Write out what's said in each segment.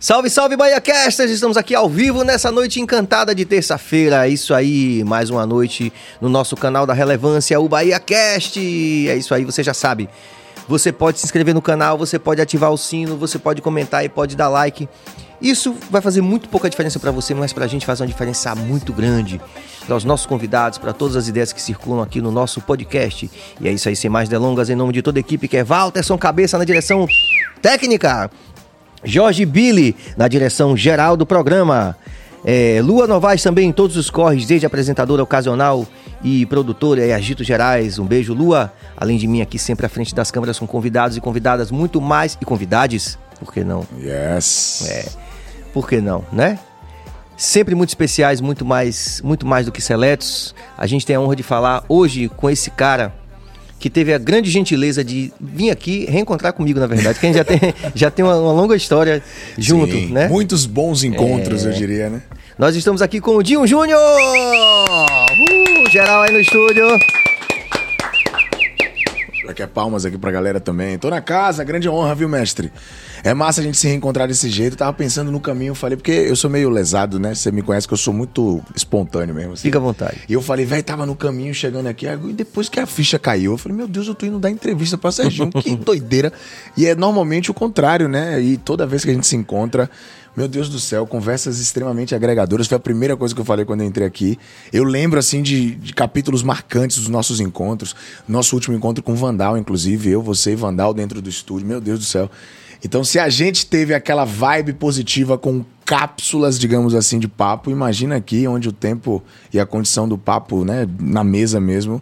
Salve, salve, BahiaCasters! Estamos aqui ao vivo nessa noite encantada de terça-feira. É isso aí, mais uma noite no nosso canal da relevância, o BahiaCast. É isso aí, você já sabe. Você pode se inscrever no canal, você pode ativar o sino, você pode comentar e pode dar like. Isso vai fazer muito pouca diferença para você, mas para a gente faz uma diferença muito grande. Para os nossos convidados, para todas as ideias que circulam aqui no nosso podcast. E é isso aí, sem mais delongas, em nome de toda a equipe que é Walterson Cabeça na direção técnica. Jorge Billy, na direção geral do programa. É, Lua Novaes também em todos os corres, desde apresentadora ocasional e produtora e Agito Gerais. Um beijo, Lua. Além de mim, aqui sempre à frente das câmeras, com convidados e convidadas muito mais. E convidades, por que não? Yes. É, por que não, né? Sempre muito especiais, muito mais, muito mais do que seletos. A gente tem a honra de falar hoje com esse cara que teve a grande gentileza de vir aqui reencontrar comigo, na verdade, que a gente já tem, já tem uma, uma longa história junto, Sim, né? Muitos bons encontros, eu diria, né? Nós estamos aqui com o Dinho Júnior! Uh, geral aí no estúdio. Aqui é palmas aqui pra galera também. Tô na casa, grande honra, viu, mestre? É massa a gente se reencontrar desse jeito. Tava pensando no caminho, falei, porque eu sou meio lesado, né? Você me conhece que eu sou muito espontâneo mesmo. Assim. Fica à vontade. E eu falei, velho, tava no caminho chegando aqui. aí depois que a ficha caiu, eu falei, meu Deus, eu tô indo dar entrevista pra Serginho. que doideira. E é normalmente o contrário, né? E toda vez que a gente se encontra, meu Deus do céu, conversas extremamente agregadoras. Foi a primeira coisa que eu falei quando eu entrei aqui. Eu lembro, assim, de, de capítulos marcantes dos nossos encontros. Nosso último encontro com Vandal, inclusive. Eu, você e Vandal dentro do estúdio. Meu Deus do céu. Então, se a gente teve aquela vibe positiva com cápsulas, digamos assim, de papo, imagina aqui onde o tempo e a condição do papo, né, na mesa mesmo,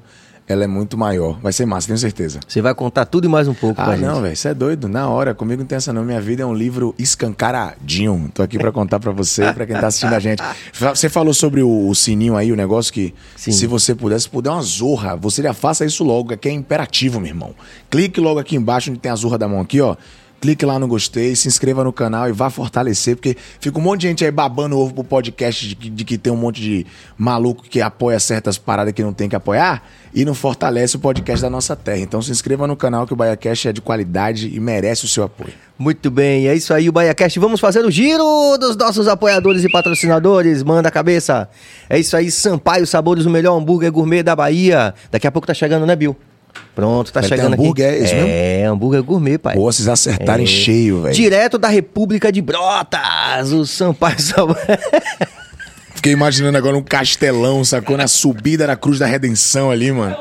ela é muito maior. Vai ser massa, tenho certeza. Você vai contar tudo e mais um pouco Ah, não, velho, você é doido. Na hora, comigo não tem essa não. Minha vida é um livro escancaradinho. Tô aqui pra contar pra você, pra quem tá assistindo a gente. Você falou sobre o, o sininho aí, o negócio que Sim. se você pudesse, se puder uma zorra, você já faça isso logo, que é imperativo, meu irmão. Clique logo aqui embaixo onde tem a zorra da mão aqui, ó. Clique lá no gostei, se inscreva no canal e vá fortalecer, porque fica um monte de gente aí babando ovo pro podcast de, que- de que tem um monte de maluco que apoia certas paradas que não tem que apoiar e não fortalece o podcast da nossa terra. Então se inscreva no canal que o BaiaCast é de qualidade e merece o seu apoio. Muito bem, é isso aí, o BaiaCast. Vamos fazer o giro dos nossos apoiadores e patrocinadores. Manda a cabeça. É isso aí, Sampaio Sabores, o melhor hambúrguer gourmet da Bahia. Daqui a pouco tá chegando, né, Bill? Pronto, tá chegando hambúrguer, aqui. é isso mesmo? É, hambúrguer gourmet, pai. Pô, vocês acertarem É. cheio, velho. Direto da República de Brotas, o Sampaio Sabores. Fiquei imaginando agora um castelão, sacou? Na subida da Cruz da Redenção ali, mano.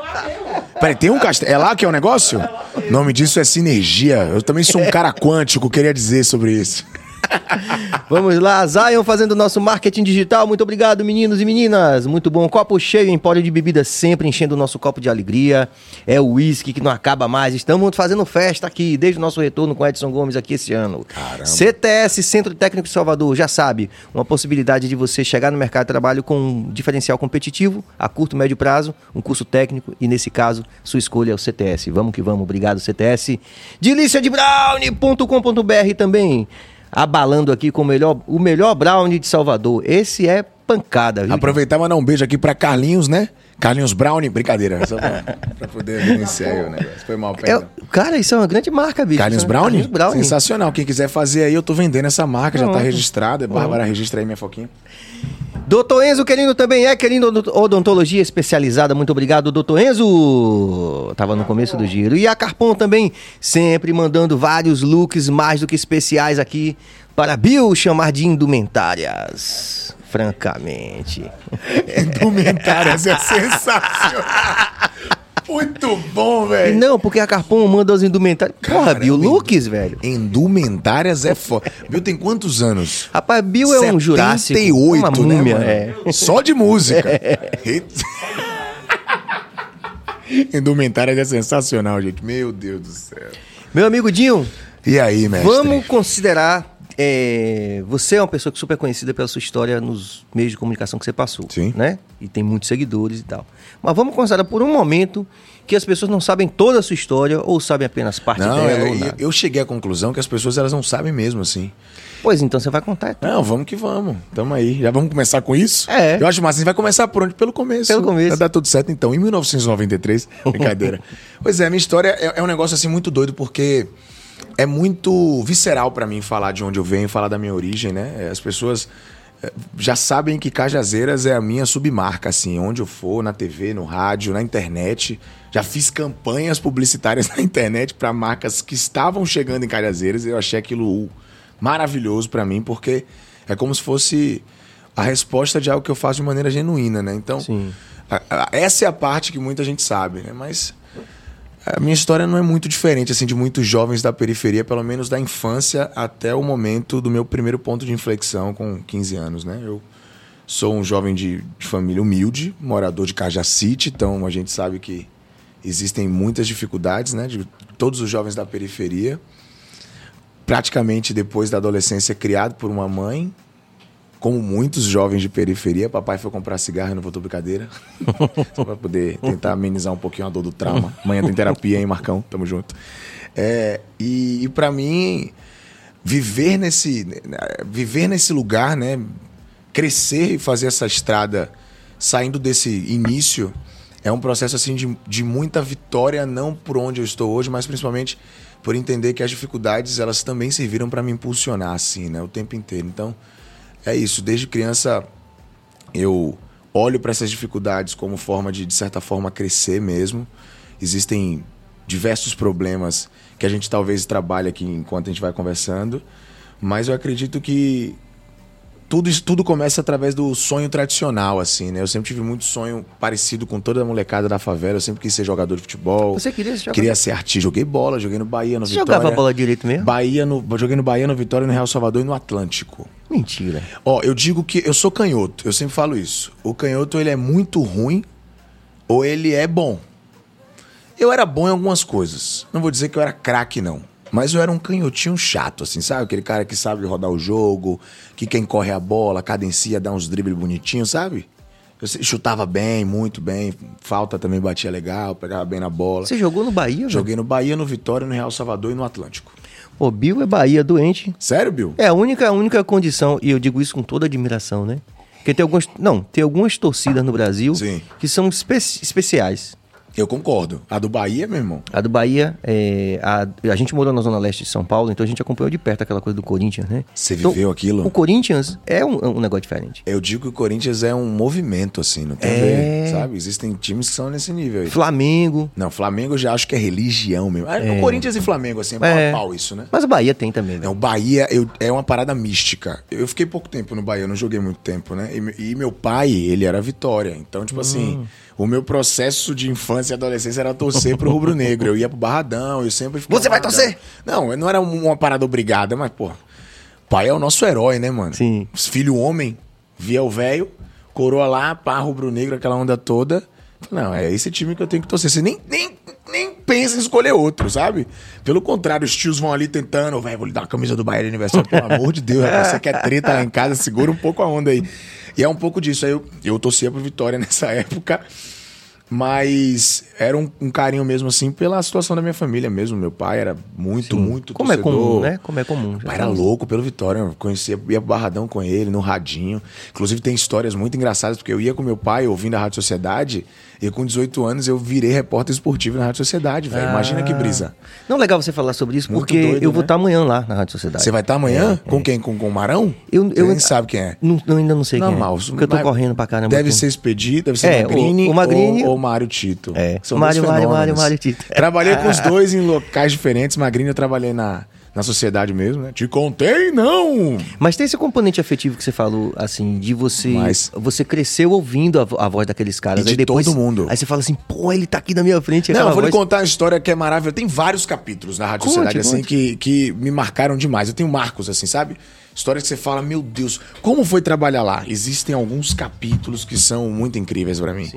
Peraí, tem um castelo. É lá que é o negócio? O nome disso é sinergia. Eu também sou um cara quântico, queria dizer sobre isso. Vamos lá, Zion fazendo nosso marketing digital. Muito obrigado, meninos e meninas. Muito bom. Copo cheio, empório de bebida sempre enchendo o nosso copo de alegria. É o uísque que não acaba mais. Estamos fazendo festa aqui, desde o nosso retorno com Edson Gomes aqui esse ano. Caramba. CTS, Centro Técnico de Salvador, já sabe, uma possibilidade de você chegar no mercado de trabalho com um diferencial competitivo a curto, médio prazo, um curso técnico e, nesse caso, sua escolha é o CTS. Vamos que vamos. Obrigado, CTS. Delícia de Brownie.com.br também. Abalando aqui com o melhor, o melhor brownie de Salvador. Esse é pancada, viu? Aproveitar e mandar um beijo aqui pra Carlinhos, né? Carlinhos Brownie, brincadeira, só pra, pra poder aí o negócio. Foi mal, É, perdão. cara, isso é uma grande marca, bicho. Carlinhos é- Brownie? Carlinhos Brownie. Sensacional. Quem quiser fazer aí, eu tô vendendo essa marca, já tá registrada. Bárbara, registra aí minha foquinha. Doutor Enzo Querino também é Querino Odontologia Especializada. Muito obrigado, doutor Enzo. Tava no começo do giro. E a Carpon também, sempre mandando vários looks mais do que especiais aqui para Bill chamar de indumentárias. Francamente. Indumentárias é sensacional. Muito bom, velho. não, porque a Carpon manda os indumentários. Porra, Bill, looks, velho. Indumentárias é foda. Bill tem quantos anos? Rapaz, Bill é um jurássico. 78, uma né, múmia, mano? é. Só de música. Indumentárias é sensacional, gente. Meu Deus do céu. Meu amigo Dinho, E aí, mestre? Vamos considerar. É, você é uma pessoa que é super conhecida pela sua história nos meios de comunicação que você passou. Sim. Né? E tem muitos seguidores e tal. Mas vamos considerar por um momento que as pessoas não sabem toda a sua história ou sabem apenas parte Não, dela eu, eu cheguei à conclusão que as pessoas elas não sabem mesmo, assim. Pois então você vai contar. tudo. Não, vamos que vamos. Tamo aí. Já vamos começar com isso? É. Eu acho massa. A gente vai começar por onde? Pelo começo. Pelo começo. Vai dar tudo certo, então. Em 1993, brincadeira. pois é, minha história é, é um negócio assim muito doido, porque é muito visceral pra mim falar de onde eu venho, falar da minha origem, né? As pessoas eh, já sabem que Cajazeiras é a minha submarca, assim, onde eu for, na TV, no rádio, na internet. Já fiz campanhas publicitárias na internet para marcas que estavam chegando em Cajazeiras. Eu achei aquilo maravilhoso pra mim, porque é como se fosse a resposta de algo que eu faço de maneira genuína, né? Então, a- a- essa é a parte que muita gente sabe, né? Mas a minha história não é muito diferente assim de muitos jovens da periferia, pelo menos da infância até o momento do meu primeiro ponto de inflexão com 15 anos, né? Eu sou um jovem de, de família humilde, morador de Cajacite, então a gente sabe que existem muitas dificuldades, né? De todos os jovens da periferia. Praticamente depois da adolescência criado por uma mãe, como muitos jovens de periferia, papai foi comprar cigarro e não voltou brincadeira. Só pra poder tentar amenizar um pouquinho a dor do trauma. Amanhã tem terapia, hein, Marcão? Tamo junto. É, e e para mim, viver nesse, viver nesse lugar, né? Crescer e fazer essa estrada saindo desse início é um processo assim de, de muita vitória, não por onde eu estou hoje, mas principalmente por entender que as dificuldades elas também serviram para me impulsionar assim, né? O tempo inteiro. Então, é isso. Desde criança eu olho para essas dificuldades como forma de, de certa forma, crescer mesmo. Existem diversos problemas que a gente talvez trabalhe aqui enquanto a gente vai conversando, mas eu acredito que tudo isso tudo começa através do sonho tradicional, assim, né? Eu sempre tive muito sonho parecido com toda a molecada da favela. Eu sempre quis ser jogador de futebol. Você queria ser Queria ser artista. Joguei bola, joguei no Bahia, no Você Vitória. jogava bola direito mesmo? Bahia no, joguei no Bahia, no Vitória, no Real Salvador e no Atlântico. Mentira. Ó, eu digo que eu sou canhoto, eu sempre falo isso. O canhoto ele é muito ruim ou ele é bom. Eu era bom em algumas coisas. Não vou dizer que eu era craque não, mas eu era um canhotinho chato assim, sabe? Aquele cara que sabe rodar o jogo, que quem corre a bola, cadencia, dá uns dribles bonitinhos, sabe? Eu chutava bem, muito bem, falta também batia legal, pegava bem na bola. Você jogou no Bahia, velho? Joguei no Bahia, no Vitória, no Real Salvador e no Atlântico. Pô, Bill é Bahia doente. Sério, Bill? É a única, a única condição, e eu digo isso com toda admiração, né? Porque tem algumas. Não, tem algumas torcidas no Brasil Sim. que são espe- especiais. Eu concordo. A do Bahia, meu irmão. A do Bahia, é, a, a gente morou na Zona Leste de São Paulo, então a gente acompanhou de perto aquela coisa do Corinthians, né? Você Então, viveu aquilo? O Corinthians é um, é um negócio diferente. Eu digo que o Corinthians é um movimento, assim, não tem É. ver, sabe? Existem times que são nesse nível aí. Flamengo. Não, Flamengo eu já acho que é religião mesmo. Ah, O Corinthians e Flamengo, assim, é pau É. pau isso, né? Mas o Bahia tem também, É, velho. o Bahia eu- é uma parada mística. Eu fiquei pouco tempo no Bahia, eu não joguei muito tempo, né? E, e meu pai, ele era Vitória. Então, tipo assim, Hum. O meu processo de infância e adolescência era torcer pro Rubro Negro. Eu ia pro Barradão, eu sempre ficava Você vai Barradão. torcer? Não, não era um, uma parada obrigada, mas, pô, pai é o nosso herói, né, mano? Sim. Filho homem, via o velho, coroa lá, pá, Rubro Negro, aquela onda toda. Não, é esse time que eu tenho que torcer. Você nem, nem, nem pensa em escolher outro, sabe? Pelo contrário, os tios vão ali tentando, velho, vou lhe dar uma camisa do Bahia de aniversário, pelo amor de Deus, rapaz, você quer treta lá em casa, segura um pouco a onda aí. E é um pouco disso. Aí eu, eu torcia pro Vitória nessa época, mas era um, um carinho mesmo assim pela situação da minha família mesmo. Meu pai era muito, muito Como é torcedor. comum, né? Como é comum. Meu pai era louco pelo Vitória, eu conhecia, ia pro Barradão com ele, no radinho. Inclusive tem histórias muito engraçadas, porque eu ia com meu pai ouvindo a Rádio Sociedade, e com 18 anos eu virei repórter esportivo na Rádio Sociedade, velho. Imagina que brisa. Não, legal você falar sobre isso, Muito porque doido, eu vou né? estar amanhã lá na Rádio Sociedade. Você vai estar amanhã? Com quem? Com, com o Marão? Eu, eu nem sabe quem é. Não, eu ainda não sei Não, quem é. mal. Porque eu tô correndo pra caramba. Deve ser Expedito, deve ser É, Magrini, o- o Magrini- ou, ou Mário Tito. É. São Mário, Mário. Mário, Mário Tito. Trabalhei com os dois em locais diferentes. Magrini eu trabalhei na, na sociedade mesmo, né? Te contei, não! Mas tem esse componente afetivo que você falou, assim, de você. Mas- Você cresceu ouvindo a, a voz daqueles caras. E de depois, todo mundo. Aí você fala assim, pô, ele tá aqui na minha frente. Não, eu vou lhe voz... contar uma história que é maravilhosa. Tem vários capítulos na Rádio Conte, Sociedade, assim, conte. que, que me marcaram demais. Eu tenho marcos, assim, sabe? Histórias que você fala, meu Deus, como foi trabalhar lá? Existem alguns capítulos que são muito incríveis pra mim.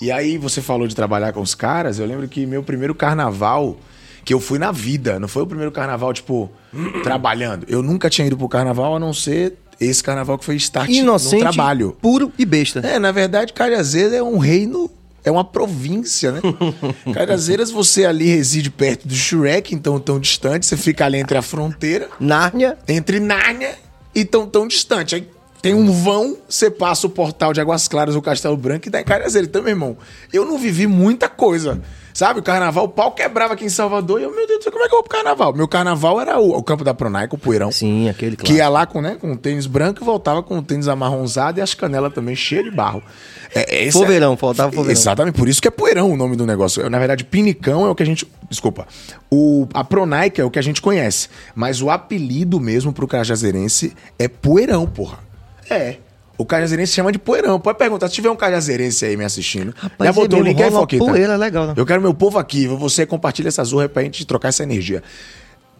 E aí você falou de trabalhar com os caras, eu lembro que meu primeiro carnaval que eu fui na vida, não foi o primeiro carnaval, tipo, trabalhando. Eu nunca tinha ido pro carnaval, a não ser esse carnaval que foi start Inocente, no trabalho. puro e besta. É, na verdade, Cajazeiras é um reino, é uma província, né? Cajazeiras, você ali reside perto do Shrek, então tão distante, você fica ali entre a fronteira, Nárnia. entre Nárnia e tão, tão distante. Aí tem um vão, você passa o portal de Águas Claras, o Castelo Branco e dá em Cajazeiras. Então, meu irmão, eu não vivi muita coisa. Sabe, o carnaval, o pau quebrava aqui em Salvador. E eu, meu Deus do céu, como é que eu vou pro carnaval? Meu carnaval era o, o campo da Pronaica, o poeirão. Sim, aquele Que ia lá com, né, com o tênis branco e voltava com o tênis amarronzado e as canelas também cheias de barro. É, esse Poveirão, faltava poveirão. Exatamente, por isso que é poeirão o nome do negócio. Na verdade, pinicão é o que a gente. Desculpa. O, a Pronaica é o que a gente conhece. Mas o apelido mesmo pro cajazeirense é poeirão, porra. É. O cajazeirense chama de poeirão. Pode perguntar, se tiver um cajazeirense aí me assistindo. Rapaz, já botou é o link aí, rola uma Foquita? poeira legal, né? Eu quero meu povo aqui. Você compartilha essa zorra pra gente trocar essa energia.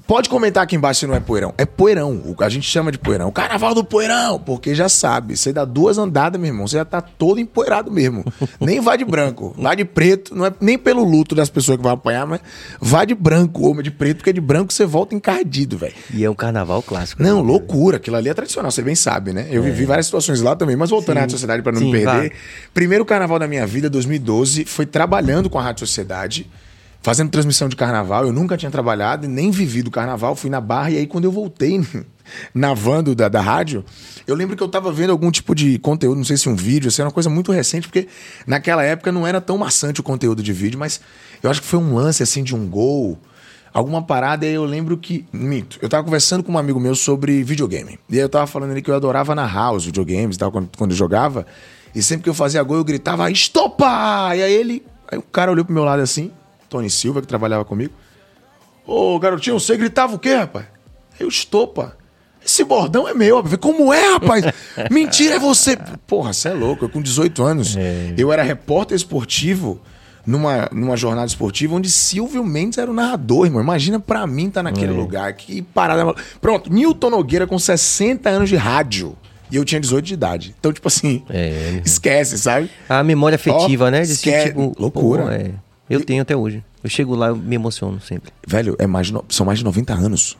Pode comentar aqui embaixo se não é poeirão. É poeirão. O- A gente chama de poeirão. Carnaval do poeirão. Porque já sabe. Você dá duas andadas, meu irmão. Você já tá todo empoeirado mesmo. nem vai de branco. Vai de preto. Não é nem pelo luto das pessoas que vão apanhar, mas vai de branco, ou de preto, porque de branco você volta encardido, velho. E é um carnaval clássico. Não, né? loucura. Aquilo ali é tradicional, você bem sabe, né? Eu vivi várias situações lá também, mas voltando à Rádio Sociedade para não Sim, me perder. vai. Primeiro carnaval da minha vida, 2012, foi trabalhando com a Rádio Sociedade, fazendo transmissão de carnaval. Eu nunca tinha trabalhado e nem vivido carnaval. Fui na barra e aí quando eu voltei na van da, da rádio, eu lembro que eu tava vendo algum tipo de conteúdo, não sei se um vídeo, se era uma coisa muito recente, porque naquela época não era tão maçante o conteúdo de vídeo, mas eu acho que foi um lance assim de um gol alguma parada, e aí eu lembro que. Mito. Eu tava conversando com um amigo meu sobre videogame. E aí eu tava falando ali que eu adorava narrar os videogames e tal, quando, quando eu jogava. E sempre que eu fazia gol, eu gritava, estopa! E aí ele. Aí o cara olhou pro meu lado assim, Tony Silva, que trabalhava comigo. Ô, garotinho, você gritava o quê, rapaz? Aí eu, estopa. Esse bordão é meu. Eu falei, Como é, rapaz? Mentira, é você. Porra, você é louco. Eu com 18 anos, eu era repórter esportivo numa, numa jornada esportiva onde Silvio Mendes era o narrador, irmão. Imagina pra mim estar naquele lugar. Que parada. Pronto, Newton Nogueira com 60 anos de rádio. E eu tinha 18 de idade. Então, tipo assim, É. esquece, sabe? A memória afetiva, Ó, né? De esque- loucura. pô, é. Eu tenho até hoje. Eu chego lá, eu me emociono sempre. Velho, é mais no- são mais de 90 anos.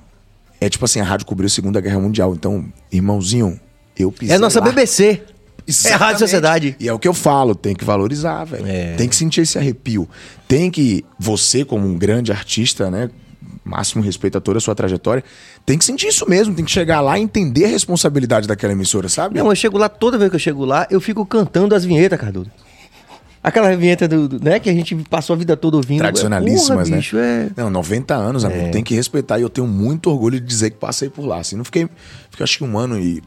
É tipo assim, a rádio cobriu a Segunda Guerra Mundial. Então, irmãozinho, eu pisei É a nossa lá. BBC. É a Exatamente. Rádio Sociedade. E é o que eu falo, tem que valorizar, velho. É. Tem que sentir esse arrepio. Tem que, você como um grande artista, né? Máximo respeito a toda a sua trajetória, tem que sentir isso mesmo, tem que chegar lá e entender a responsabilidade daquela emissora, sabe? Não, eu chego lá, toda vez que eu chego lá, eu fico cantando as vinhetas, Cardudo. Aquela vinheta do, do- né, que a gente passou a vida toda ouvindo. Tradicionalíssimas, Porra, né? bicho, é... Não, 90 anos, amigo, tem que respeitar. E eu tenho muito orgulho de dizer que passei por lá. Assim, não fiquei, fiquei acho que um ano e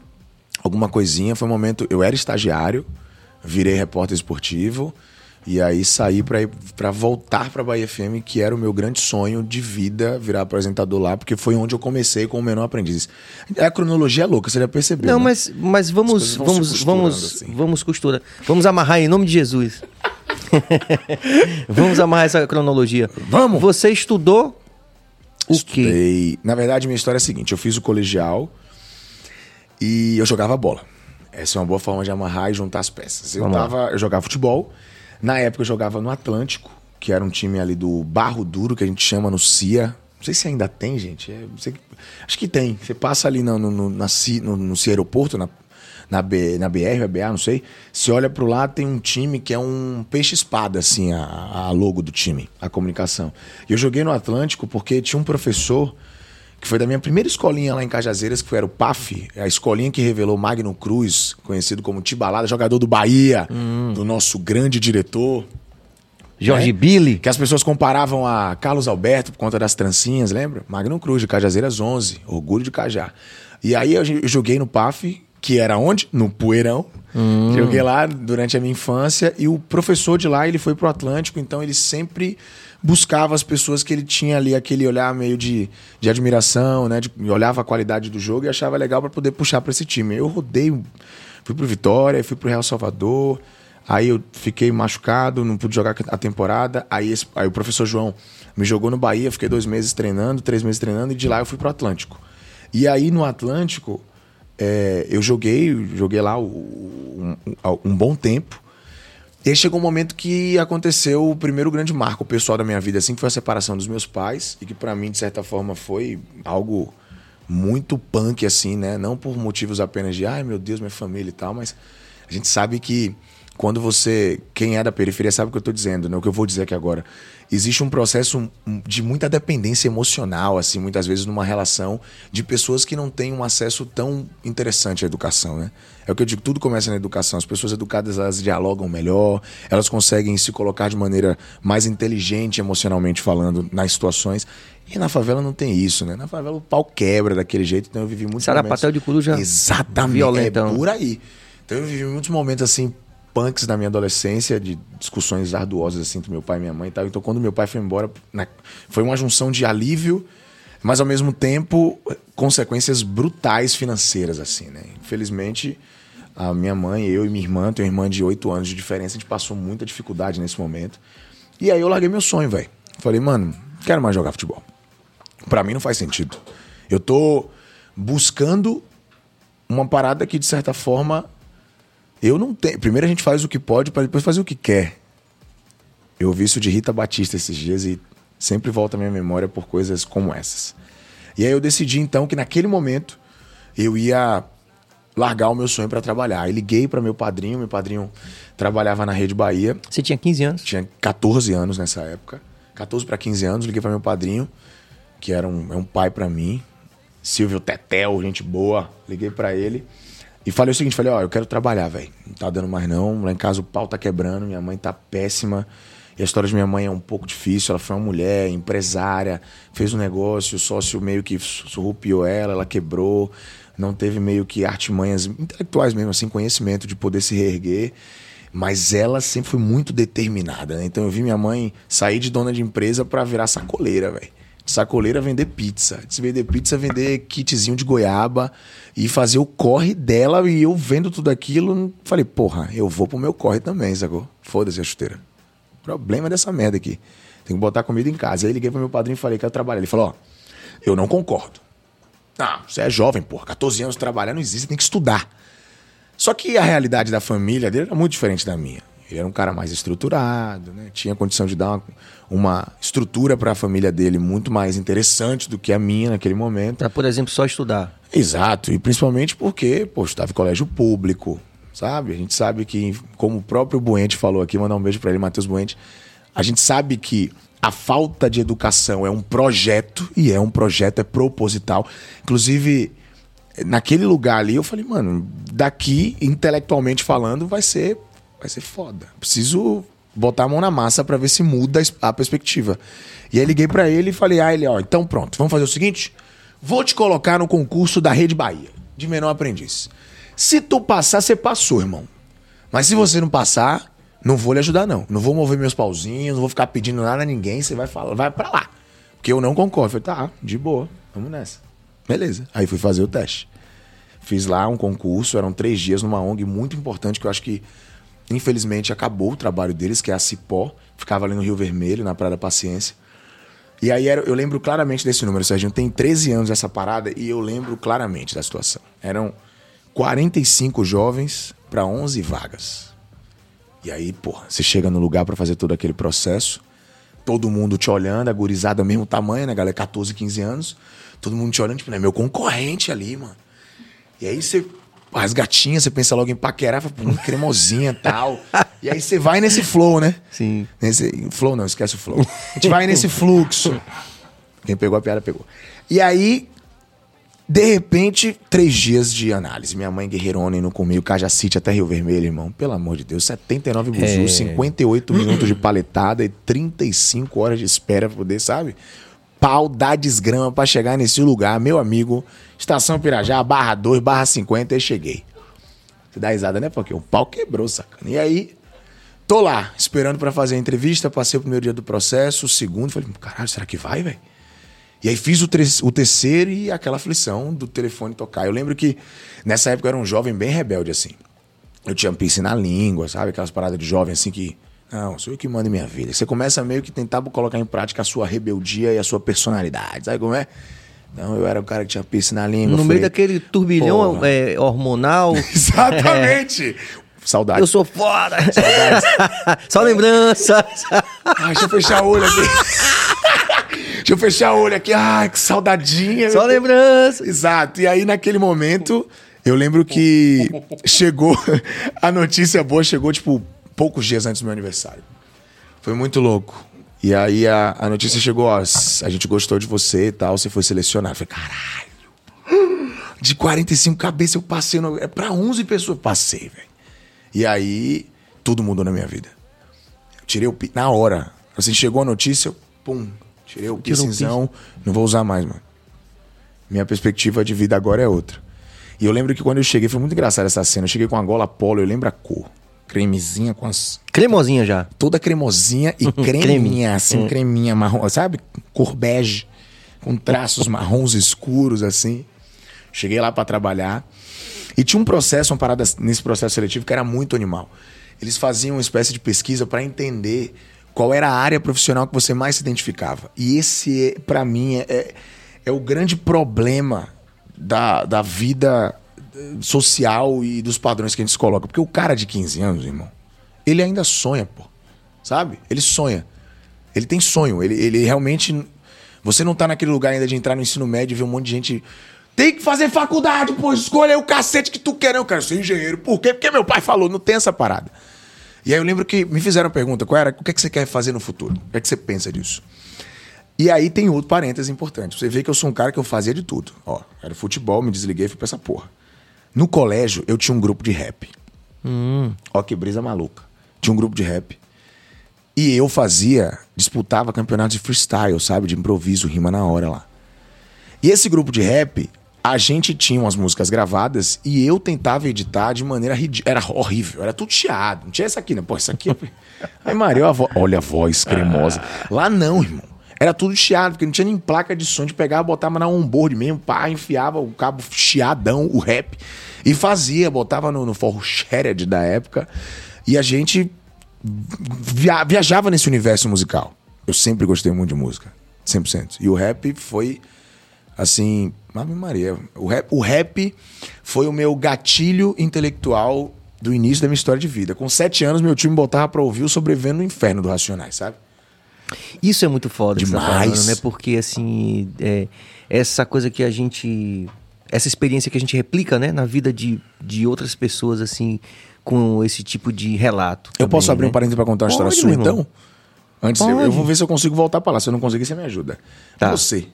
alguma coisinha. Foi um momento. Eu era estagiário, virei repórter esportivo. E aí saí pra voltar pra Bahia FM, que era o meu grande sonho de vida, virar apresentador lá, porque foi onde eu comecei com o menor aprendiz. A cronologia é louca, você já percebeu. Não, né? mas, mas As vamos, vamos, vamos, assim. vamos costura. Vamos amarrar em nome de Jesus. vamos amarrar essa cronologia. Vamos. Você estudou o quê? Estudei. Na verdade, minha história é a seguinte: eu fiz o colegial e eu jogava bola. Essa é uma boa forma de amarrar e juntar as peças. Eu, tava, eu jogava futebol. Na época eu jogava no Atlântico, que era um time ali do Barro Duro, que a gente chama no CIA. Não sei se ainda tem, gente. É, sei acho que tem. Você passa ali no, no, no, na no, no CIA Aeroporto, na, na, B, na BR, BA, não sei. Você olha pro lado, tem um time que é um peixe-espada, assim, a, a logo do time, a comunicação. E eu joguei no Atlântico porque tinha um professor que foi da minha primeira escolinha lá em Cajazeiras, que foi, era o PAF, a escolinha que revelou Magno Cruz, conhecido como Tibalada, jogador do Bahia, do nosso grande diretor. Jorge É? Billy. Que as pessoas comparavam a Carlos Alberto por conta das trancinhas, lembra? Magno Cruz, de Cajazeiras 11, orgulho de Cajá. E aí eu joguei no PAF, que era onde? No Poeirão. Joguei lá durante a minha infância e o professor de lá, ele foi pro Atlântico, então ele sempre buscava as pessoas que ele tinha ali aquele olhar meio de, de admiração, né? De, olhava a qualidade do jogo e achava legal para poder puxar para esse time. Eu rodei, fui pro Vitória, fui pro Real Salvador, Aí eu fiquei machucado, não pude jogar a temporada. Aí, esse- aí o professor João me jogou no Bahia, fiquei dois meses treinando, três meses treinando, e de lá eu fui pro Atlântico. E aí no Atlântico, é, eu joguei, joguei lá o- um, um bom tempo. E aí chegou um momento que aconteceu o primeiro grande marco pessoal da minha vida, assim, que foi a separação dos meus pais, e que pra mim, de certa forma, foi algo muito punk, assim, né? Não por motivos apenas de, ai meu Deus, minha família e tal, mas a gente sabe que quando você. Quem é da periferia sabe o que eu tô dizendo, né? O que eu vou dizer aqui agora. Existe um processo de muita dependência emocional, assim, muitas vezes numa relação de pessoas que não têm um acesso tão interessante à educação, né? É o que eu digo, tudo começa na educação. As pessoas educadas, elas dialogam melhor, elas conseguem se colocar de maneira mais inteligente emocionalmente falando nas situações. E na favela não tem isso, né? Na favela o pau quebra daquele jeito, então eu vivi muitos Sarapatel momentos... de Coruja Exatamente, violentão. é por aí. Então eu vivi muitos momentos assim punks na minha adolescência, de discussões arduosas assim entre meu pai e minha mãe e tal. Então quando meu pai foi embora, foi uma junção de alívio, mas ao mesmo tempo consequências brutais financeiras assim, né? Infelizmente, a minha mãe, eu e minha irmã, tenho uma irmã de 8 anos de diferença, a gente passou muita dificuldade nesse momento. E aí eu larguei meu sonho, velho. Falei, mano, quero mais jogar futebol. Pra mim não faz sentido. Eu tô buscando uma parada que, de certa forma, eu não tenho. Primeiro a gente faz o que pode para depois fazer o que quer. Eu ouvi isso de Rita Batista esses dias e sempre volta à minha memória por coisas como essas. E aí eu decidi então que naquele momento eu ia largar o meu sonho para trabalhar. Aí liguei para meu padrinho, meu padrinho trabalhava na Rede Bahia, Você tinha 15 anos. tinha 14 anos nessa época. 14 para 15 anos, liguei para meu padrinho, que era um, é um pai para mim, Silvio Tetel, gente boa. Liguei para ele e falei o seguinte, falei, ó, eu quero trabalhar, velho. Não tá dando mais não. Lá em casa o pau tá quebrando, minha mãe tá péssima. E a história de minha mãe é um pouco difícil. Ela foi uma mulher, empresária, fez um negócio, o sócio meio que surrupiou ela, ela quebrou. Não teve meio que artimanhas intelectuais mesmo, assim, conhecimento de poder se reerguer. Mas ela sempre foi muito determinada, né? Então eu vi minha mãe sair de dona de empresa pra virar sacoleira, velho. Sacoleira vender pizza. De vender pizza, vender kitzinho de goiaba e fazer o corre dela. E eu vendo tudo aquilo, falei, porra, eu vou pro meu corre também, sacou? Foda-se a chuteira. Problema dessa merda aqui. Tem que botar comida em casa. Aí liguei pro meu padrinho e falei, quero trabalhar. Ele falou, ó, eu não concordo. Ah, você é jovem, porra. 14 anos trabalhar não existe, tem que estudar. Só que a realidade da família dele era muito diferente da minha. Ele era um cara mais estruturado, né? tinha condição de dar uma, uma estrutura para a família dele muito mais interessante do que a minha naquele momento. Pra, por exemplo, só estudar. Exato, e principalmente porque, pô, estava em colégio público, sabe? A gente sabe que, como o próprio Buente falou aqui, mandar um beijo para ele, Matheus Buente, a gente sabe que a falta de educação é um projeto, e é um projeto, é proposital. Inclusive, naquele lugar ali, eu falei, mano, daqui, intelectualmente falando, vai ser, vai ser foda. Preciso botar a mão na massa para ver se muda a perspectiva. E aí liguei para ele e falei, ah, ele, ó, então pronto, vamos fazer o seguinte, vou te colocar no concurso da Rede Bahia, de menor aprendiz. Se tu passar, você passou, irmão. Mas se você não passar, não vou lhe ajudar, não. Não vou mover meus pauzinhos, não vou ficar pedindo nada a ninguém, você vai falar, vai para lá. Porque eu não concordo. Eu falei, tá, de boa, vamos nessa. Beleza. Aí fui fazer o teste. Fiz lá um concurso, eram três dias numa ONG muito importante, que eu acho que, infelizmente, acabou o trabalho deles, que é a Cipó. Ficava ali no Rio Vermelho, na Praia da Paciência. E aí era- eu lembro claramente desse número, Serginho. Tem 13 anos essa parada e eu lembro claramente da situação. Eram 45 jovens para 11 vagas. E aí, porra, você chega no lugar para fazer todo aquele processo, todo mundo te olhando, a gurizada mesmo tamanho, né, galera? 14, 15 anos. Todo mundo te olhando, tipo, né, meu concorrente ali, mano. E aí você. As gatinhas, você pensa logo em paquerar, fala, cremosinha e tal. E aí você vai nesse flow, né? Sim. Nesse, flow não, esquece o flow. A gente vai nesse fluxo. Quem pegou a piada, pegou. E aí, de repente, três dias de análise. Minha mãe guerreirona indo comigo, Cajacite até Rio Vermelho, irmão. Pelo amor de Deus, 79 buzus, É. 58 minutos de paletada e 35 horas de espera pra poder, sabe? Pau da desgrama pra chegar nesse lugar. Meu amigo, Estação Pirajá, barra 2, barra 50, aí cheguei. Você dá risada, né? Porque o pau quebrou, sacana. E aí, tô lá, esperando pra fazer a entrevista. Passei o primeiro dia do processo, o segundo. Falei, caralho, será que vai, velho? E aí fiz o, o terceiro e aquela aflição do telefone tocar. Eu lembro que nessa época eu era um jovem bem rebelde, assim. Eu tinha piercing na língua, sabe? Aquelas paradas de jovem, assim, que... Não, sou eu que mando minha vida. Você começa meio que tentar colocar em prática a sua rebeldia e a sua personalidade. Sabe como é? Então eu era o cara que tinha piercing na língua. No falei, meio daquele turbilhão é, hormonal. Exatamente! Saudade. Eu sou foda. Só lembrança. Ai, deixa eu fechar o olho aqui. deixa eu fechar o olho aqui. Ai, que saudadinha. Só lembrança. Exato. E aí, naquele momento, Eu lembro que chegou. A notícia boa chegou, tipo, poucos dias antes do meu aniversário. Foi muito louco. E aí a, a notícia chegou, ó, a gente gostou de você e tal, você foi selecionado. Eu falei, caralho. De 45 cabeças eu passei. No, é pra 11 pessoas. Passei, velho. E aí, tudo mudou na minha vida. Eu tirei o Na hora. Assim, chegou a notícia, eu, pum. Tirei o Tirou o piercingzão. Não vou usar mais, mano. Minha perspectiva de vida agora é outra. E eu lembro que quando eu cheguei, foi muito engraçado essa cena. Eu cheguei com a gola polo, eu lembro a cor. Cremezinha com as. Cremosinha já. Toda cremosinha e creminha, assim, creminha marrom, sabe? Cor bege, com traços marrons escuros, assim. Cheguei lá pra trabalhar. E tinha um processo, uma parada nesse processo seletivo que era muito animal. Eles faziam uma espécie de pesquisa pra entender qual era a área profissional que você mais se identificava. E esse, pra mim, é, é, é o grande problema da, da vida social e dos padrões que a gente coloca. Porque o cara de 15 anos, irmão, ele ainda sonha, pô. Sabe? Ele sonha. Ele tem sonho. Ele, ele realmente. Você não tá naquele lugar ainda de entrar no ensino médio e ver um monte de gente. Tem que fazer faculdade, pô. Escolha aí o cacete que tu quer. Eu quero ser engenheiro. Por quê? Porque meu pai falou. Não tem essa parada. E aí eu lembro que me fizeram a pergunta: qual era, o que, é que você quer fazer no futuro? O que é que você pensa disso? E aí tem outro parênteses importante. Você vê que eu sou um cara que eu fazia de tudo. Ó, era futebol, me desliguei e fui pra essa porra. No colégio, eu tinha um grupo de rap. Ó, que brisa maluca. Tinha um grupo de rap. E eu fazia, disputava campeonatos de freestyle, sabe? De improviso, rima na hora lá. E esse grupo de rap, a gente tinha umas músicas gravadas e eu tentava editar de maneira ridícula. Era horrível, era tudo chiado. Não tinha essa aqui, né? Pô, essa aqui. é- Aí, Maria, olha a vo- olha a voz cremosa. Lá não, irmão. Era tudo chiado, porque não tinha nem placa de som de pegar, botava na onboard mesmo, pá, enfiava o cabo chiadão, o rap, e fazia, botava no, no forro shared da época, e a gente via- viajava nesse universo musical. Eu sempre gostei muito de música, 100%. E o rap foi, assim, Ave Maria, o rap, o rap foi o meu gatilho intelectual do início da minha história de vida. Com sete anos, meu time botava pra ouvir o Sobrevivendo no Inferno do Racionais, sabe? Isso é muito foda tá Demais. falando, né? Porque, assim, é, essa coisa que a gente... Essa experiência que a gente replica, né? Na vida de, de outras pessoas, assim, com esse tipo de relato. Eu também, posso abrir né? um parênteses pra contar uma história Pode, sua, meu irmão. então? Antes, eu, eu vou ver se eu consigo voltar pra lá. Se eu não conseguir, você me ajuda. Tá. Você,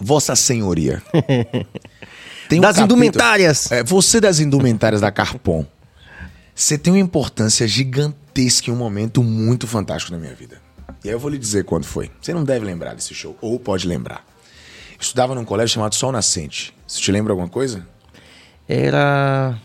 Vossa Senhoria. tem um Das capítulo- indumentárias. É, você das indumentárias da Carpon. Você tem uma importância gigantesca em um momento muito fantástico na minha vida. E aí eu vou lhe dizer quando foi. Você não deve lembrar desse show, ou pode lembrar. Eu estudava num colégio chamado Sol Nascente. Você te lembra alguma coisa? Era...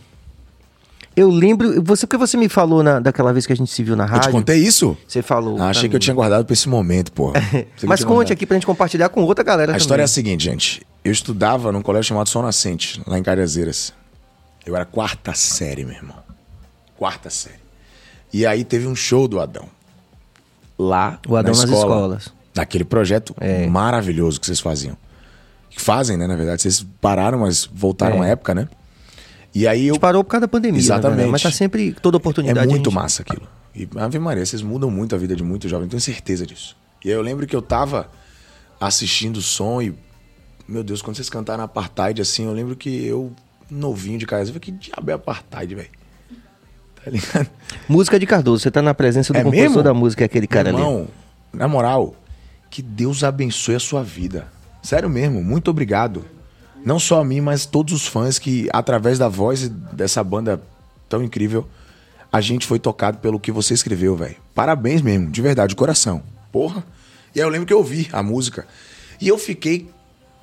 Eu lembro... Você, porque você me falou na, daquela vez que a gente se viu na Eu rádio... te contei isso? Você falou. Ah, achei pra que eu mim. tinha guardado pra esse momento, porra. Eu Mas conte aqui pra gente compartilhar com outra galera A história é a também. seguinte, gente. Eu estudava num colégio chamado Sol Nascente, lá em Cajazeiras. Eu era quarta série, meu irmão. Quarta série. E aí teve um show do Adão. Lá O Adão na nas escola, escolas. Daquele projeto É. maravilhoso que vocês faziam. Que fazem, né, na verdade. Vocês pararam, mas voltaram É. à época, né? E aí A eu... gente parou por causa da pandemia, Exatamente. verdade, mas tá sempre toda É oportunidade. muito a gente- massa aquilo. E, Ave Maria, vocês mudam muito a vida de muitos jovens, tenho certeza disso. E aí eu lembro que eu tava assistindo o som e, meu Deus, quando vocês cantaram Apartheid, assim, eu lembro que eu, novinho de casa, eu falei, que diabo é Apartheid, velho? Tá ligado? Música de Cardoso, você tá na presença do É compositor mesmo? da música, aquele cara Meu ali. irmão, na moral, que Deus abençoe a sua vida. Sério mesmo, muito obrigado. Não só a mim, mas todos os fãs que, através da voz dessa banda tão incrível, a gente foi tocado pelo que você escreveu, velho. Parabéns mesmo, de verdade, de coração. Porra. E aí eu lembro que eu ouvi a música. E eu fiquei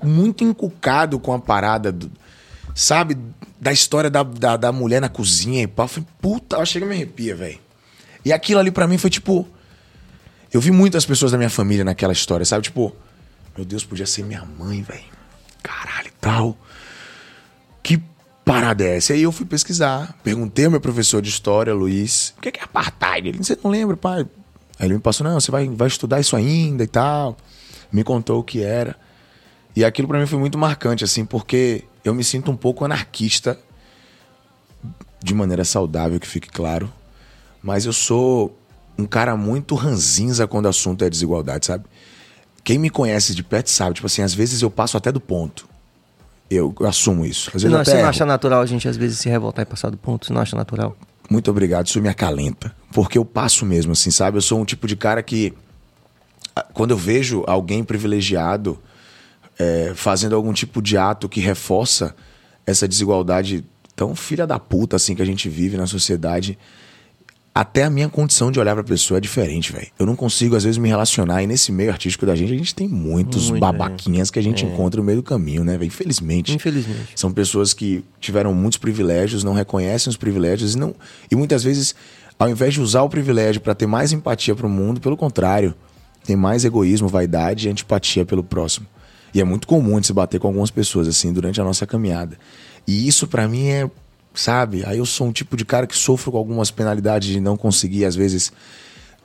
muito encucado com a parada, do- sabe, da história da, da, da mulher na cozinha e pá. Eu falei, puta, chega me arrepia, velho. E aquilo ali pra mim foi tipo. Eu vi muitas pessoas da minha família naquela história, sabe? Tipo, meu Deus, podia ser minha mãe, velho. Caralho e tal. Que parada é essa? E aí eu fui pesquisar. Perguntei ao meu professor de história, Luiz, o que é apartheid? Ele disse, não lembra, pai? Aí ele me passou, não, você vai, vai estudar isso ainda e tal. Me contou o que era. E aquilo pra mim foi muito marcante, assim, porque eu me sinto um pouco anarquista, de maneira saudável, que fique claro. Mas eu sou um cara muito ranzinza quando o assunto é desigualdade, sabe? Quem me conhece de perto sabe, tipo assim, às vezes eu passo até do ponto. Eu, eu assumo isso. Às vezes não, você até não erro. acha natural a gente às vezes se revoltar e passar do ponto? Você não acha natural? Muito obrigado, isso me acalenta. Porque eu passo mesmo, assim, sabe? Eu sou um tipo de cara que. Quando eu vejo alguém privilegiado é, fazendo algum tipo de ato que reforça essa desigualdade tão filha da puta, assim, que a gente vive na sociedade. Até a minha condição de olhar pra pessoa é diferente, velho. Eu não consigo, às vezes, me relacionar. E nesse meio artístico da gente, a gente tem muitos Muito, babaquinhas que a gente encontra no meio do caminho, né, velho? Infelizmente. Infelizmente. São pessoas que tiveram muitos privilégios, não reconhecem os privilégios e, não, e muitas vezes, ao invés de usar o privilégio para ter mais empatia para o mundo, pelo contrário, tem mais egoísmo, vaidade e antipatia pelo próximo. E é muito comum gente se bater com algumas pessoas assim durante a nossa caminhada. E isso para mim é, sabe? Aí eu sou um tipo de cara que sofro com algumas penalidades de não conseguir às vezes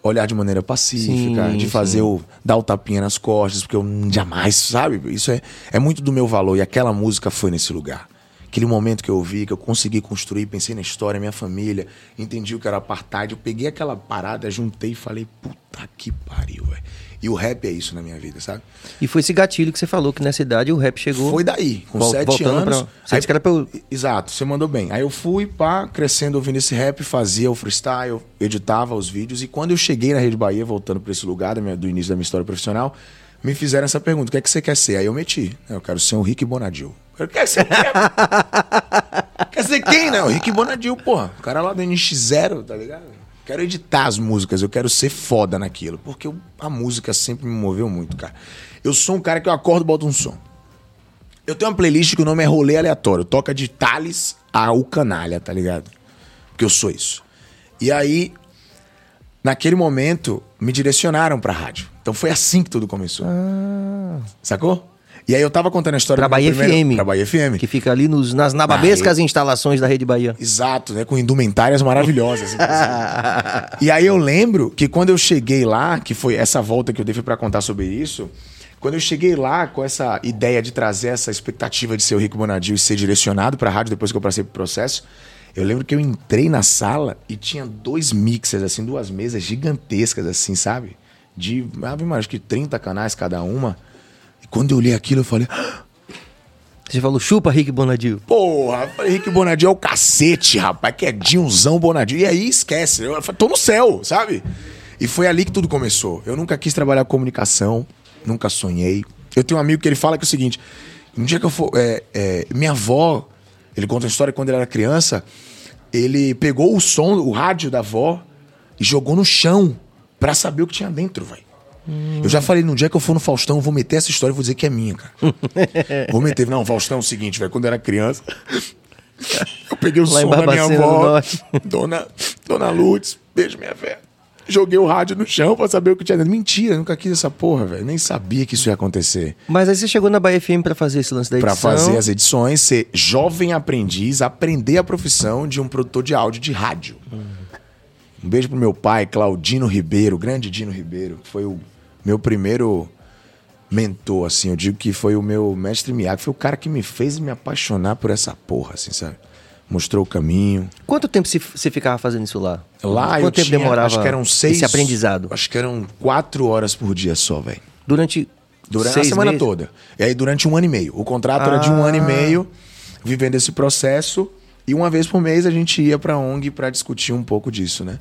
olhar de maneira pacífica, Sim, de fazer o dar o tapinha nas costas, porque eu jamais, sabe? Isso é, é muito do meu valor e aquela música foi nesse lugar. Aquele momento que eu ouvi, que eu consegui construir, pensei na história, minha família, entendi o que era apartheid, eu peguei aquela parada, juntei e falei, puta que pariu, velho. E o rap é isso na minha vida, sabe? E foi esse gatilho que você falou que nessa idade o rap chegou. Foi daí, com Vol- sete voltando anos. pra- Você disse que era pra eu- Exato, você mandou bem. Aí eu fui, pá, crescendo ouvindo esse rap, fazia o freestyle, editava os vídeos. E quando eu cheguei na Rede Bahia, voltando pra esse lugar minha- do início da minha história profissional, me fizeram essa pergunta: o que é que você quer ser? Aí eu meti. Eu quero ser um Rick Bonadil. Eu quero ser quer ser quem, né? O Rick Bonadil, porra. O cara lá do NX0, tá ligado? Quero editar as músicas, eu quero ser foda naquilo. Porque eu- a música sempre me moveu muito, cara. Eu sou um cara que eu acordo e boto um som. Eu tenho uma playlist que o nome é Rolê Aleatório. Toca de Thales a O Canalha, tá ligado? Porque eu sou isso. E aí, naquele momento, me direcionaram pra rádio. Então foi assim que tudo começou. Sacou? E aí eu tava contando a história Pra do Bahia primeiro- FM. Pra Bahia FM. Que fica ali nos, nas nababescas instalações da Rede Bahia. Exato, né? Com indumentárias maravilhosas. e aí eu lembro que quando eu cheguei lá, que foi essa volta que eu dei pra contar sobre isso, quando eu cheguei lá com essa ideia de trazer essa expectativa de ser o Rico Bonadil e ser direcionado pra rádio depois que eu passei pro processo, eu lembro que eu entrei na sala e tinha dois mixers, assim, duas mesas gigantescas, assim, sabe? De, Maria, acho que 30 canais cada uma. E quando eu olhei aquilo, eu falei, Você falou, chupa Rick Bonadil. Porra, falei, Rick Bonadil é o cacete, rapaz, que é Dinhozão Bonadil. E aí esquece, eu falei, tô no céu, sabe? E foi ali que tudo começou. Eu nunca quis trabalhar com comunicação, nunca sonhei. Eu tenho um amigo que ele fala que é o seguinte: um dia que eu for. é, é, minha avó, ele conta uma história quando ele era criança, ele pegou o som, o rádio da avó e jogou no chão pra saber o que tinha dentro, velho. Eu já falei, no dia que eu for no Faustão, eu vou meter essa história e vou dizer que é minha, cara. vou meter. Não, Faustão é o seguinte, velho. Quando eu era criança, eu peguei o Lá som da minha avó, dona, dona Lourdes, beijo minha velha. Joguei o rádio no chão pra saber o que tinha dentro. Mentira, nunca quis essa porra, velho. Nem sabia que isso ia acontecer. Mas aí você chegou na Bahia FM pra fazer esse lance da edição. Pra fazer as edições, ser jovem aprendiz, aprender a profissão de um produtor de áudio de rádio. Um beijo pro meu pai, Claudino Ribeiro, grande Dino Ribeiro, que foi o meu primeiro mentor, assim. Eu digo que foi o meu mestre Miyagi, foi o cara que me fez me apaixonar por essa porra, assim, sabe? Mostrou o caminho. Quanto tempo você- ficava fazendo isso lá? Lá Quanto eu tempo tinha, demorava acho que eram seis... esse aprendizado? Acho que eram quatro horas por dia só, velho. Durante, Durante seis a semana meses? toda. E aí durante um ano e meio. O contrato era de um Ah. ano e meio, vivendo esse processo. E uma vez por mês a gente ia pra ONG pra discutir um pouco disso, né?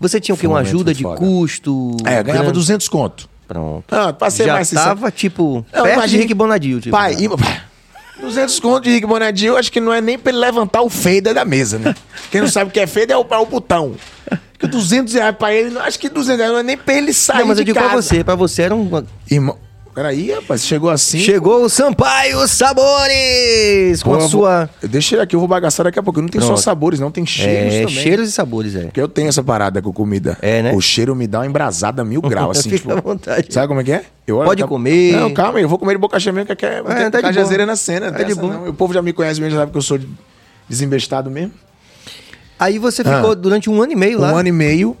Você tinha o quê? Um Uma ajuda de foda. custo? É, eu ganhava grande? 200 conto. Pronto. Ah, passei Já mais tava, tipo, Não, perto imagine- de Rick Bonadil. Tipo, Pai, e, pá, 200 conto de Rick Bonadil, acho que não é nem pra ele levantar o fader da mesa, né? Quem não sabe o que é fader é o, é o botão. Porque 200 reais pra ele, acho que 200 reais não é nem pra ele sair Não, mas eu digo casa. pra você. Pra você era um... Irmão, peraí, rapaz, chegou assim... Chegou o Sampaio Sabores! Com Pô, a sua... Vou, deixa ele aqui, eu vou bagaçar daqui a pouco. Não tem só Pronto. sabores, não, tem cheiros É, também. cheiros e sabores, é. Porque eu tenho essa parada com comida. É, né? O cheiro me dá uma embrasada mil graus, assim. Fica tipo, à vontade. Sabe como é que é? Eu Pode tá- comer. Não, calma aí, eu vou comer de boca cheia mesmo, que quer É, tá cajazeira na cena. Tá de boa. não. O povo já me conhece mesmo, já sabe que eu sou de- desembestado mesmo. Aí você ficou Ah. durante um ano e meio lá. Um ano e meio,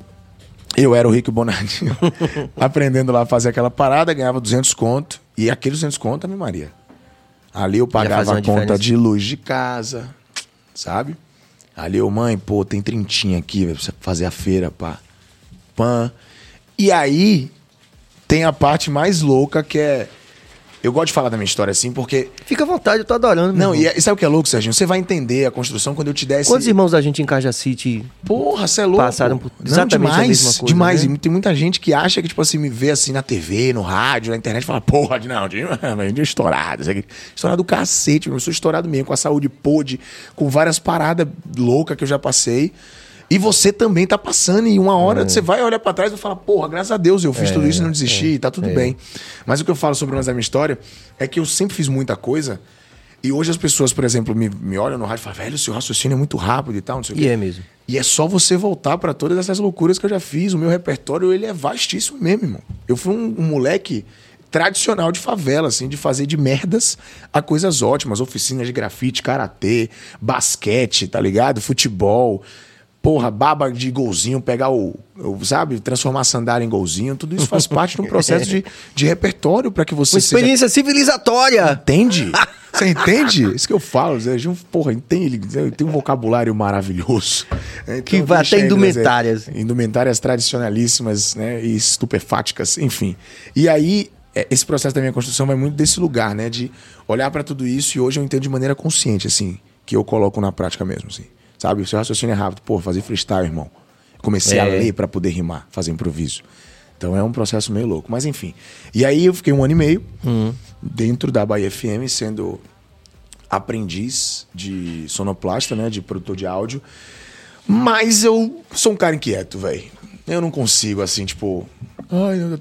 eu era o Rico Bonadinho, aprendendo lá a fazer aquela parada, ganhava 200 conto. E aqueles 200 conto, minha Maria. Ali eu pagava a conta diferença. de luz de casa, sabe? Ali eu, mãe, pô, tem trintinha aqui, pra você fazer a feira, pá. Pã. E aí tem a parte mais louca que é eu gosto de falar da minha história assim, porque. Fica à vontade, eu tô adorando. Não, irmão. e, é- e sabe o que é louco, Serginho? Você vai entender a construção quando eu te der esse. Quantos irmãos da gente em Caja City Porra, você é louco. Passaram por Não, exatamente a demais, mesma coisa, Demais. né? E tem muita gente que acha que, tipo assim, me vê assim na TV, no rádio, na internet, fala, porra, não, de é estourado. Isso aqui. Estourado do cacete, meu. Eu sou estourado mesmo, com a saúde podre, com várias paradas loucas que eu já passei. E você também tá passando, e uma hora É. você vai olhar pra trás e vai falar, porra, graças a Deus eu fiz tudo isso e não desisti, é. tá tudo bem. Mas o que eu falo sobre uma da minha história é que eu sempre fiz muita coisa. E hoje as pessoas, por exemplo, me, me olham no rádio e falam, velho, seu raciocínio é muito rápido e tal, não sei o quê. E é mesmo. E é só você voltar pra todas essas loucuras que eu já fiz. O meu repertório, ele é vastíssimo mesmo, irmão. Eu fui um, um moleque tradicional de favela, assim, de fazer de merdas a coisas ótimas. Oficinas de grafite, karatê, basquete, tá ligado? Futebol. Porra, baba de golzinho, pegar o, o, sabe, transformar sandália em golzinho, tudo isso faz parte de um processo de, de repertório pra que você Uma seja experiência civilizatória. Entende? Você entende? Isso que eu falo, Zé. Gil, Porra, entende? Tem um vocabulário maravilhoso. Então, Que vai até indumentárias. Indumentárias tradicionalíssimas, né? E estupefáticas, enfim. E aí, é, esse processo da minha construção vai muito desse lugar, né? De olhar pra tudo isso e hoje eu entendo de maneira consciente, assim, que eu coloco na prática mesmo, assim. Sabe? O seu raciocínio é rápido. Pô, fazer freestyle, irmão. Comecei a É. ler pra poder rimar, fazer improviso. Então é um processo meio louco. Mas enfim. E aí eu fiquei um ano e meio dentro da Bahia FM, sendo aprendiz de sonoplasta, né? De produtor de áudio. Mas eu sou um cara inquieto, velho. Eu não consigo, assim, tipo. Ai, eu,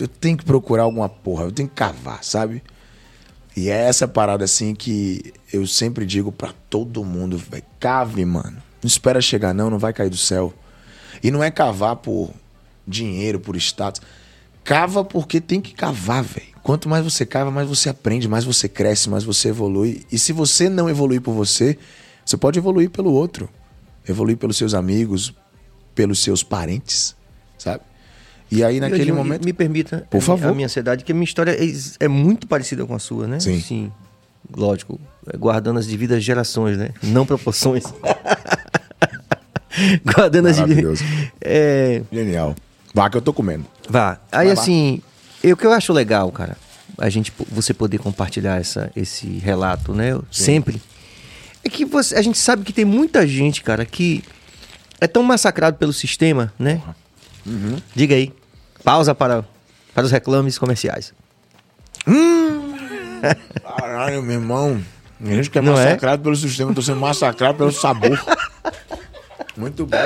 eu tenho que procurar alguma porra, eu tenho que cavar, sabe? E é essa parada, assim, que eu sempre digo pra todo mundo, velho. Cave, mano. Não espera chegar, não, não vai cair do céu. E não é cavar por dinheiro, por status. Cava porque tem que cavar, velho. Quanto mais você cava, mais você aprende, mais você cresce, mais você evolui. E se você não evoluir por você, você pode evoluir pelo outro. Evoluir pelos seus amigos, pelos seus parentes, sabe? E aí naquele momento. Me permita, Por favor. a minha ansiedade, que a minha história é, é muito parecida com a sua, né? Sim. lógico, guardando as devidas gerações, né? Não proporções. guardando as devidas... É, Genial. Vá que eu tô comendo. Vá. Aí Vai assim, o que eu acho legal, cara, a gente, você poder compartilhar essa, esse relato, né? Sempre. É que você, a gente sabe que tem muita gente, cara, que é tão massacrado pelo sistema, né? Uhum. Diga aí. Pausa para, para os reclames comerciais. Caralho, meu irmão. A gente que é Não é? massacrado pelo sistema, tô sendo massacrado pelo sabor. Muito bom.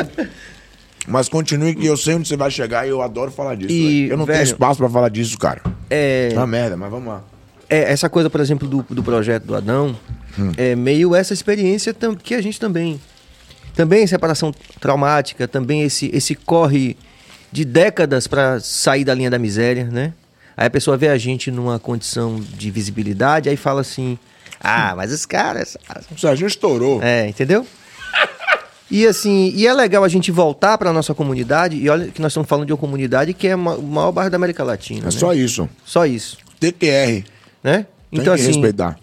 Mas continue que eu sei onde você vai chegar e eu adoro falar disso. E, eu não velho, tenho espaço pra falar disso, cara. É, É uma merda, mas vamos lá. é, essa coisa, por exemplo, do, do projeto do Adão, Hum. é meio essa experiência que a gente também. Também separação traumática, também esse, esse corre de décadas para sair da linha da miséria, né? Aí a pessoa vê a gente numa condição de visibilidade, aí fala assim: ah, mas os caras. O Serginho estourou. É, entendeu? E assim, e é legal a gente voltar para nossa comunidade, e olha que nós estamos falando de uma comunidade que é o maior bairro da América Latina. É né? só isso. Só isso, TQR. né? Tem Então, que assim, respeitar.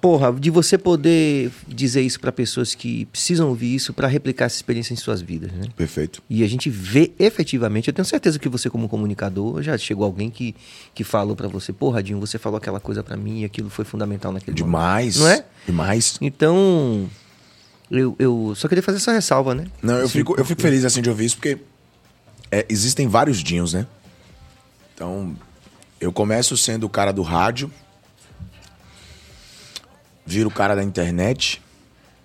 Porra, de você poder dizer isso para pessoas que precisam ouvir isso para replicar essa experiência em suas vidas, né? Perfeito. E a gente vê efetivamente, eu tenho certeza que você como comunicador já chegou alguém que, que falou para você, porra, Dinho, você falou aquela coisa para mim e aquilo foi fundamental naquele momento. Demais. Não é? Demais. Então, eu, eu só queria fazer essa ressalva, né? Não, eu Assim, fico, eu fico feliz assim de ouvir isso, porque é, existem vários Dinhos, né? Então, eu começo sendo o cara do rádio, viro o cara da internet,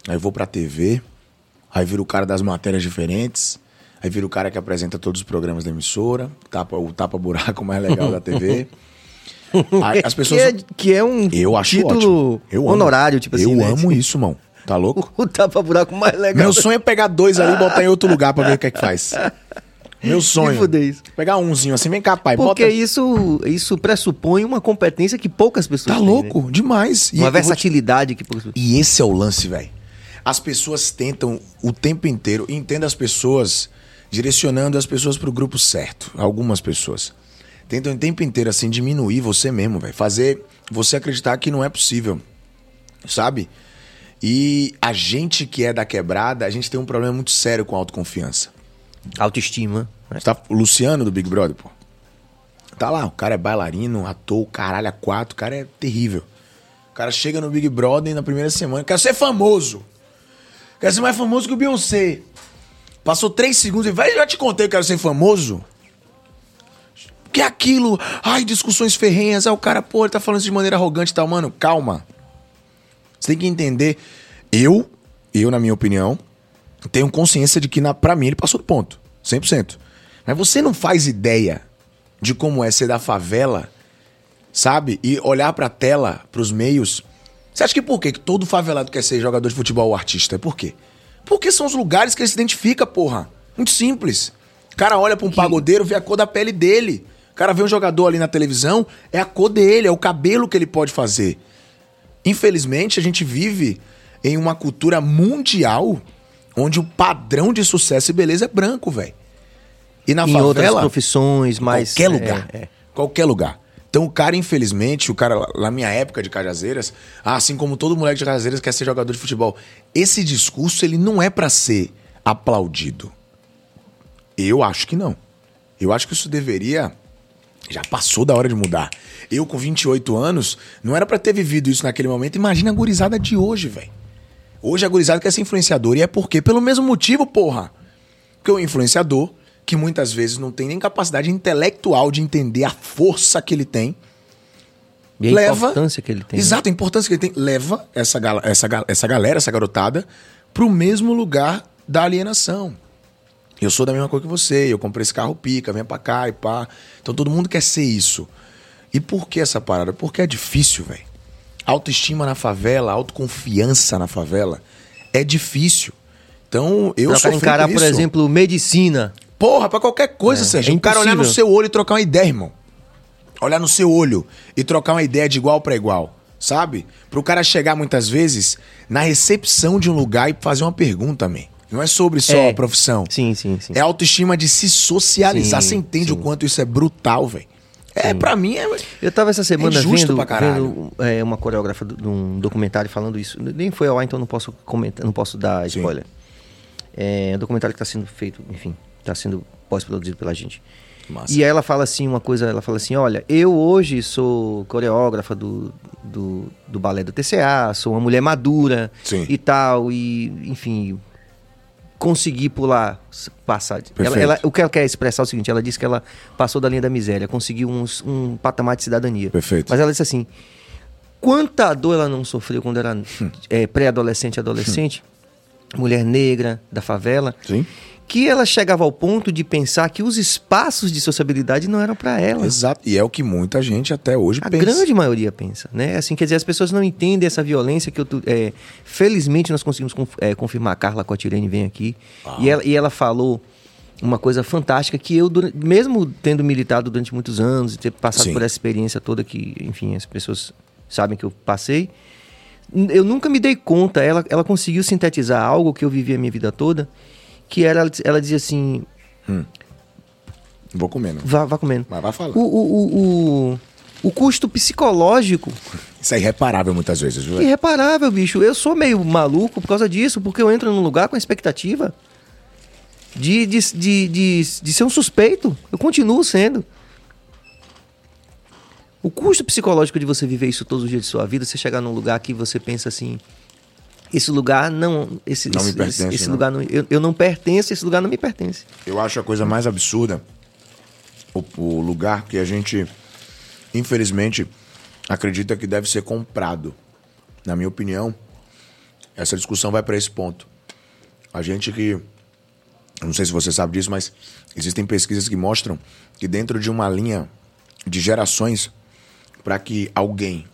aí vou pra TV, aí viro o cara das matérias diferentes, aí viro o cara que apresenta todos os programas da emissora, tapa, o tapa-buraco mais legal da TV. Aí as pessoas. que, é, que é um Eu acho título. Eu honorário, tipo assim. Eu né? amo isso, mano. Tá louco? O tapa-buraco mais legal. Meu sonho é pegar dois ali e botar em outro lugar pra ver o que é que faz. Meu sonho. Pegar umzinho assim, vem cá, pai. Porque bota... isso, isso pressupõe uma competência que poucas pessoas Tá têm, né? louco, demais. E Uma vou te- versatilidade que poucas pessoas E esse é o lance, velho. As pessoas tentam o tempo inteiro, entenda as pessoas, direcionando as pessoas pro grupo certo. Algumas pessoas. Tentam o tempo inteiro, assim, diminuir você mesmo, velho. Fazer você acreditar que não é possível. Sabe? E a gente que é da quebrada, a gente tem um problema muito sério com autoconfiança. Autoestima. Tá, o Luciano do Big Brother, pô. Tá lá, o cara é bailarino, ator, caralho, a quatro, o cara é terrível. O cara chega no Big Brother na primeira semana, quer ser famoso. Quero ser mais famoso que o Beyoncé. Passou três segundos e vai, já te contei que quero ser famoso. Que é aquilo? Ai, discussões ferrenhas. Aí o cara, pô, ele tá falando isso de maneira arrogante e tal. Mano, calma. Você tem que entender. Eu, eu, na minha opinião, tenho consciência de que, na, pra mim, ele passou do ponto. 100%. Mas você não faz ideia de como é ser da favela, sabe? E olhar pra tela, pros meios. Você acha que por quê? que todo favelado quer ser jogador de futebol ou artista? Por quê? Porque são os lugares que ele se identifica, porra. Muito simples. O cara olha pra um pagodeiro, vê a cor da pele dele. O cara vê um jogador ali na televisão, é a cor dele, é o cabelo que ele pode fazer. Infelizmente, a gente vive em uma cultura mundial onde o padrão de sucesso e beleza é branco, velho. E na em favela, outras profissões, mas. qualquer lugar. É, é. Qualquer lugar. Então o cara, infelizmente, o cara, na minha época de Cajazeiras, assim como todo moleque de Cajazeiras quer ser jogador de futebol, esse discurso ele não é pra ser aplaudido. Eu acho que não. Eu acho que isso deveria já passou da hora de mudar. Eu com 28 anos, não era pra ter vivido isso naquele momento. Imagina a gurizada de hoje, velho. Hoje a gurizada quer ser influenciador e é porque pelo mesmo motivo, porra. Porque o influenciador que muitas vezes não tem nem capacidade intelectual de entender a força que ele tem. E a leva, importância que ele tem. né? Exato, a importância que ele tem. Leva essa, essa, essa galera, essa garotada, pro mesmo lugar da alienação. Eu sou da mesma cor que você, eu comprei esse carro pica, vem pra cá e pá. Então todo mundo quer ser isso. E por que essa parada? Porque é difícil, velho. Autoestima na favela, autoconfiança na favela é difícil. Então eu Pra encarar, por exemplo, medicina. Porra, pra qualquer coisa, É, Sérgio. é o cara olhar no seu olho e trocar uma ideia, irmão. Olhar no seu olho e trocar uma ideia de igual pra igual, sabe? Pro cara chegar muitas vezes na recepção de um lugar e fazer uma pergunta, man. Não é sobre só É. a profissão. Sim, sim, sim. É a autoestima de se socializar. Sim, Você entende sim. o quanto isso é brutal, velho. É, pra mim é. Eu tava essa semana É vendo, vendo, é, uma coreógrafa do- de um documentário falando isso. Nem foi ao ar, então não posso comentar, não posso dar Sim. spoiler. É um documentário que está sendo feito, enfim, está sendo pós-produzido pela gente. Massa. E aí ela fala assim, uma coisa, ela fala assim, olha, eu hoje sou coreógrafa do, do, do balé do TCA, sou uma mulher madura Sim. e tal, e enfim, consegui pular, passar. Ela, ela- o que ela quer expressar é o seguinte, ela disse que ela passou da linha da miséria, conseguiu uns- um patamar de cidadania. Perfeito. Mas ela disse assim, quanta dor ela não sofreu quando era Hum. é, pré-adolescente, adolescente, mulher negra da favela, Sim. Que ela chegava ao ponto de pensar que os espaços de sociabilidade não eram para ela. Exato. E é o que muita gente até hoje A pensa. grande maioria pensa, né? Assim, quer dizer, as pessoas não entendem essa violência que eu... é, felizmente nós conseguimos conf- é, confirmar, a Carla Cotirene vem aqui, e, ela, e ela falou uma coisa fantástica que eu, mesmo tendo militado durante muitos anos e ter passado Sim. por essa experiência toda que, enfim, as pessoas sabem que eu passei, eu nunca me dei conta, ela, ela conseguiu sintetizar algo que eu vivi a minha vida toda, que era, ela, ela dizia assim, Vou comendo. vá, vá comendo. Mas vai falar. O, o, o, o, custo psicológico Isso é irreparável muitas vezes, viu? Irreparável, bicho. Eu sou meio maluco por causa disso, porque eu entro num lugar com a expectativa de, de, de, de, de ser um suspeito. Eu continuo sendo. O custo psicológico de você viver isso todos os dias de sua vida, você chegar num lugar que você pensa assim. Esse lugar não. Esse, Não me esse, pertence, esse, né? lugar não. Eu, eu não pertenço, esse lugar não me pertence. Eu acho a coisa mais absurda o, o lugar que a gente, infelizmente, acredita que deve ser comprado. Na minha opinião, essa discussão vai para esse ponto. A gente que. Não sei se você sabe disso, mas existem pesquisas que mostram que dentro de uma linha de gerações, para que alguém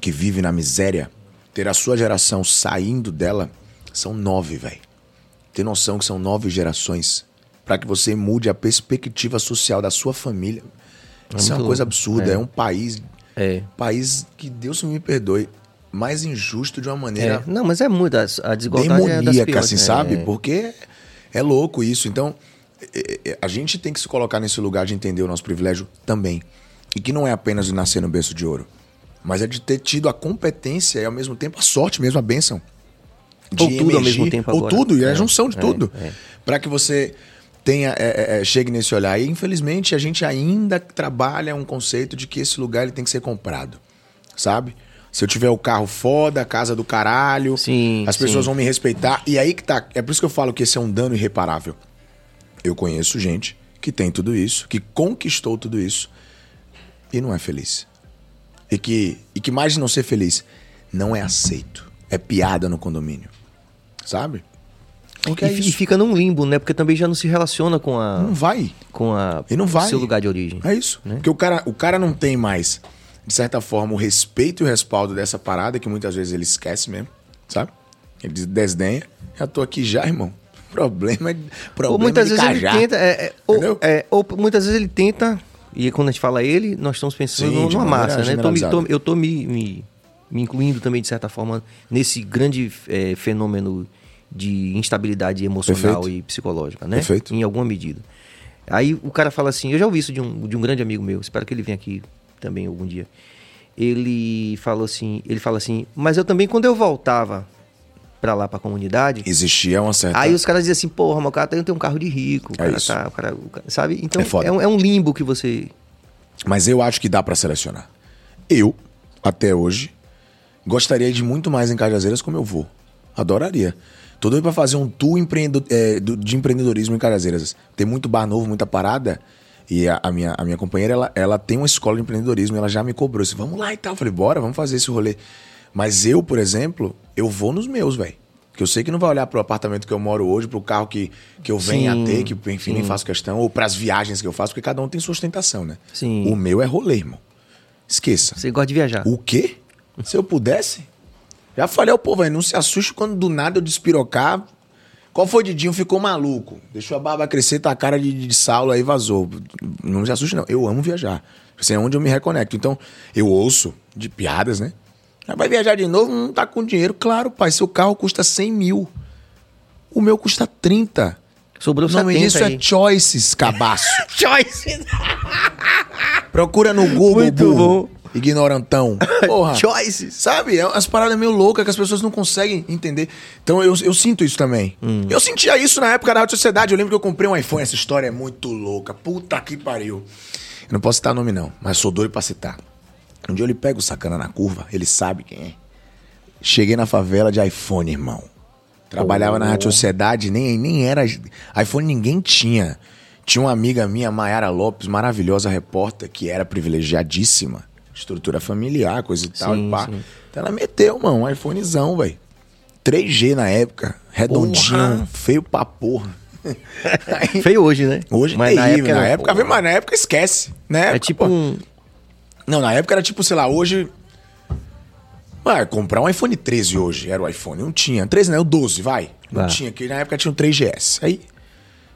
que vive na miséria ter a sua geração saindo dela, são nove, velho. Tem noção que são nove gerações para que você mude a perspectiva social da sua família. Isso é uma coisa absurda. É. É. um país, É. país que Deus me perdoe, mais injusto de uma maneira É. Não, mas é muito. A, desigualdade é demoníaca, piores, assim, né? sabe? É. Porque é louco isso. Então, é- é- a gente tem que se colocar nesse lugar de entender o nosso privilégio também. E que não é apenas de nascer no berço de ouro, mas é de ter tido a competência e ao mesmo tempo a sorte mesmo, a bênção. de Ou tudo ao mesmo tempo Ou agora. tudo, e a É, junção de é, tudo. é. Para que você tenha, é, é, é, chegue nesse olhar. E infelizmente a gente ainda trabalha um conceito de que esse lugar ele tem que ser comprado, sabe? Se eu tiver o carro foda, a casa do caralho, Sim, as pessoas sim. vão me respeitar. E aí que tá. É por isso que eu falo que esse é um dano irreparável. Eu conheço gente que tem tudo isso, que conquistou tudo isso e não é feliz. E que, e que mais de não ser feliz, não é aceito. É piada no condomínio. Sabe? Porque E, é e fica num limbo, né? Porque também já não se relaciona com a. Não vai. com a. E não vai. seu lugar de origem. É isso. Né? Porque o cara, o cara não tem mais, de certa forma, o respeito e o respaldo dessa parada que muitas vezes ele esquece mesmo, sabe? Ele desdenha. Já tô aqui já, irmão. Problema, é- problema Ou muitas de vezes ele tenta. é, é, ou, é, ou muitas vezes ele tenta. E quando a gente fala ele, nós estamos pensando Sim, numa massa, né? Eu tô, me, tô- eu tô me, me, me incluindo também, de certa forma, nesse grande é, fenômeno de instabilidade emocional Perfeito. e psicológica, né? Perfeito. Em alguma medida. Aí o cara fala assim, eu já ouvi isso de um, de um grande amigo meu, espero que ele venha aqui também algum dia. Ele falou assim, ele fala assim, mas eu também, quando eu voltava pra lá, pra comunidade, Existia uma certa. Aí os caras diziam assim, porra, o cara tem tem um carro de rico, o É cara tá, o cara, o cara- sabe? Então É é, um, é um limbo que você... Mas eu acho que dá pra selecionar. Eu, até hoje, gostaria de muito mais em Cajazeiras como eu vou. Adoraria. Tô doido pra fazer um tour empreendo- é, de empreendedorismo em Cajazeiras. Tem muito bar novo, muita parada. E a, a minha, a minha companheira, ela, ela tem uma escola de empreendedorismo. Ela já me cobrou. Assim, vamos lá e tal. Eu falei, bora, vamos fazer esse rolê. Mas eu, por exemplo, eu vou nos meus, velho. Que eu sei que não vai olhar pro apartamento que eu moro hoje, pro carro que, que eu venho Sim, a ter, que enfim nem faço questão, ou pras viagens que eu faço, porque cada um tem sua ostentação, né? Sim. O meu é rolê, irmão. Esqueça. Você gosta de viajar. O quê? Se eu pudesse? Já falei ao povo aí, não se assuste quando do nada eu despirocar. Qual foi, Didinho? Ficou maluco. Deixou a barba crescer, tá a cara de, de Saulo aí vazou. Não se assuste, não. Eu amo viajar. Assim, é onde eu me reconecto. Então, eu ouço de piadas, né? Vai viajar de novo? Não tá com dinheiro. Claro, pai. Seu carro custa 100 mil. O meu custa 30. Sobrou O nome 70 disso aí. é Choices, cabaço. Choice! Procura no Google, Muito burro. bom. Ignorantão. Porra. Choices! Sabe? É umas paradas meio loucas que as pessoas não conseguem entender. Então eu, eu sinto isso também. Hum. Eu sentia isso na época da Rádio Sociedade. Eu lembro que eu comprei um iPhone. Essa história é muito louca. Puta que pariu. Eu não posso citar nome, não, mas sou doido pra citar. Um dia eu lhe pego o sacana na curva, ele sabe quem é. Cheguei na favela de iPhone, irmão. Trabalhava na Rádio Sociedade, nem, nem era. iPhone ninguém tinha. Tinha uma amiga minha, Mayara Lopes, maravilhosa repórter, que era privilegiadíssima. Estrutura familiar, coisa e tal. Sim, e pá. sim. Então ela meteu, mano, um iPhonezão, velho. 3G na época, redondinho, Porra. feio pra porra. Aí- Feio hoje, né? Hoje mas na época, na época, pô, mas na época esquece. né? É tipo um... Não, na época era tipo, sei lá, hoje. Ah, comprar um iPhone 13 hoje era o iPhone. Não tinha. 13 não, é o 12, vai. Não Ah. tinha, que na época tinha o 3GS. Aí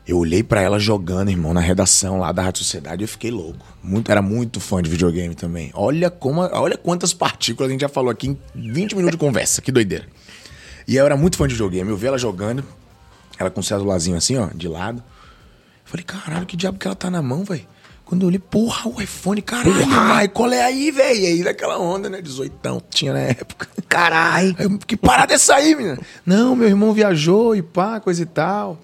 eu olhei pra ela jogando, irmão, na redação lá da Rádio Sociedade e eu fiquei louco. Muito, era muito fã de videogame também. Olha como, olha quantas partículas a gente já falou aqui em 20 minutos de conversa. Que doideira. E eu era muito fã de videogame. Eu vi ela jogando, ela com o celulazinho assim, ó, de lado. Eu falei, caralho, que diabo que ela tá na mão, velho? Quando eu olhei, porra, o iPhone, caralho, mas qual é aí, velho? Aí daquela onda, né? 18 tinha na época. Eu, que parada é essa aí, menina? Não, meu irmão viajou e pá, coisa e tal.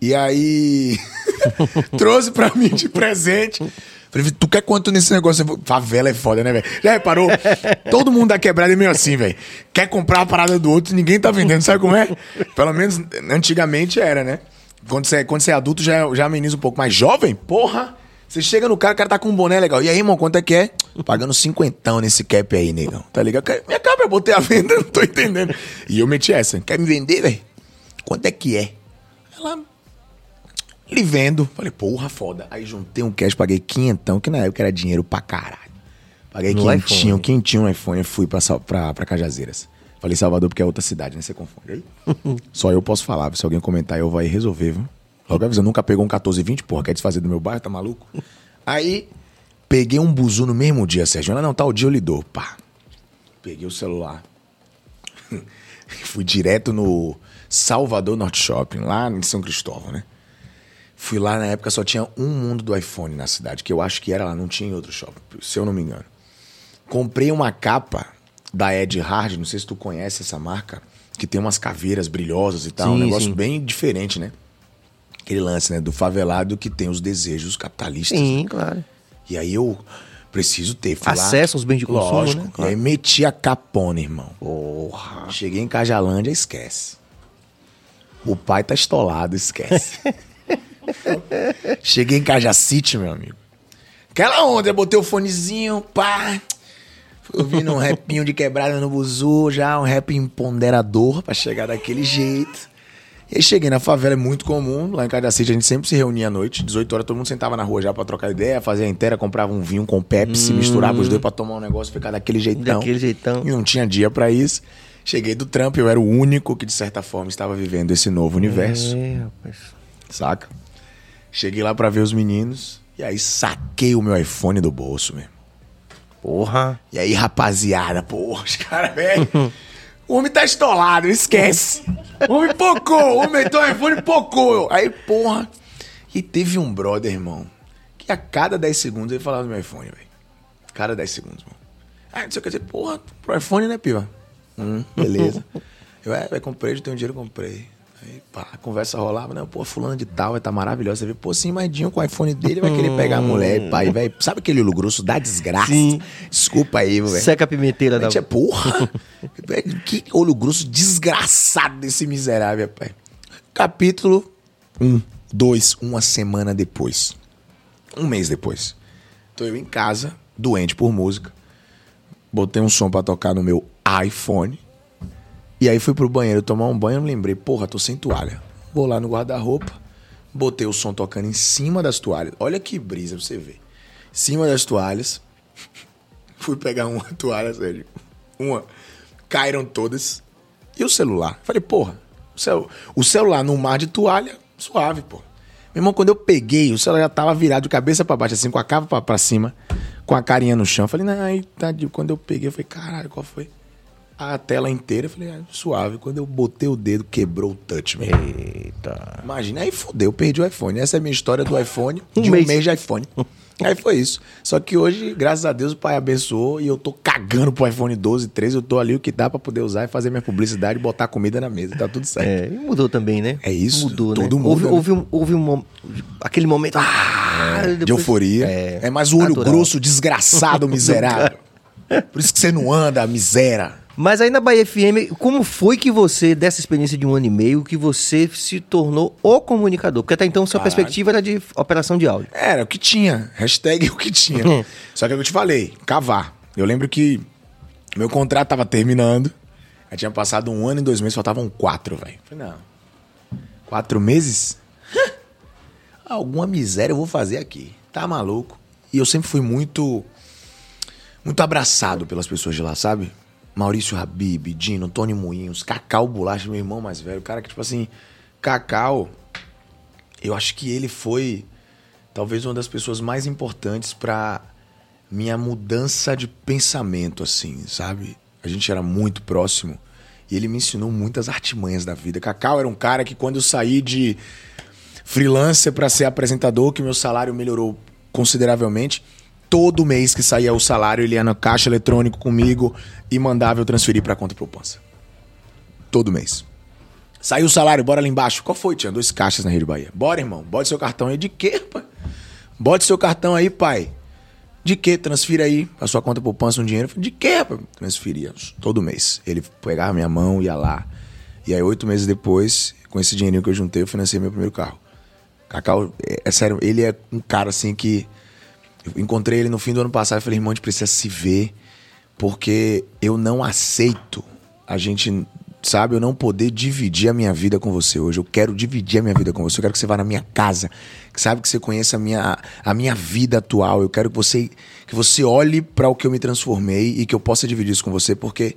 E aí, trouxe pra mim de presente. Falei, tu quer quanto nesse negócio? Favela é foda, né, velho? Já reparou? Todo mundo da quebrada é meio assim, velho. Quer comprar a parada do outro, ninguém tá vendendo, sabe como é? Pelo menos antigamente era, né? Quando você, quando você é adulto, já, já ameniza um pouco. mais jovem, porra, você chega no cara, o cara tá com um boné legal. E aí, irmão, quanto é que é? Pagando cinquentão nesse cap aí, negão. Tá ligado? Minha capa eu botei a venda, não tô entendendo. E eu meti essa. Quer me vender, velho? Quanto é que é? Ela, lhe vendo. Falei, porra, foda. Aí juntei um cash, paguei quinhentão, que na época era dinheiro pra caralho. Paguei No quinhentinho, iPhone. quinhentinho no iPhone e fui pra, pra, pra Cajazeiras. Falei Salvador porque é outra cidade, né? Você confunde aí? Só eu posso falar. Se alguém comentar, eu vou aí resolver, viu? Logo avisando, nunca pegou um 1420, porra, quer desfazer do meu bairro, tá maluco? Aí, peguei um buzu no mesmo dia, Sérgio. Ela, não, tal dia eu lhe dou. Pá. Peguei o celular. Fui direto no Salvador Norte Shopping, lá em São Cristóvão, né? Fui lá, na época só tinha um mundo do iPhone na cidade, que eu acho que era lá, não tinha em outro shopping, se eu não me engano. Comprei uma capa da Ed Hard, não sei se tu conhece essa marca, que tem umas caveiras brilhosas e tal, um Sim, negócio sim. bem diferente, né? Aquele lance, né? Do favelado que tem os desejos capitalistas. Sim, claro. E aí eu preciso ter. Fui lá- Acesso aos bens de consumo, Lógico. né? E aí meti a capona, irmão. Porra. Cheguei em Cajalândia, esquece. O pai tá estolado, esquece. Cheguei em Cajacite, meu amigo. Aquela onda, eu botei o fonezinho, pá. Fui ouvindo um rapinho de quebrada no buzu, já um rap empoderador pra chegar daquele jeito. E aí cheguei na favela, é muito comum. Lá em Cajacite a gente sempre se reunia à noite, 18 horas, todo mundo sentava na rua já pra trocar ideia, fazia a inteira, comprava um vinho com Pepsi, misturava os dois pra tomar um negócio, ficar daquele jeitão. Daquele jeitão. E não tinha dia pra isso. Cheguei do trampo, eu era o único que, de certa forma, estava vivendo esse novo universo, É, rapaz. saca? Cheguei lá pra ver os meninos, e aí saquei o meu iPhone do bolso, mesmo. Porra. E aí, rapaziada, porra, os caras, velho. O homem tá estolado, esquece. O homem pocou, o homem meteu o iPhone e pocou. Aí, porra. E teve um brother, irmão, que a cada 10 segundos ele falava do meu iPhone, velho. Cada 10 segundos, irmão. Ah, não sei o que dizer, porra, pro iPhone, né, piva? Hum, beleza. Eu, é, comprei, eu tenho dinheiro, comprei. Aí, pá, a conversa rolava, né? Pô, fulano de tal, vai tá maravilhosa. Você vê, pô, sim, mas Dinho com o iPhone dele vai querer pegar a mulher, pai, velho. Sabe aquele olho grosso da desgraça? Sim. Desculpa aí, velho. Seca a pimenteira da. É porra. que olho grosso desgraçado desse miserável, pai. Capítulo 1, 2, uma semana depois. Um mês depois. Tô eu em casa, doente por música. Botei um som pra tocar no meu iPhone. E aí fui pro banheiro tomar um banho e lembrei, porra, tô sem toalha. Vou lá no guarda-roupa, botei o som tocando em cima das toalhas. Olha que brisa pra você ver. Em cima das toalhas. Fui pegar uma toalha, sério. Uma. Caíram todas. E o celular? Falei, porra, o, cel o celular no mar de toalha, suave, pô. Meu irmão, quando eu peguei, o celular já tava virado de cabeça pra baixo, assim, com a cava pra, pra cima, com a carinha no chão. Falei, não, aí tá. de- Quando eu peguei, eu falei, caralho, qual foi? A tela inteira, eu falei, ah, suave. Quando eu botei o dedo, quebrou o touch, meu. Eita. Imagina, aí fodeu, eu perdi o iPhone. Essa é a minha história do iPhone, Um de um mês. mês. de iPhone. Aí foi isso. Só que hoje, graças a Deus, o pai abençoou e eu tô cagando pro iPhone 12, 13. Eu tô ali o que dá pra poder usar e fazer minha publicidade e botar comida na mesa. Tá tudo certo. É, e mudou também, né? É isso, Mudou, todo né? mundo, Houve, né? houve, um, houve um aquele momento. Ah, de depois- euforia. É, É, mas o olho natural. grosso, desgraçado, miserável. Por isso que você não anda, miséria. Mas aí na Bahia FM, como foi que você, dessa experiência de um ano e meio, que você se tornou o comunicador? Porque até então sua Caralho. perspectiva era de operação de áudio. Era o que tinha. Hashtag o que tinha. Só que é que eu te falei, cavar. Eu lembro que meu contrato tava terminando. Aí tinha passado um ano e dois meses, faltavam quatro, velho. Falei, não. Quatro meses? Alguma miséria eu vou fazer aqui. Tá maluco? E eu sempre fui muito. Muito abraçado pelas pessoas de lá, sabe? Maurício Habib, Dino, Tony Moinhos, Cacau Bolacha, meu irmão mais velho. O cara que, tipo assim, Cacau, eu acho que ele foi talvez uma das pessoas mais importantes pra minha mudança de pensamento, assim, sabe? A gente era muito próximo e ele me ensinou muitas artimanhas da vida. Cacau era um cara que quando eu saí de freelancer pra ser apresentador, que meu salário melhorou consideravelmente, todo mês que saía o salário ele ia no caixa eletrônico comigo e mandava eu transferir pra conta poupança. Todo mês. Saiu o salário, bora lá embaixo. Qual foi? Tinha dois caixas na Rede Bahia. Bora, irmão. Bote seu cartão aí. De quê, pai? Bote seu cartão aí, pai. De quê? Transfira aí a sua conta poupança um dinheiro. De quê, pai? Transferia todo mês. Ele pegava minha mão, ia lá. E aí, oito meses depois, com esse dinheirinho que eu juntei, eu financei meu primeiro carro. Cacau, é, é sério, ele é um cara assim que. Eu encontrei ele no fim do ano passado e falei, irmão, a gente precisa se ver, porque eu não aceito a gente, sabe, eu não poder dividir a minha vida com você hoje. Eu quero dividir a minha vida com você. Eu quero que você vá na minha casa, que sabe que você conheça a minha, a minha vida atual. Eu quero que você que você olhe para o que eu me transformei e que eu possa dividir isso com você, porque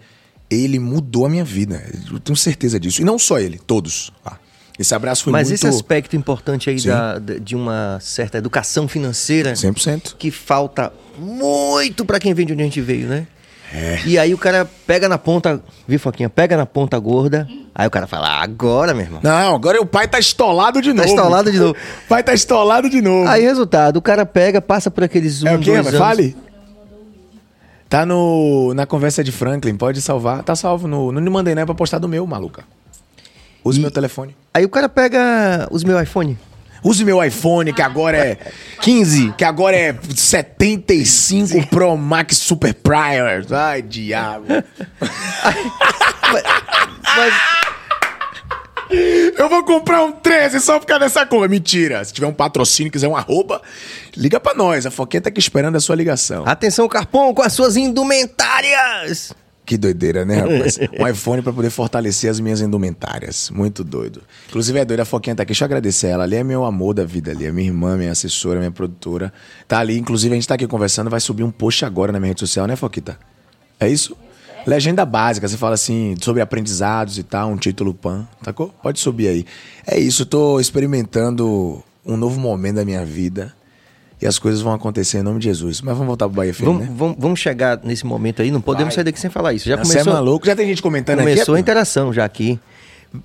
ele mudou a minha vida. Eu tenho certeza disso. E não só ele, todos. lá. Esse abraço foi Mas muito esse aspecto importante aí da, de uma certa educação financeira 100%. que falta muito pra quem vem de onde a gente veio, né? E aí o cara pega na ponta, viu, Foquinha? Pega na ponta gorda. Aí o cara fala, "Ah, agora, meu irmão. Não, agora o pai tá estolado de Tá novo. instalado de novo. O pai tá estolado de novo. Aí, resultado, o cara pega, passa por aqueles um, é o quê? dois fale. Tá no, na conversa de Franklin, pode salvar. Tá salvo no. Não me mandei, né? Pra postar do meu, maluca. Use E- meu telefone. Aí o cara pega os meus iPhone. Use meu iPhone, que agora é 15, que agora é 75 Pro Max Super Prior. Ai, diabo. Mas, mas- Eu vou comprar um 13 só por causa dessa cor. Mentira. Se tiver um patrocínio, quiser um arroba, liga pra nós. A Foquinha tá aqui esperando a sua ligação. atenção, Carpon, com as suas indumentárias. Que doideira, né, rapaz? Um iPhone pra poder fortalecer as minhas indumentárias. Muito doido. Inclusive, é doida, a Foquinha tá aqui. Deixa eu agradecer ela. Ali é meu amor da vida ali. É minha irmã, minha assessora, minha produtora. Tá ali. Inclusive, a gente tá aqui conversando. Vai subir um post agora na minha rede social, né, Foquita? É isso? Legenda básica. Você fala assim, sobre aprendizados e tal. Um título pan. Sacou? Pode subir aí. É isso. Tô experimentando um novo momento da minha vida. E as coisas vão acontecer em nome de Jesus. Mas vamos voltar pro Bahia Firme, Vamos, né? vamos, vamos chegar nesse momento aí, não podemos Vai. sair daqui sem falar isso. Já Você é começou, maluco? Já tem gente comentando aqui? começou a interação já aqui.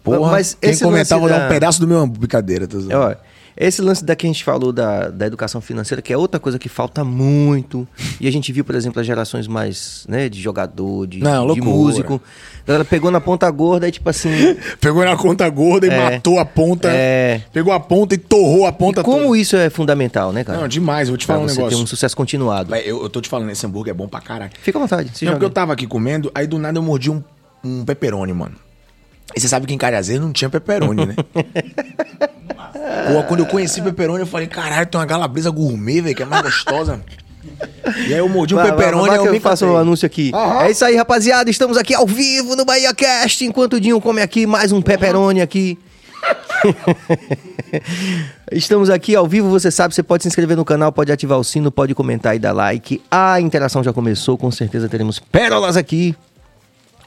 Porra, Mas quem esse comentar, vou dar da- um pedaço do meu. Brincadeira, tô zoando. Esse lance da que a gente falou da, da educação financeira, que é outra coisa que falta muito. E a gente viu, por exemplo, as gerações mais, né, de jogador, de, Não, de músico. A galera pegou na ponta gorda e, tipo assim. Pegou na conta gorda e É. matou a ponta. É. Pegou a ponta e torrou a ponta e como toda. isso é fundamental, né, cara? Não, demais. Vou te pra falar um você negócio. ter um sucesso continuado. Vai, Eu, eu tô te falando, esse hambúrguer é bom pra caralho. Fica à vontade. Se Não, joga. porque eu tava aqui comendo, aí do nada eu mordi um, um pepperoni, mano. E você sabe que em Cariazeiro não tinha pepperoni, né? Pô, quando eu conheci pepperoni, eu falei, caralho, tem uma calabresa gourmet, velho, que é mais gostosa. E aí eu mordi um pepperoni vai, e eu me eu faço o encantei. anúncio aqui. Aham. É isso aí, rapaziada. Estamos aqui ao vivo no Bahia Cast. Enquanto o Dinho come aqui mais um pepperoni aqui. Estamos aqui ao vivo, você sabe, você pode se inscrever no canal, pode ativar o sino, pode comentar e dar like. A interação já começou, com certeza teremos pérolas aqui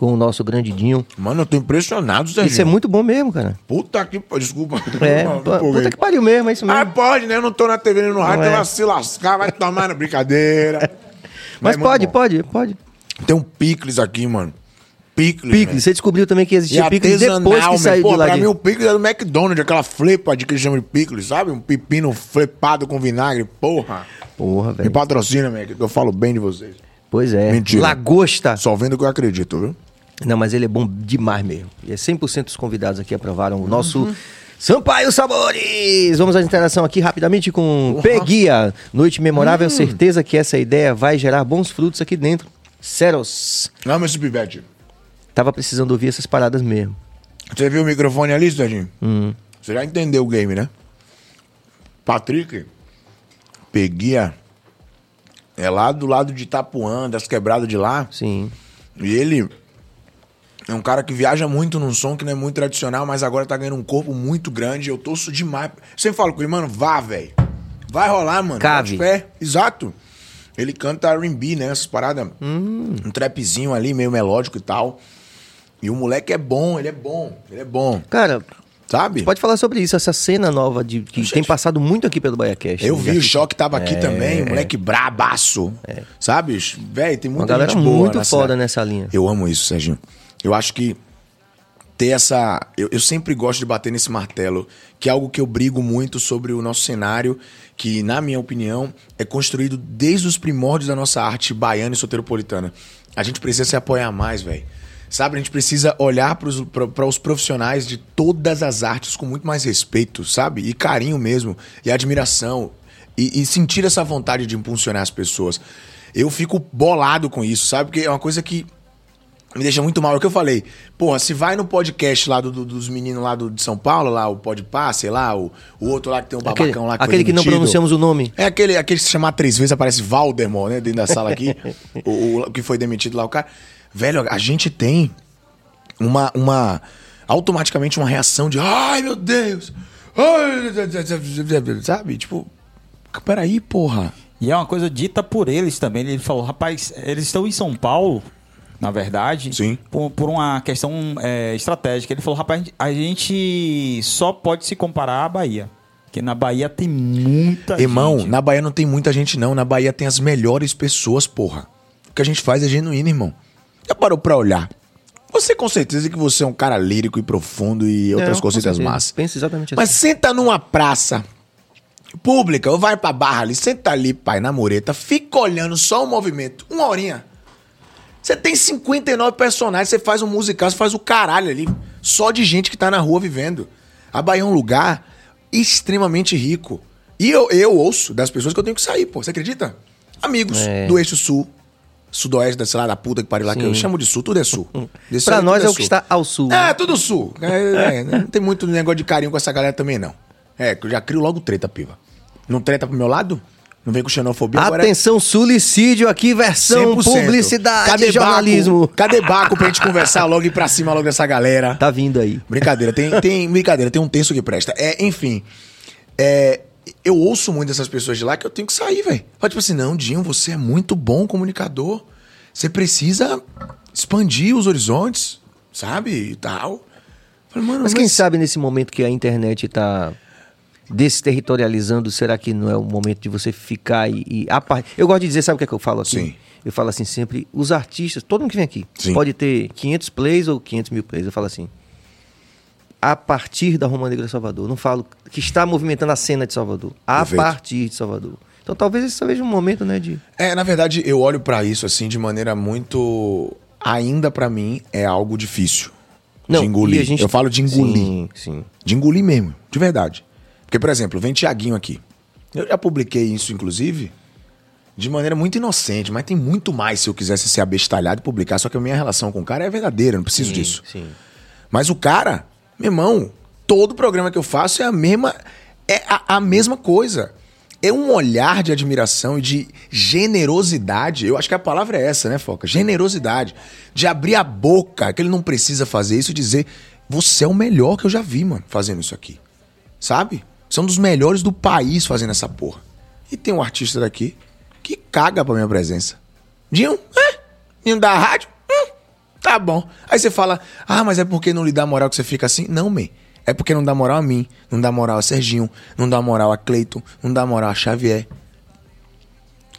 com o nosso grande Dinho. Mano, eu tô impressionado, Serginho. Isso é muito bom mesmo, cara. Puta que... Desculpa. É, Não, puta que pariu mesmo, é isso Ah, mesmo. pode, né? Eu não tô na TV nem no rádio, então é. vai se lascar, vai tomar na brincadeira. Mas muito pode, pode, pode. Tem um picles aqui, mano. Picles. Picles, velho. você descobriu também que existia picles depois que saiu Pô, de lá pra de... mim o picles é do McDonald's, aquela flepa de que eles chamam de picles, sabe? Um pepino flepado com vinagre, porra. Porra, Me velho. patrocina, Mac, que eu falo bem de vocês. Pois é. Mentira. Lagosta. Só vendo o que eu acredito, viu? Não, mas ele é bom demais mesmo. E é 100% dos convidados aqui aprovaram o nosso Uhum. Sampaio Sabores. Vamos à interação aqui rapidamente com Peguia. Noite memorável, Hum. certeza que essa ideia vai gerar bons frutos aqui dentro. Ceros. Amo esse pivete. Tava precisando ouvir essas paradas mesmo. Você viu o microfone ali, Serginho? Hum. Você já entendeu o game, né? Patrick, Peguia, é lá do lado de Itapuã, das quebradas de lá. Sim. E ele é um cara que viaja muito num som que não é muito tradicional, mas agora tá ganhando um corpo muito grande. Eu torço demais. Eu sempre falo com ele, mano, vá, velho. Vai rolar, mano. Cave. Bote fé. Exato. Ele canta R&B, né? Essas paradas. Hum. Um trapzinho ali, meio melódico e tal. E o moleque é bom, ele é bom, ele é bom. Cara, Sabe? pode falar sobre isso, essa cena nova de, que Gente. tem passado muito aqui pelo BaiaCast. Eu né? vi, o Choque tava aqui É. também, o moleque brabaço. Sabe? Velho, tem Uma muita galera gente boa muito na foda nessa linha. Eu amo isso, Serginho. Eu acho que ter essa. Eu, eu sempre gosto de bater nesse martelo, que é algo que eu brigo muito sobre o nosso cenário, que, na minha opinião, é construído desde os primórdios da nossa arte baiana e soteropolitana. A gente precisa se apoiar mais, velho. Sabe, a gente precisa olhar para os profissionais de todas as artes com muito mais respeito, sabe? E carinho mesmo, e admiração, e, e sentir essa vontade de impulsionar as pessoas. Eu fico bolado com isso, sabe? Porque é uma coisa que me deixa muito mal. É o que eu falei. Porra, se vai no podcast lá do- do- dos meninos lá do, de São Paulo, lá, o Podpah, sei lá, o, o outro lá que tem um babacão Aquele, lá que aquele que não pronunciamos o nome. É aquele, aquele que se chamar três vezes aparece Valdemar, né? Dentro da sala aqui. o, o- o que foi demitido lá, o cara. Velho, a gente tem uma. uma automaticamente uma reação de ai meu Deus! Ai, sabe? Tipo, peraí, porra. E é uma coisa dita por eles também. Ele falou, rapaz, eles estão em São Paulo, na verdade, Sim. por, por uma questão é, estratégica. Ele falou, rapaz, a gente só pode se comparar à Bahia. Porque na Bahia tem muita Irmão, gente. na Bahia não tem muita gente, não. Na Bahia tem as melhores pessoas, porra. O que a gente faz é genuíno, irmão. Já parou pra olhar? Você com certeza que você é um cara lírico e profundo e outras Não, com cositas massas. Pensa exatamente Mas assim. senta numa praça pública, ou vai pra barra ali, senta ali, pai, na mureta, fica olhando só o movimento, uma horinha. Você tem 59 personagens, você faz um musical, você faz o caralho ali, só de gente que tá na rua vivendo. A Bahia é um lugar extremamente rico. E eu, eu ouço das pessoas que eu tenho que sair, pô. Você acredita? Amigos É. do eixo sul, sudoeste, da, sei lá, da puta que pariu lá, que eu Sim. chamo de sul, tudo é sul. Desse Pra aí, nós tudo é o que está ao sul. né? É, tudo sul. É, é, não tem muito negócio de carinho com essa galera também, não. É, que eu já crio logo treta, piva. Não treta pro meu lado? Não vem com xenofobia agora? é Atenção, suicídio aqui, versão 100%. publicidade, Cadê jornalismo. Baco? Cadê Baco pra gente conversar logo e pra cima logo dessa galera? Tá vindo aí. Brincadeira, tem, tem brincadeira, tem um texto que presta. É, enfim, é, eu ouço muito dessas pessoas de lá que eu tenho que sair, velho. Tipo assim, não, Dinho, você é muito bom comunicador. Você precisa expandir os horizontes, sabe? E tal. Falei, mano, Mas quem sabe nesse momento que a internet tá desterritorializando, será que não é o momento de você ficar e... e a par- Eu gosto de dizer, sabe o que, é que eu falo aqui? Sim. Eu falo assim sempre, os artistas, todo mundo que vem aqui, Sim. pode ter 500 plays ou 500 mil plays. Eu falo assim, a partir da Roma Negra Salvador. Não falo que está movimentando a cena de Salvador. A Perfeito. partir de Salvador. Então talvez esse seja um momento, né, de... É, na verdade, eu olho pra isso assim de maneira muito. Ainda pra mim é algo difícil. de e engolir. gente- Eu falo de engolir. Sim, sim. De engolir mesmo, de verdade. Porque, por exemplo, vem Tiaguinho aqui. Eu já publiquei isso, inclusive, de maneira muito inocente, mas tem muito mais se eu quisesse ser abestalhado e publicar. Só que a minha relação com o cara é verdadeira, não preciso Sim, disso. Sim. Mas o cara, meu irmão, todo programa que eu faço é a mesma, é a, a mesma coisa. É um olhar de admiração e de generosidade. Eu acho que a palavra é essa, né, Foca? Generosidade. De abrir a boca, que ele não precisa fazer isso e dizer: você é o melhor que eu já vi, mano, fazendo isso aqui. Sabe? São dos melhores do país fazendo essa porra. E tem um artista daqui que caga pra minha presença. Dinho, é? Dinho da rádio? Hum, tá bom. Aí você fala, ah, mas é porque não lhe dá moral que você fica assim? Não, man. É porque não dá moral a mim, não dá moral a Serginho, não dá moral a Cleiton, não dá moral a Xavier.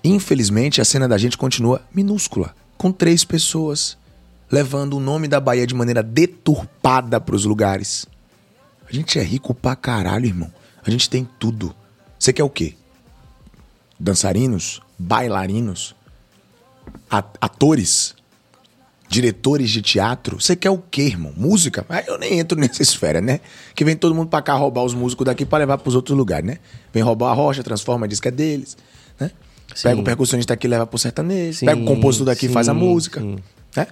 Infelizmente, a cena da gente continua minúscula, com três pessoas, levando o nome da Bahia de maneira deturpada pros lugares. A gente é rico pra caralho, irmão. A gente tem tudo. Você quer o quê? Dançarinos? Bailarinos? A- atores? Diretores de teatro? Você quer o quê, irmão? Música? Aí eu nem entro nessa esfera, né? Que vem todo mundo pra cá roubar os músicos daqui pra levar pros outros lugares, né? Vem roubar a rocha, transforma, diz que é deles, né? Sim. Pega o percussionista aqui e leva pro sertanejo. Sim, Pega o compositor daqui e faz a música. sim. Né?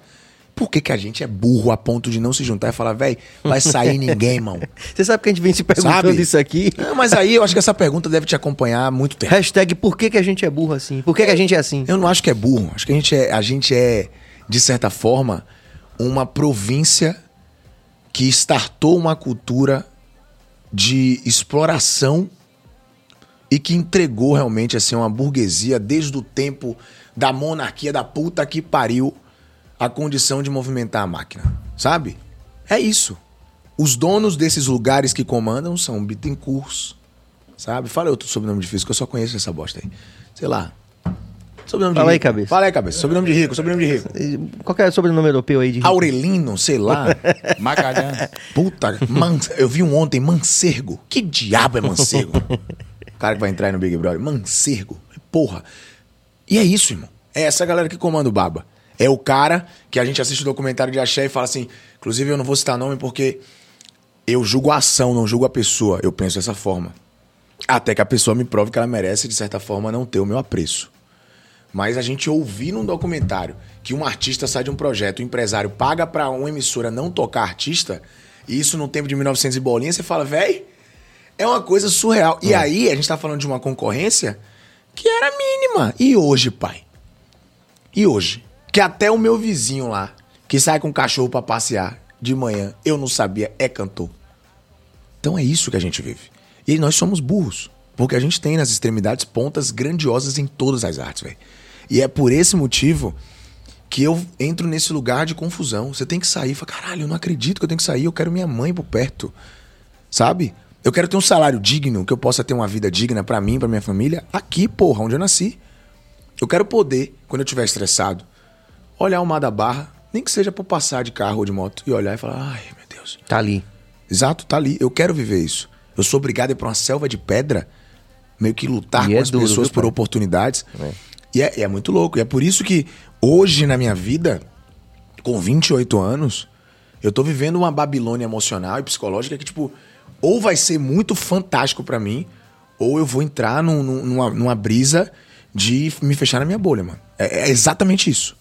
Por que, que a gente é burro a ponto de não se juntar e falar, velho, vai sair ninguém, irmão? Você sabe que a gente vem se perguntando Sabe? isso aqui? Não, mas aí eu acho que essa pergunta deve te acompanhar há muito tempo. Hashtag por que, que a gente é burro assim? Por que, que a gente é assim? Eu não acho que é burro. Acho que a gente é, a gente é, de certa forma, uma província que startou uma cultura de exploração e que entregou realmente assim uma burguesia desde o tempo da monarquia da puta que pariu a condição de movimentar a máquina, sabe? É isso. Os donos desses lugares que comandam são Bittencourts, sabe? Fala outro sobrenome difícil que eu só conheço essa bosta aí. Sei lá. Sobrenome Fala de aí, rico. cabeça. Fala aí, cabeça. Sobrenome de rico, sobrenome de rico. Qual que é o sobrenome europeu aí de rico? Aurelino, sei lá. Magalhães. Puta, man, eu vi um ontem, Mancergo. Que diabo é Mancergo? o cara que vai entrar aí no Big Brother. Mancergo. Porra. E é isso, irmão. É essa galera que comanda o Baba. É o cara que a gente assiste o documentário de Axé e fala assim. Inclusive, eu não vou citar nome porque eu julgo a ação, não julgo a pessoa. Eu penso dessa forma. Até que a pessoa me prove que ela merece, de certa forma, não ter o meu apreço. Mas a gente ouvir num documentário que um artista sai de um projeto, o empresário paga pra uma emissora não tocar artista, e isso no tempo de 1900 e bolinha, você fala, véi, é uma coisa surreal. E aí, a gente tá falando de uma concorrência que era mínima. E hoje, pai? E hoje? Que até o meu vizinho lá, que sai com o cachorro pra passear de manhã, eu não sabia, é cantor. Então é isso que a gente vive. E nós somos burros. Porque a gente tem nas extremidades pontas grandiosas em todas as artes, velho. E é por esse motivo que eu entro nesse lugar de confusão. Você tem que sair. Fala, caralho, eu não acredito que eu tenho que sair. Eu quero minha mãe por perto. Sabe? Eu quero ter um salário digno, que eu possa ter uma vida digna pra mim, pra minha família, aqui, porra, onde eu nasci. Eu quero poder, quando eu estiver estressado, olhar o mar da barra, nem que seja por passar de carro ou de moto, e olhar e falar, ai, meu Deus. Tá ali. Exato, tá ali. Eu quero viver isso. Eu sou obrigado a ir pra uma selva de pedra, meio que lutar E com é as duro, pessoas viu, por oportunidades. É. E, é, é muito louco. E é por isso que hoje na minha vida, com 28 anos, eu tô vivendo uma Babilônia emocional e psicológica que, tipo, ou vai ser muito fantástico pra mim, ou eu vou entrar num- num- numa, numa brisa de me fechar na minha bolha, mano. É, é exatamente isso.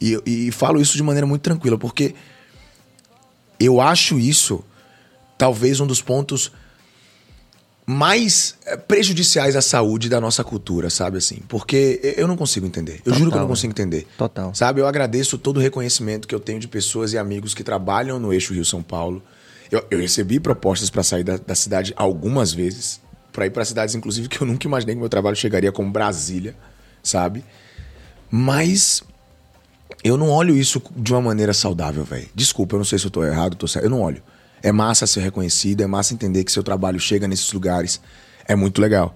E, e falo isso de maneira muito tranquila, porque eu acho isso talvez um dos pontos mais eh, prejudiciais à saúde da nossa cultura, sabe assim? Porque eu não consigo entender. Eu juro que eu Total, não consigo entender. Total. Sabe, eu agradeço todo o reconhecimento que eu tenho de pessoas e amigos que trabalham no eixo Rio-São Paulo. Eu, eu recebi propostas para sair da, da cidade algumas vezes, para ir para cidades, inclusive, que eu nunca imaginei que meu trabalho chegaria, como Brasília, sabe? Mas eu não olho isso de uma maneira saudável, velho. Desculpa, eu não sei se eu tô errado, tô certo. Eu não olho. É massa ser reconhecido, é massa entender que seu trabalho chega nesses lugares. É muito legal.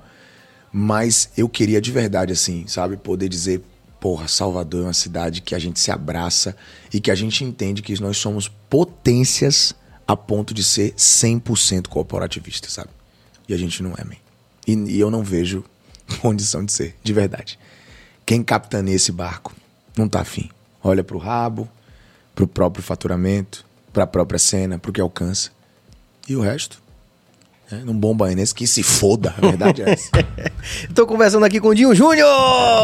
Mas eu queria de verdade, assim, sabe, poder dizer, porra, Salvador é uma cidade que a gente se abraça e que a gente entende que nós somos potências a ponto de ser 100% corporativista, sabe? E a gente não é, man. E, e eu não vejo condição de ser, de verdade. Quem capitaneia esse barco não tá afim. Olha pro rabo, pro próprio faturamento, pra própria cena, pro que alcança. E o resto? É, não bomba aí nesse que se foda, a verdade é essa. Estou conversando aqui com o Dinho Júnior,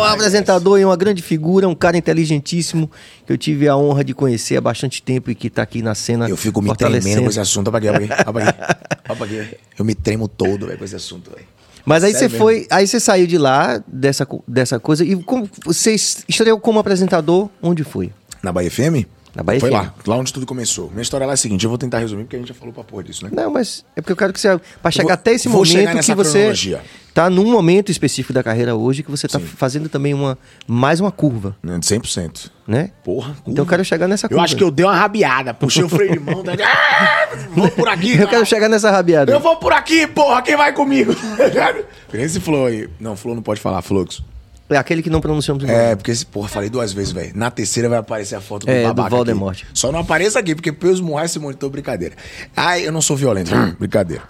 apresentador e uma grande figura, um cara inteligentíssimo que eu tive a honra de conhecer há bastante tempo e que está aqui na cena. Eu fico me tremendo com esse assunto. Ó, pra aqui. Eu me tremo todo véio, com esse assunto, velho. Mas aí você Sério foi, aí você saiu de lá dessa, dessa coisa e como você estreou como apresentador, onde foi? Na Bahia FM? Na Bahia Foi FM. lá, lá onde tudo começou. Minha história lá é a seguinte, eu vou tentar resumir porque a gente já falou pra porra disso, né? Não, mas é porque eu quero que você para chegar vou- até esse momento que você cronologia. Tá num momento específico da carreira hoje que você tá Sim. fazendo também uma mais uma curva, 100%. né? Porra, Então eu quero chegar nessa curva. Eu acho que eu dei uma rabiada, puxei o freio de mão, daí... Ah, vou por aqui, Eu cara. quero chegar nessa rabiada. Eu vou por aqui, porra, quem vai comigo? Esse flow aí. Não, flow não pode falar, fluxo. É aquele que não pronunciamos nome. É, porque esse, porra, falei duas vezes, velho. Na terceira vai aparecer a foto do É, do babaca. Voldemort. aqui. Só não apareça aqui, porque eu esmurrar esse monitor, brincadeira. Ai, eu não sou violento, hum, brincadeira.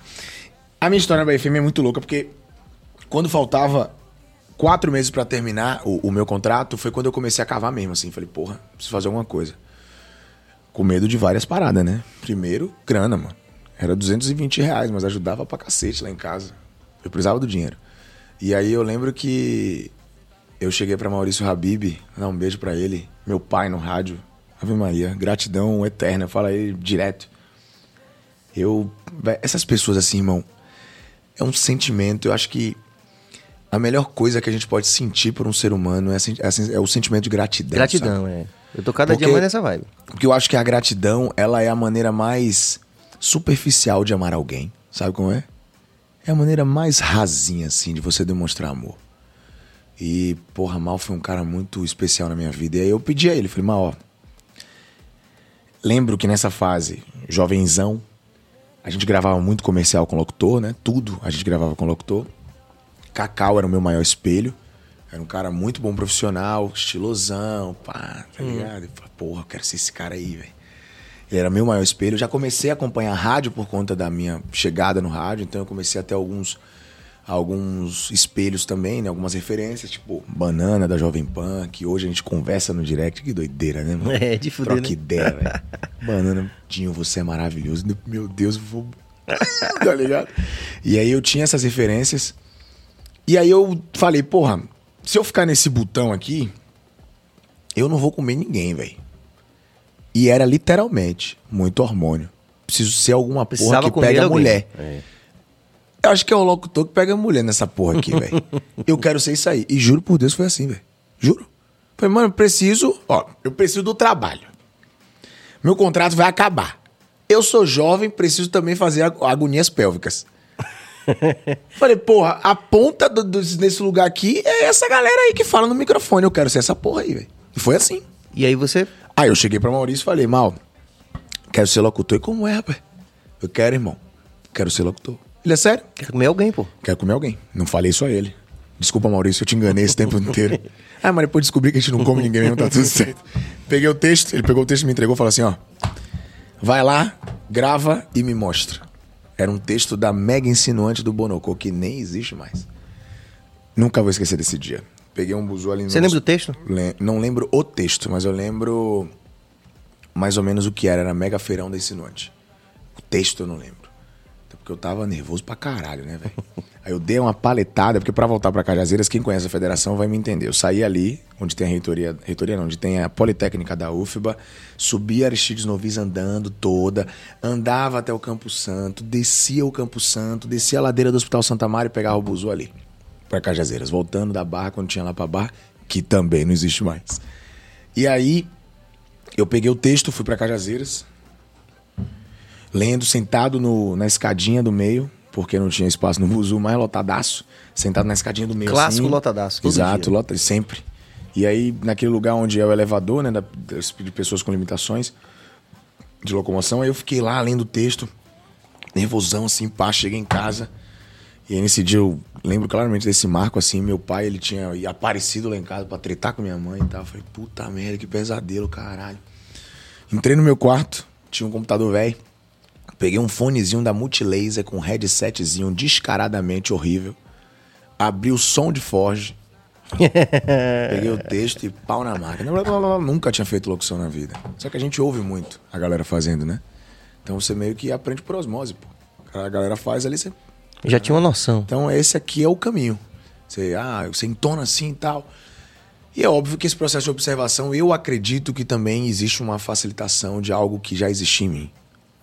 A minha história na BFM é muito louca, porque quando faltava quatro meses pra terminar o, o meu contrato, foi quando eu comecei a cavar mesmo, assim. Falei, porra, preciso fazer alguma coisa. Com medo de várias paradas, né? Primeiro, grana, mano. Era 220 reais, mas ajudava pra cacete lá em casa. Eu precisava do dinheiro. E aí eu lembro que eu cheguei pra Maurício Habib, dar um beijo pra ele, meu pai no rádio. Ave Maria, gratidão eterna, fala aí direto. Eu. Essas pessoas assim, irmão, é um sentimento, eu acho que a melhor coisa que a gente pode sentir por um ser humano é, é é o sentimento de gratidão. sabe? Gratidão, é. Eu tô cada dia Porque- mais nessa vibe. Porque eu acho que a gratidão, ela é a maneira mais superficial de amar alguém. Sabe como é? É a maneira mais rasinha, assim, de você demonstrar amor. E, porra, Mal foi um cara muito especial na minha vida. E aí eu pedi a ele, falei, Mal, ó. Lembro que nessa fase, jovenzão, a gente gravava muito comercial com locutor, né? Tudo a gente gravava com locutor. Cacau era o meu maior espelho. Era um cara muito bom profissional, estilosão, pá, tá ligado? Eu falei, porra, eu quero ser esse cara aí, velho. Ele era meu maior espelho. Eu já comecei a acompanhar rádio por conta da minha chegada no rádio, então eu comecei a ter alguns, alguns espelhos também, né? Algumas referências, tipo Banana da Jovem Pan, que hoje a gente conversa no direct. Que doideira, né, mano? É, de fuder, Troca né? ideia, velho. Banana, Dinho, você é maravilhoso. Meu Deus, eu vou. tá ligado? E aí eu tinha essas referências. E aí eu falei, porra, se eu ficar nesse botão aqui, eu não vou comer ninguém, velho. E era literalmente muito hormônio. Preciso ser alguma porra Precisava que comer pega alguém. mulher. É. Eu acho que é o locutor que pega mulher nessa porra aqui, velho. eu quero ser isso aí. E juro por Deus, foi assim, velho. Juro. Falei, mano, eu preciso. Ó, eu preciso do trabalho. Meu contrato vai acabar. Eu sou jovem, preciso também fazer ag- agonias pélvicas. Falei, porra, a ponta do- do- desse lugar aqui é essa galera aí que fala no microfone. Eu quero ser essa porra aí, velho. E foi assim. E aí você Aí eu cheguei pra Maurício e falei, Mal, quero ser locutor. E como é, rapaz? Eu quero, irmão. Quero ser locutor. Ele é sério? quer comer alguém, pô. Quero comer alguém. Não falei só a ele. Desculpa, Maurício, eu te enganei esse tempo inteiro. Ah, mas depois descobri que a gente não come ninguém mesmo, tá tudo certo. Peguei o texto, ele pegou o texto e me entregou e falou assim, ó. Vai lá, grava e me mostra. Era um texto da mega insinuante do Bonocô, que nem existe mais. Nunca vou esquecer desse dia. Peguei um buzu ali no... Você lembra do texto? Le- Não lembro o texto, mas eu lembro mais ou menos o que era. Era mega feirão da insinuante. O texto eu não lembro. Porque eu tava nervoso pra caralho, né, velho? Aí eu dei uma paletada, porque pra voltar pra Cajazeiras, quem conhece a federação vai me entender. Eu saí ali, onde tem a reitoria, reitoria não, onde tem a Politécnica da UFBA, subi Aristides Novis andando toda, andava até o Campo Santo, descia o Campo Santo, descia a ladeira do Hospital Santa Maria e pegava o buzu ali, pra Cajazeiras, voltando da barra quando tinha lá pra barra, que também não existe mais. E aí, eu peguei o texto, fui pra Cajazeiras, lendo, sentado no, na escadinha do meio, porque não tinha espaço no buzu, mais lotadaço, sentado na escadinha do meio. Clássico assim. lotadaço, Exato, dia. lota, sempre. E aí, naquele lugar onde é o elevador, né, da- de pessoas com limitações de locomoção, aí eu fiquei lá lendo o texto, nervosão, assim, pá, cheguei em casa. E aí, nesse dia, eu lembro claramente desse marco, assim, meu pai, ele tinha aparecido lá em casa pra tretar com minha mãe e tal. Eu falei, puta merda, que pesadelo, caralho. Entrei no meu quarto, tinha um computador velho. Peguei um fonezinho da Multilaser com um headsetzinho descaradamente horrível. Abri o som de Forge. Peguei o texto e pau na máquina. Nunca tinha feito locução na vida. Só que a gente ouve muito a galera fazendo, né? Então você meio que aprende por osmose, pô. A galera faz ali, você Já tinha uma noção. então esse aqui é o caminho. Você, ah, você entona assim e tal. E é óbvio que esse processo de observação, eu acredito que também existe uma facilitação de algo que já existia em mim.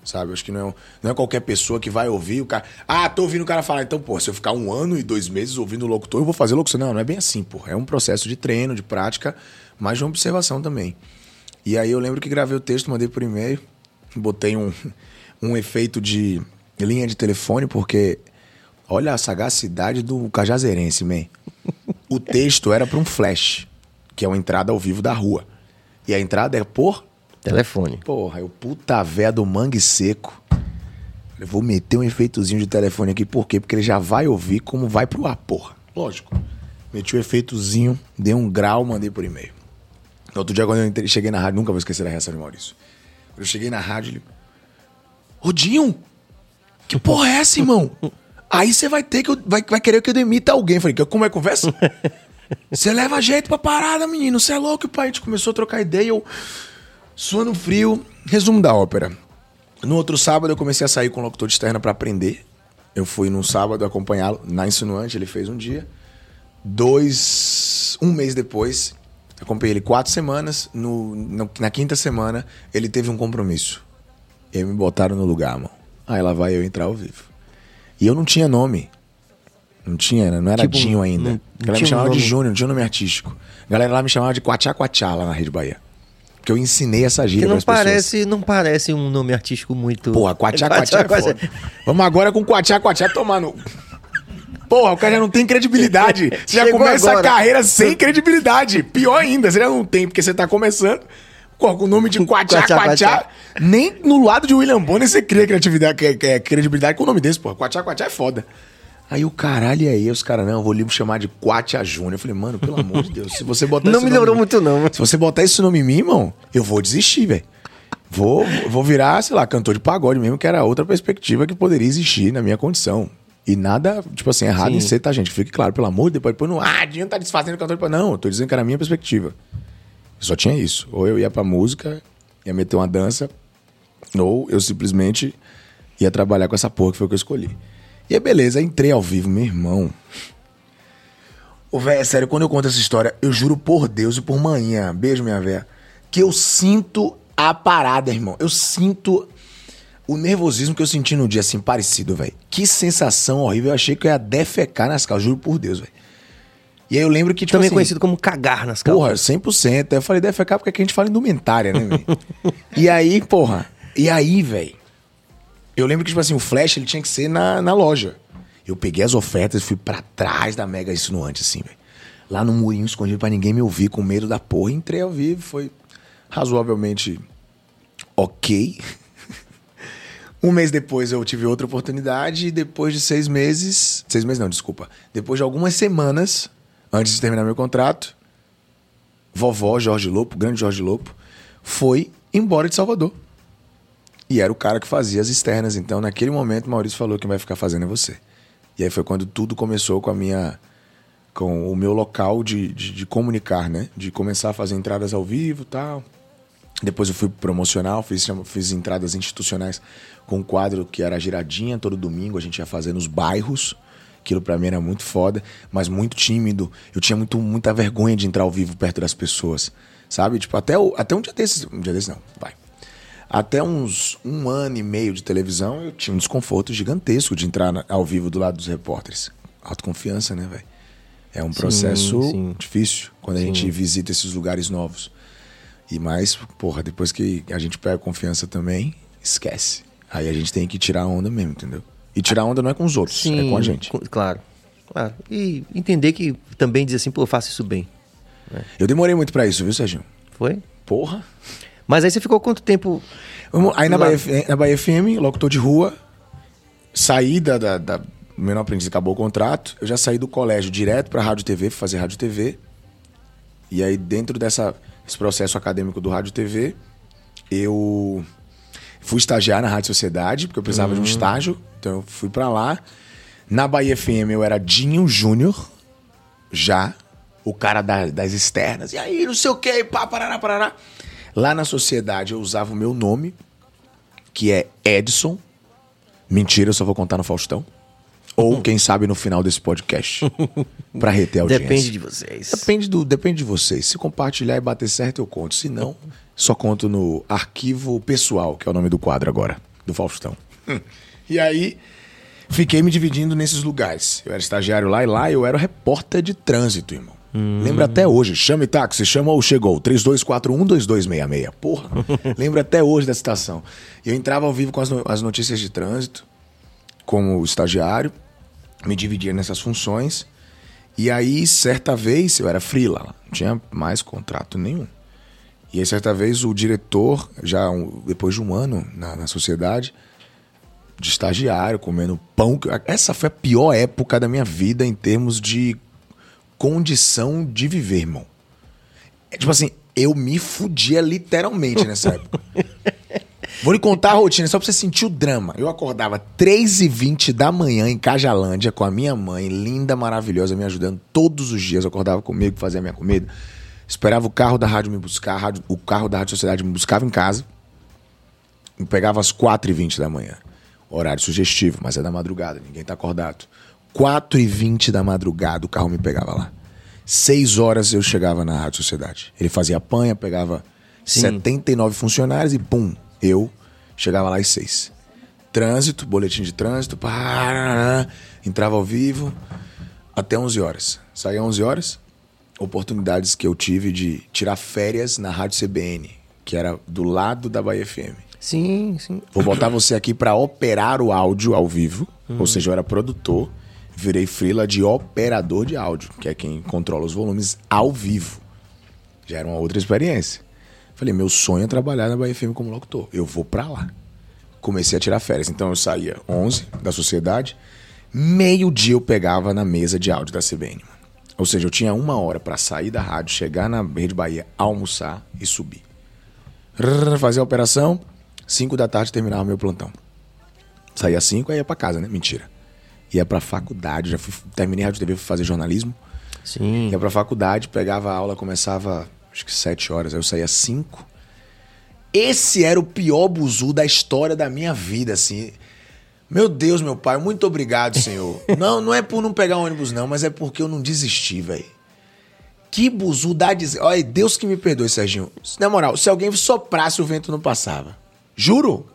Sabe? Acho que não é, não é qualquer pessoa que vai ouvir o cara. Ah, tô ouvindo o cara falar. Então, pô, se eu ficar um ano e dois meses ouvindo o locutor, eu vou fazer locução. Não, não é bem assim, pô. É um processo de treino, de prática, mas de uma observação também. E aí eu lembro que gravei o texto, mandei por e-mail, botei um, um efeito de linha de telefone, porque olha a sagacidade do cajazeirense, man. O texto era para um flash, que é uma entrada ao vivo da rua. E a entrada é por Telefone. Porra, eu puta véia do mangue seco. Eu vou meter um efeitozinho de telefone aqui, por quê? Porque ele já vai ouvir como vai pro ar, porra. Lógico. Meti o efeitozinho, dei um grau, mandei por e-mail. No outro dia, quando eu entrei- cheguei na rádio, nunca vou esquecer a reação de Maurício. Quando eu cheguei na rádio, ele. Ô, Dinho! Que porra é essa, irmão? Aí você vai ter que. eu- vai, vai querer que eu demita alguém. Falei, como é a conversa? Você leva jeito pra parada, menino. Você é louco, pai. A gente começou a trocar ideia. Eu, suando frio, resumo da ópera. No outro sábado, eu comecei a sair com o locutor de externa pra aprender. Eu fui num sábado acompanhá-lo na Insinuante, ele fez um dia. Dois. Um mês depois, acompanhei ele quatro semanas. No, no- na quinta semana, ele teve um compromisso. E me botaram no lugar, mano. Aí lá vai eu entrar ao vivo. E eu não tinha nome. Não tinha, né? não era Tipo, Dinho ainda. não- a não galera me chamava de. Júnior, não tinha nome artístico. A galera lá me chamava de Quachá Quachá lá na Rede Bahia. Porque eu ensinei essa Que gíria não pras pessoas. parece, não parece um nome artístico muito. Porra, Quachá, Quachá é foda. Vamos agora com Quachá Quachá tomar no... Porra, o cara já não tem credibilidade. Você já começa agora. a carreira sem credibilidade. Pior ainda, você já não tem, porque você tá começando com o nome de Quachá. Quachá. Nem no lado de William Bonner você cria criatividade, que- que- é, credibilidade com o nome desse, porra. Quachá Quachá é foda. Aí o caralho, e aí os caras, não, eu vou lhe chamar de Quachá Júnior. Eu falei, mano, pelo amor de Deus, se você botar Não melhorou nome- muito, não. Se você botar esse nome em mim, irmão, eu vou desistir, velho. Vou, vou virar, sei lá, cantor de pagode mesmo, que era outra perspectiva que poderia existir na minha condição. E nada, tipo assim, errado Sim. em ser, tá, gente? Fique claro, pelo amor de Deus, depois não, ah, Dinho tá desfazendo cantor de pagode. Não, eu tô dizendo que era a minha perspectiva. Eu só tinha isso. Ou eu ia pra música, ia meter uma dança, ou eu simplesmente ia trabalhar com essa porra que foi o que eu escolhi. E aí, beleza, entrei ao vivo, meu irmão. Ô, velho, é sério, quando eu conto essa história, eu juro por Deus e por manhã, beijo, minha véia, que eu sinto a parada, irmão. Eu sinto o nervosismo que eu senti no dia, assim, parecido, velho. Que sensação horrível. Eu achei que eu ia defecar nas calças, juro por Deus, velho. E aí eu lembro que, tipo Também assim, conhecido como cagar nas Porra, calças. 100%. Aí eu falei, defecar porque aqui a gente fala indumentária, né, velho? e aí, porra, e aí, velho, eu lembro que, tipo assim, o flash ele tinha que ser na, na loja. Eu peguei as ofertas e fui pra trás da Mega Insinuante, assim, velho. Lá no murinho escondido pra ninguém me ouvir, com medo da porra. Entrei ao vivo, foi razoavelmente ok. um mês depois eu tive outra oportunidade e depois de seis meses... Seis meses não, desculpa. Depois de algumas semanas, antes de terminar meu contrato, vovó Jorge Lopo, grande Jorge Lopo, foi embora de Salvador. E era o cara que fazia as externas. Então, naquele momento, Maurício falou que vai ficar fazendo é você. E aí foi quando tudo começou com a minha. com o meu local de, de, de comunicar, né? De começar a fazer entradas ao vivo tal. Depois eu fui pro promocional, fiz, fiz entradas institucionais com um quadro que era giradinha todo domingo, a gente ia fazer nos bairros. Aquilo pra mim era muito foda, mas muito tímido. Eu tinha muito, muita vergonha de entrar ao vivo perto das pessoas. Sabe? Tipo, até, o- até um dia desses. Um dia desses não, vai. Até uns um ano e meio de televisão, eu tinha um desconforto gigantesco de entrar na- ao vivo do lado dos repórteres. Autoconfiança, né, velho? É um processo sim. difícil quando a gente visita esses lugares novos. E mais, porra, depois que a gente pega confiança também, esquece. Aí a gente tem que tirar a onda mesmo, entendeu? E tirar a onda não é com os outros, é com a gente. com- claro. Claro. E entender que também dizer assim, pô, eu faço isso bem. Eu demorei muito pra isso, viu, Serginho? Foi? Porra. Mas aí você ficou quanto tempo? Aí na Bahia, F- na Bahia FM, locutor de rua, saí da, da, da menor aprendiz, acabou o contrato. Eu já saí do colégio direto pra Rádio TV, fazer Rádio TV. E aí, dentro dessa, desse processo acadêmico do Rádio TV, eu fui estagiar na Rádio Sociedade, porque eu precisava de um estágio. Então eu fui pra lá. Na Bahia FM eu era Dinho Júnior, já, o cara da- das externas. E aí, não sei o que, pá, parará, parará. Lá na Sociedade eu usava o meu nome, que é Edson. Mentira, eu só vou contar no Faustão. Ou, quem sabe, no final desse podcast. pra reter a audiência. Depende de vocês. Depende, do, depende de vocês. Se compartilhar e bater certo, eu conto. Se não, só conto no arquivo pessoal, que é o nome do quadro agora, do Faustão. e aí, fiquei me dividindo nesses lugares. Eu era estagiário lá e lá eu era repórter de trânsito, irmão. Lembra até hoje. Chame táxi, chama ou chegou. 3241-2266. Porra, lembra até hoje da citação. Eu entrava ao vivo com as, no- as notícias de trânsito, como estagiário, me dividia nessas funções. E aí, certa vez, eu era freela, não tinha mais contrato nenhum. E aí, certa vez, o diretor, já um- depois de um ano na, na sociedade, de estagiário, comendo pão. Essa foi a pior época da minha vida em termos de condição de viver, irmão. É, tipo assim, eu me fudia literalmente nessa época. Vou lhe contar a rotina, só pra você sentir o drama. Eu acordava 3h20 da manhã em Cajalândia com a minha mãe, linda, maravilhosa, me ajudando todos os dias. Eu acordava comigo, fazia minha comida. Esperava o carro da rádio me buscar, rádio- o carro da Rádio Sociedade me buscava em casa. Me pegava às 4h20 da manhã. Horário sugestivo, mas é da madrugada, ninguém tá acordado. 4h20 da madrugada o carro me pegava lá. 6 horas eu chegava na Rádio Sociedade. Ele fazia panha, pegava 79 funcionários e pum, eu chegava lá às 6. Trânsito, boletim de trânsito, pá, entrava ao vivo até 11 horas. Saía 11 horas, oportunidades que eu tive de tirar férias na Rádio CBN, que era do lado da Bahia FM. Sim, sim. Vou botar você aqui para operar o áudio ao vivo. Ou seja, eu era produtor, virei freela de operador de áudio, que é quem controla os volumes ao vivo. Já era uma outra experiência. Falei, meu sonho é trabalhar na Bahia FM como locutor. Eu vou para lá. Comecei a tirar férias. Então eu saía 11 da sociedade, meio-dia eu pegava na mesa de áudio da CBN. Ou seja, eu tinha uma hora para sair da rádio, chegar na Rede Bahia, almoçar e subir. Fazia a operação, 5 da tarde terminava meu plantão. Saía às 5, aí ia pra casa, né? Mentira. Ia pra faculdade, já fui, terminei a Rádio TV, fui fazer jornalismo. Sim. Ia pra faculdade, pegava a aula, começava acho que 7 horas, aí eu saía 5. Esse era o pior buzu da história da minha vida, assim. Meu Deus, meu pai, muito obrigado, senhor. não, não é por não pegar ônibus, não, mas é porque eu não desisti, velho. Que buzu dá des... Olha, Deus que me perdoe, Serginho. Na moral, se alguém soprasse, o vento não passava. Juro.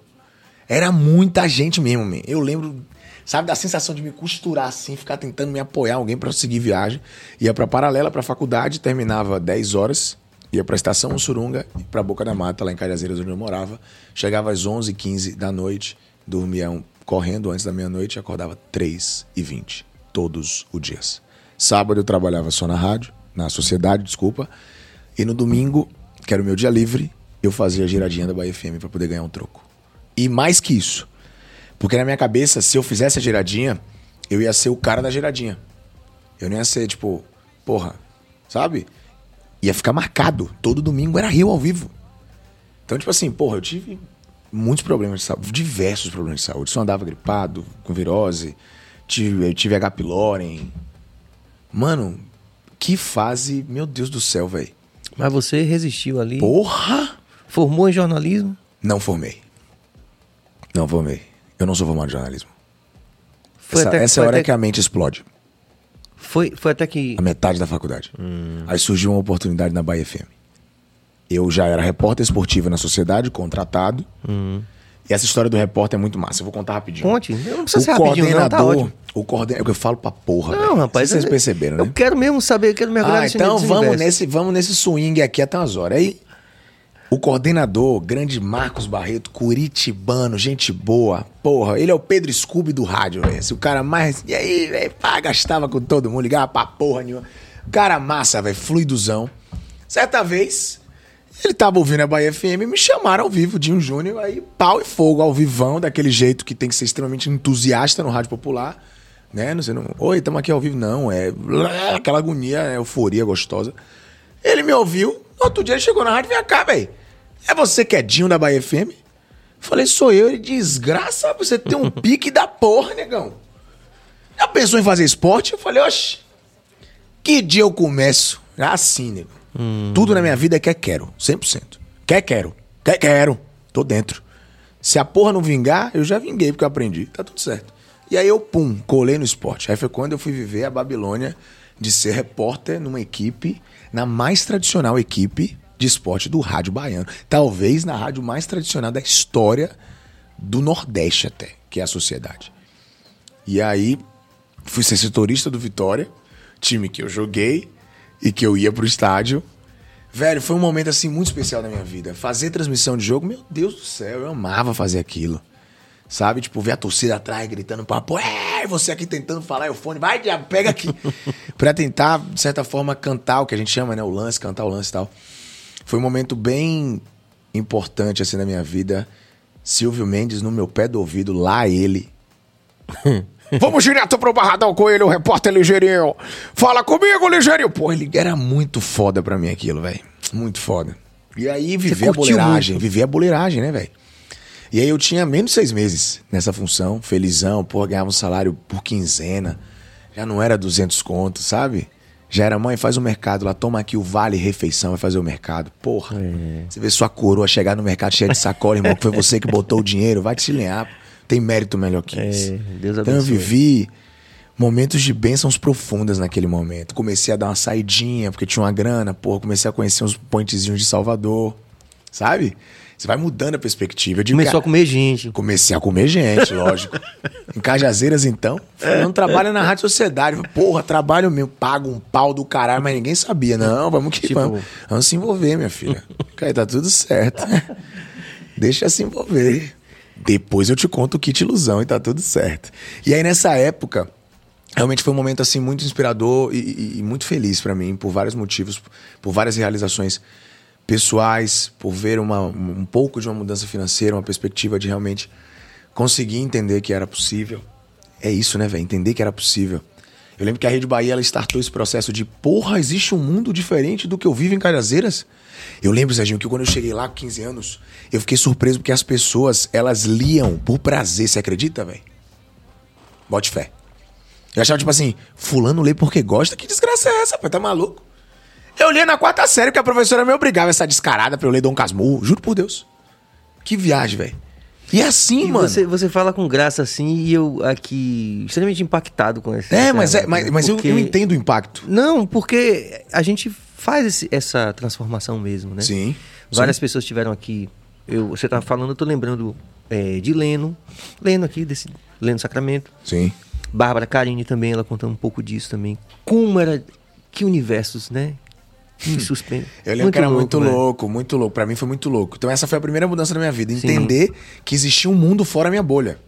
Era muita gente mesmo, man. Eu lembro, sabe, da sensação de me costurar assim, ficar tentando me apoiar alguém pra seguir viagem. Ia pra Paralela, pra faculdade, terminava 10 horas, ia pra Estação Surunga pra Boca da Mata, lá em Cajazeiras, onde eu morava. Chegava às 11 15 da noite, dormia um- correndo antes da meia-noite e acordava 3 e 20 todos os dias. Sábado eu trabalhava só na rádio, na sociedade, desculpa. E no domingo, que era o meu dia livre, eu fazia a giradinha da Bahia FM pra poder ganhar um troco. E mais que isso, porque na minha cabeça, se eu fizesse a giradinha, eu ia ser o cara da giradinha. Eu não ia ser, tipo, porra, sabe? Ia ficar marcado. Todo domingo era Rio ao vivo. Então, tipo assim, porra, eu tive muitos problemas de saúde, diversos problemas de saúde. Só andava gripado, com virose, tive, eu tive H. pylori. Mano, que fase, meu Deus do céu, velho. Mas você resistiu ali. Porra! Formou em jornalismo? Não formei. Não formei. Eu não sou formado em jornalismo. Foi essa até- essa foi é a hora até- que a mente explode. Foi, foi até que. A metade da faculdade. Hum. Aí surgiu uma oportunidade na Bahia FM. Eu já era repórter esportivo na sociedade, contratado. E essa história do repórter é muito massa. Eu vou contar rapidinho. Hum. Conte. Não precisa ser rapidinho, não, tá ótimo. O coordenador. É o que eu falo pra porra. Não, velho. rapaz. Vocês eu- perceberam, né? Eu quero mesmo saber, eu quero mergulhar Ah, nesse então vamos universo. nesse, vamos nesse swing aqui até umas horas. Aí, o coordenador, grande Marcos Barreto, curitibano, gente boa. Porra, ele é o Pedro Scooby do rádio, velho. Esse o cara mais. E aí, velho, gastava com todo mundo, ligava pra porra nenhuma. Cara massa, velho, fluiduzão. Certa vez, ele tava ouvindo a Bahia FM e me chamaram ao vivo, Dinho Júnior, aí pau e fogo ao vivão, daquele jeito que tem que ser extremamente entusiasta no rádio popular, né? Não sei, não, oi, estamos aqui ao vivo, não, é aquela agonia, é euforia gostosa. Ele me ouviu, outro dia ele chegou na rádio, vem cá, velho, é você que é Dinho da Bahia FM? Falei, sou eu, ele, desgraça, você tem um pique da porra, negão. Já pensou em fazer esporte? Eu falei, oxe, que dia eu começo? Assim, nego. Tudo na minha vida é quer quero, 100%. Quer quero, quer quero, tô dentro. Se a porra não vingar, eu já vinguei porque eu aprendi, tá tudo certo. E aí eu, pum, colei no esporte. Aí foi quando eu fui viver a Babilônia de ser repórter numa equipe, na mais tradicional equipe de esporte do rádio baiano. Talvez na rádio mais tradicional da história do Nordeste até, que é a Sociedade. E aí fui ser setorista do Vitória, time que eu joguei e que eu ia pro estádio. Velho, foi um momento assim muito especial na minha vida. Fazer transmissão de jogo, meu Deus do céu, eu amava fazer aquilo. Sabe? Tipo, ver a torcida atrás gritando papo, é, você aqui tentando falar, o fone, vai, diabo, pega aqui. pra tentar, de certa forma, cantar o que a gente chama, né? O lance, cantar o lance e tal. Foi um momento bem importante, assim, na minha vida. Silvio Mendes no meu pé do ouvido, lá ele. Vamos direto pro Barradão com ele, o repórter Ligeirinho. Fala comigo, Ligeirinho. Pô, ele era muito foda pra mim aquilo, velho. Muito foda. E aí, viver a boleiragem. Viver a boleiragem, né, velho? E aí eu tinha menos de seis meses nessa função, felizão, pô, ganhava um salário por quinzena. Já não era 200 contos, sabe? Já era, mãe, faz o mercado lá, toma aqui o vale refeição, vai fazer o mercado. Porra, você vê sua coroa chegar no mercado cheia de sacola, irmão, que foi você que botou o dinheiro, vai te lenhar. Tem mérito melhor que É, isso. Deus então eu abençoe. vivi momentos de bênçãos profundas naquele momento. Comecei a dar uma saidinha, porque tinha uma grana, porra, comecei a conhecer uns pointzinhos de Salvador, sabe? Você vai mudando a perspectiva. Eu digo, Começou a comer gente. Comecei a comer gente, lógico. em Cajazeiras, então. Falei, não trabalha na Rádio Sociedade. Porra, trabalho meu, pago um pau do caralho, mas ninguém sabia. Não, vamos que Tipo- vamos. Vamos se envolver, minha filha. Cara, tá tudo certo. Deixa se envolver. Depois eu te conto o kit ilusão e tá tudo certo. E aí, nessa época, realmente foi um momento assim muito inspirador e, e- e muito feliz pra mim, por vários motivos, por várias realizações pessoais, por ver uma, um pouco de uma mudança financeira, uma perspectiva de realmente conseguir entender que era possível. É isso, né, velho? Entender que era possível. Eu lembro que a Rede Bahia ela startou esse processo de porra, existe um mundo diferente do que eu vivo em Cajazeiras. Eu lembro, Serginho, que quando eu cheguei lá com 15 anos, eu fiquei surpreso porque as pessoas, elas liam por prazer, você acredita, velho? Bote fé. Eu achava, tipo assim, fulano lê porque gosta? Que desgraça é essa, pai? Tá maluco? Eu lia na quarta série porque a professora me obrigava essa descarada pra eu ler Dom Casmurro. Juro por Deus. Que viagem, velho. E é assim, E mano. você, você fala com graça assim e eu aqui extremamente impactado com esse. É, essa- mas, é, mas, mas eu, porque- eu entendo o impacto. Não, porque a gente faz esse- essa transformação mesmo, né? Sim. Várias sim. pessoas tiveram aqui. Eu, você tava falando, eu tô lembrando é, de Leno. Leno aqui, desse Leno Sacramento. Sim. Bárbara Carini também, ela contando um pouco disso também. Como era. Que universos, né? Que suspense. Eu lembro que era muito né? louco, muito louco. Pra mim foi muito louco. Então essa foi a primeira mudança da minha vida. Entender que existia um mundo fora a minha bolha.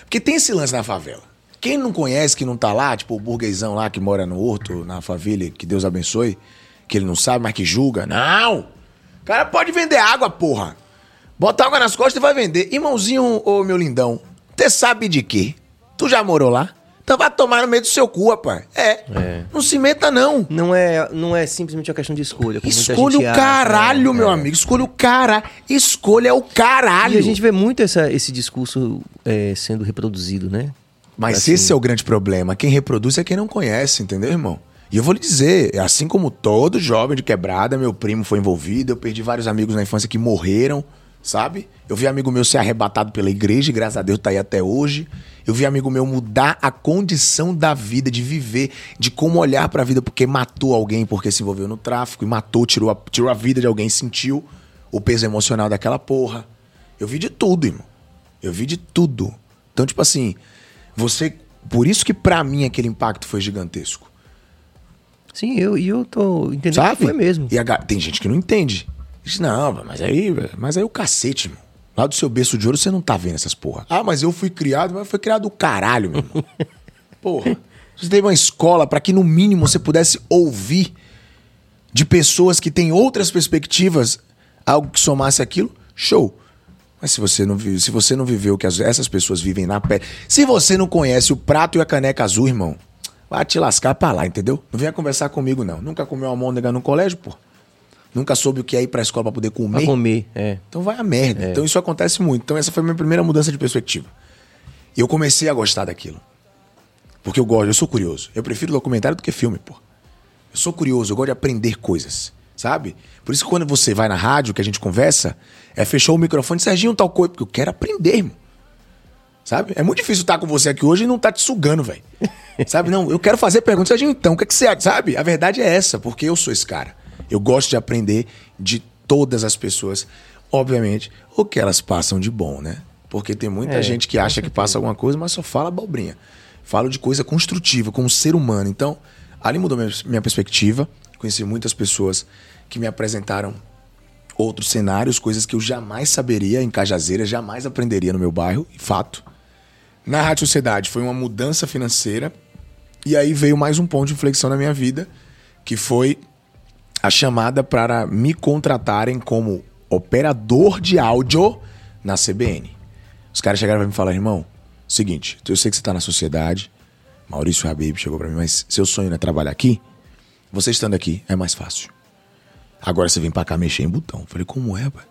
Porque tem esse lance na favela. Quem não conhece, que não tá lá, tipo o burguesão lá que mora no Horto, na favela, que Deus abençoe, que ele não sabe, mas que julga. Não! O cara pode vender água, porra. Bota água nas costas e vai vender. Irmãozinho, ô meu lindão, você sabe de quê? Tu já morou lá? Então vai tomar no meio do seu cu, rapaz. É. Não se meta, não. Não é, não é simplesmente uma questão de escolha. Escolha o acha, caralho, né? meu É. amigo. Escolha o cara. Escolha o caralho. E a gente vê muito essa, esse discurso é, sendo reproduzido, né? Mas assim. esse é o grande problema. Quem reproduz é quem não conhece, entendeu, irmão? E eu vou lhe dizer, assim como todo jovem de quebrada, meu primo foi envolvido, eu perdi vários amigos na infância que morreram, sabe? Eu vi amigo meu ser arrebatado pela igreja, e graças a Deus tá aí até hoje. Eu vi amigo meu mudar a condição da vida, de viver, de como olhar pra vida, porque matou alguém, porque se envolveu no tráfico, e matou, tirou a, tirou a vida de alguém, sentiu o peso emocional daquela porra. Eu vi de tudo, irmão. Eu vi de tudo. Então, tipo assim, você. Por isso que pra mim aquele impacto foi gigantesco. Sim, eu, e eu tô entendendo Sabe? que foi mesmo. E a tem gente que não entende. Diz, não, mas aí, mas aí o cacete, irmão. Lá do seu berço de ouro você não tá vendo essas porra. Ah, mas eu fui criado, mas foi criado o caralho, meu irmão. Porra. Você teve uma escola pra que no mínimo você pudesse ouvir de pessoas que têm outras perspectivas, algo que somasse aquilo, show. Mas se você não vive, se você não viveu o que as- essas pessoas vivem na pele, se você não conhece o prato e a caneca azul, irmão, vai te lascar pra lá, entendeu? Não venha conversar comigo não. Nunca comeu almôndega no colégio, pô? Nunca soube o que é ir pra escola pra poder comer? Pra comer, é. Então vai a merda. Então isso acontece muito. Então essa foi a minha primeira mudança de perspectiva. E eu comecei a gostar daquilo. Porque eu gosto, eu sou curioso. Eu prefiro documentário do que filme, pô. Eu sou curioso, eu gosto de aprender coisas, sabe? Por isso que quando você vai na rádio, que a gente conversa, é fechou o microfone, Serginho, tal coisa, porque eu quero aprender, irmão. Sabe? É muito difícil estar com você aqui hoje e não tá te sugando, velho. Sabe? Não, eu quero fazer perguntas, Serginho, então, o que, é que você acha? Sabe? A verdade é essa, porque eu sou esse cara. Eu gosto de aprender de todas as pessoas, obviamente, o que elas passam de bom, né? Porque tem muita É, gente que acha que passa alguma coisa, mas só fala abobrinha. Falo de coisa construtiva, como ser humano. Então, ali mudou minha, perspectiva. Conheci muitas pessoas que me apresentaram outros cenários, coisas que eu jamais saberia em Cajazeira, jamais aprenderia no meu bairro, fato. Na Rádio Sociedade foi uma mudança financeira, e aí veio mais um ponto de inflexão na minha vida, que foi a chamada para me contratarem como operador de áudio na CBN. Os caras chegaram pra me falar, irmão, seguinte, eu sei que você tá na sociedade, Maurício Habib chegou pra mim, mas seu sonho não é trabalhar aqui? Você estando aqui é mais fácil. Agora você vem pra cá mexer em botão. Falei, como é, pai?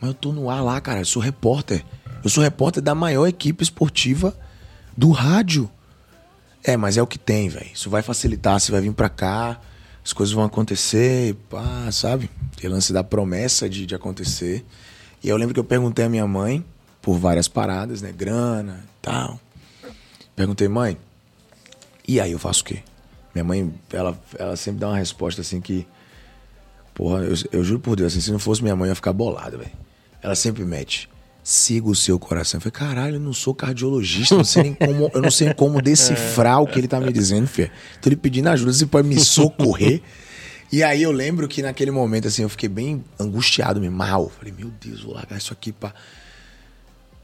Mas eu tô no ar lá, cara. Eu sou repórter. Eu sou repórter da maior equipe esportiva do rádio. É, mas é o que tem, velho. Isso vai facilitar. Você vai vir pra cá, as coisas vão acontecer, pá, sabe? Tem lance da promessa de, de acontecer. E eu lembro que eu perguntei à minha mãe, por várias paradas, né? Grana e tal. Perguntei, mãe, e aí eu faço o quê? Minha mãe, ela, ela sempre dá uma resposta assim que. Porra, eu, eu juro por Deus, assim, se não fosse minha mãe, eu ia ficar bolado, velho. Ela sempre mete. Siga o seu coração. Eu falei, caralho, eu não sou cardiologista, não sei nem como, eu não sei como decifrar o que ele tá me dizendo, filho. Tô lhe pedindo ajuda, você pode me socorrer. E aí eu lembro que naquele momento, assim, eu fiquei bem angustiado, me mal. Falei, meu Deus, vou largar isso aqui pra.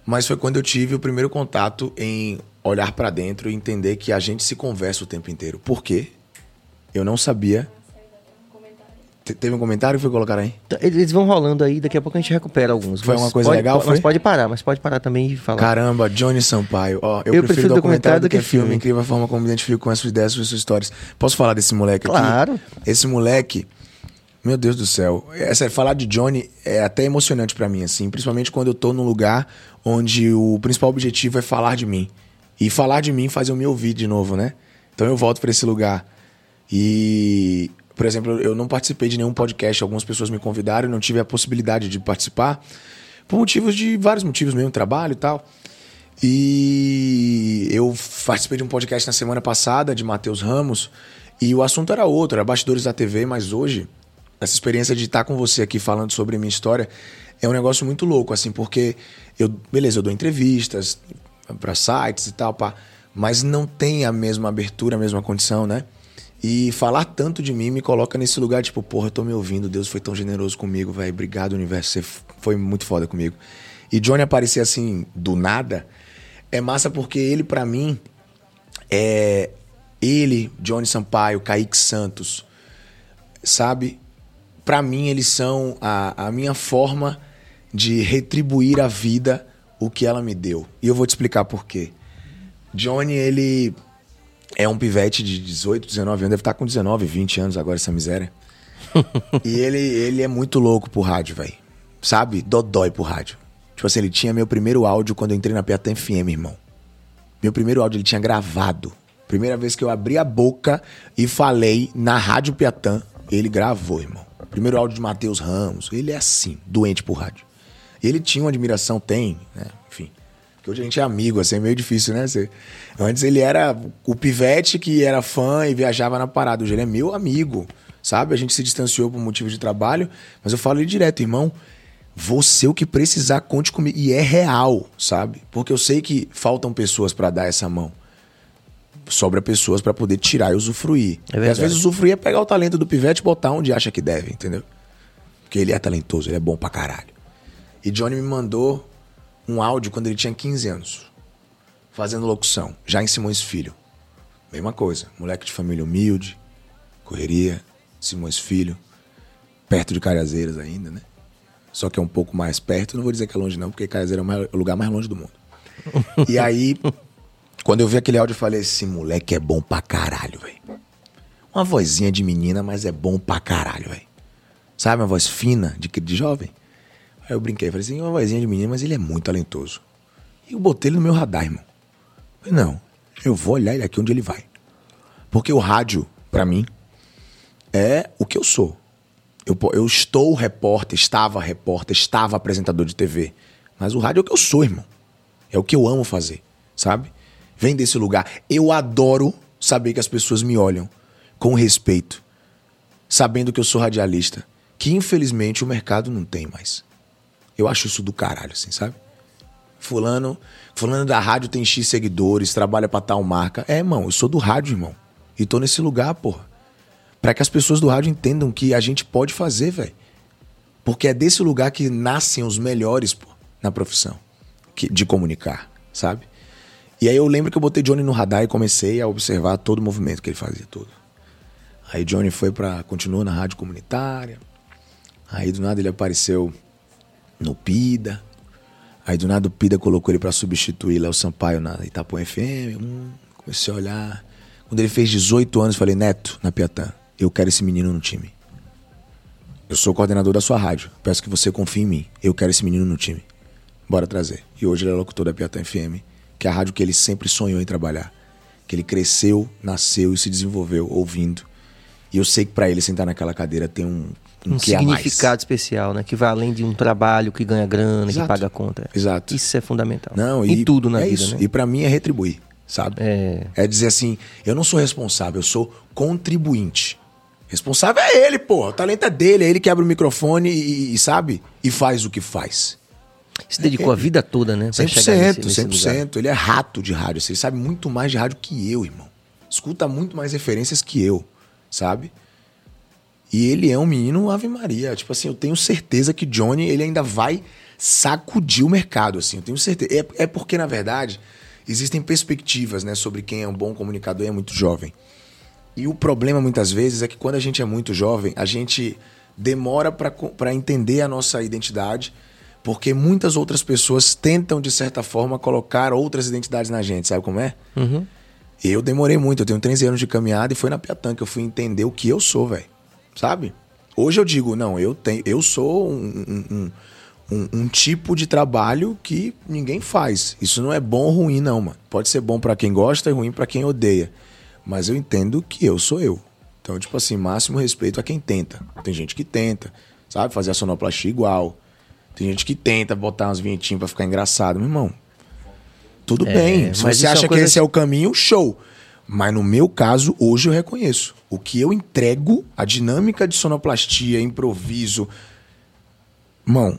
Mas foi quando eu tive o primeiro contato em olhar pra dentro e entender que a gente se conversa o tempo inteiro. Por quê? Eu não sabia. Te- Teve um comentário que foi colocar aí? Então, Eles vão rolando aí, daqui a pouco a gente recupera alguns. Foi Mas uma coisa pode- legal, Mas foi? pode parar, mas pode parar também e falar. Caramba, Johnny Sampaio. Ó, eu, prefiro, documentário do que, filme. Incrível a forma como me identifico com as suas ideias, suas histórias. Posso falar desse moleque aqui? Claro. Esse moleque, meu Deus do céu. Sério, falar de Johnny é até emocionante pra mim, assim. Principalmente quando eu tô num lugar onde o principal objetivo é falar de mim. E falar de mim faz eu me ouvir de novo, né? Então eu volto pra esse lugar. E, por exemplo, eu não participei de nenhum podcast. Algumas pessoas me convidaram não tive a possibilidade de participar. Por motivos de vários motivos mesmo, trabalho e tal. E eu participei de um podcast na semana passada de Matheus Ramos e o assunto era outro, era bastidores da TV, mas hoje essa experiência de estar com você aqui falando sobre minha história é um negócio muito louco, assim, porque eu, beleza, eu dou entrevistas para sites e tal, pá, mas não tem a mesma abertura, a mesma condição, né? E falar tanto de mim me coloca nesse lugar, tipo, porra, eu tô me ouvindo, Deus foi tão generoso comigo, velho. Obrigado, universo, você foi muito foda comigo. E Johnny aparecer assim, do nada, é massa porque ele, pra mim, é. Ele, Johnny Sampaio, Kaique Santos, sabe? Pra mim, eles são a, a minha forma de retribuir à vida o que ela me deu. E eu vou te explicar por quê. Johnny, ele é um pivete de 18, 19 anos, deve estar com 19, 20 anos agora, essa miséria. e ele, ele é muito louco pro rádio, velho. Sabe? Dodói pro rádio. Tipo assim, ele tinha meu primeiro áudio quando eu entrei na Piatã FM, irmão. Meu primeiro áudio ele tinha gravado. Primeira vez que eu abri a boca e falei na Rádio Piatã, ele gravou, irmão. Primeiro áudio de Matheus Ramos. Ele é assim, doente por rádio. Ele tinha uma admiração, tem, né? Enfim. Que hoje a gente é amigo, assim, é meio difícil, né? Você... Antes ele era o pivete que era fã e viajava na parada. Hoje ele é meu amigo, sabe? A gente se distanciou por motivo de trabalho, mas eu falo ele direto, irmão. Você o que precisar, conte comigo. E é real, sabe? Porque eu sei que faltam pessoas para dar essa mão. Sobra pessoas para poder tirar e usufruir. É e às vezes usufruir é pegar o talento do pivete e botar onde acha que deve, entendeu? Porque ele é talentoso, ele é bom pra caralho. E Johnny me mandou um áudio quando ele tinha 15 anos, fazendo locução, já em Simões Filho. Mesma coisa, moleque de família humilde, correria, Simões Filho, perto de Cariazeiras ainda, né? Só que é um pouco mais perto, não vou dizer que é longe não, porque Cariazeira é o lugar mais longe do mundo. E aí, quando eu vi aquele áudio, eu falei, esse moleque é bom pra caralho, velho. Uma vozinha de menina, mas é bom pra caralho, velho. Sabe, uma voz fina, de, de jovem. Aí eu brinquei, falei assim, uma vozinha de menino, mas ele é muito talentoso. E eu botei ele no meu radar, irmão. Falei, não, eu vou olhar ele aqui onde ele vai. Porque o rádio, pra mim, é o que eu sou. Eu, eu estou repórter, estava repórter, estava apresentador de TV. Mas o rádio é o que eu sou, irmão. É o que eu amo fazer, sabe? Vem desse lugar. Eu adoro saber que as pessoas me olham com respeito, sabendo que eu sou radialista, que infelizmente o mercado não tem mais. Eu acho isso do caralho, assim, sabe? Fulano, fulano da rádio tem X seguidores, trabalha pra tal marca. É, irmão, eu sou do rádio, irmão. E tô nesse lugar, porra. Pra que as pessoas do rádio entendam que a gente pode fazer, velho. Porque é desse lugar que nascem os melhores, pô, na profissão que- de comunicar, sabe? E aí eu lembro que eu botei Johnny no radar e comecei a observar todo o movimento que ele fazia, tudo. Aí Johnny foi pra. continuou na rádio comunitária. Aí do nada ele apareceu no PIDA. Aí do nada o PIDA colocou ele pra substituir Léo Sampaio na Itapuã FM. Hum, comecei a olhar. Quando ele fez 18 anos, falei, Neto, na Piatã, eu quero esse menino no time. Eu sou coordenador da sua rádio. Peço que você confie em mim. Eu quero esse menino no time. Bora trazer. E hoje ele é locutor da Piatã FM, que é a rádio que ele sempre sonhou em trabalhar. Que ele cresceu, nasceu e se desenvolveu ouvindo. E eu sei que pra ele sentar naquela cadeira tem um, um, que significado especial, né? Que vai além de um trabalho que ganha grana, que Exato. paga a conta. Exato. Isso é fundamental. Não, em e tudo na é vida, isso. né? E pra mim é retribuir, sabe? É. É dizer assim, eu não sou responsável, eu sou contribuinte. Responsável é ele, pô. O talento é dele, é ele que abre o microfone e, e, sabe? E faz o que faz. Se dedicou a vida toda, né? pra chegar 100%, nesse- nesse 100%. lugar. Ele é rato de rádio. assim, Ele sabe muito mais de rádio que eu, irmão. Escuta muito mais referências que eu, sabe? E ele é um menino Ave Maria. Tipo assim, eu tenho certeza que Johnny, ele ainda vai sacudir o mercado, assim. Eu tenho certeza. É, é porque, na verdade, existem perspectivas, né? Sobre quem é um bom comunicador e é muito jovem. E o problema, muitas vezes, é que quando a gente é muito jovem, a gente demora pra entender a nossa identidade, porque muitas outras pessoas tentam, de certa forma, colocar outras identidades na gente, sabe como é? Uhum. Eu demorei muito, eu tenho 13 anos de caminhada e foi na Piatã que eu fui entender o que eu sou, velho. Sabe? Hoje eu digo, não, eu tenho, eu sou um, um- um- um- tipo de trabalho que ninguém faz. Isso não é bom ou ruim, não, mano. Pode ser bom pra quem gosta e ruim pra quem odeia. Mas eu entendo que eu sou eu. Então, tipo assim, máximo respeito a quem tenta. Tem gente que tenta, sabe? Fazer a sonoplastia igual. Tem gente que tenta botar umas vinhetinhas pra ficar engraçado. Meu irmão, tudo É, bem. Se mas você é acha uma que esse é o caminho, show. Mas no meu caso, hoje eu reconheço. O que eu entrego, a dinâmica de sonoplastia, improviso. Mão,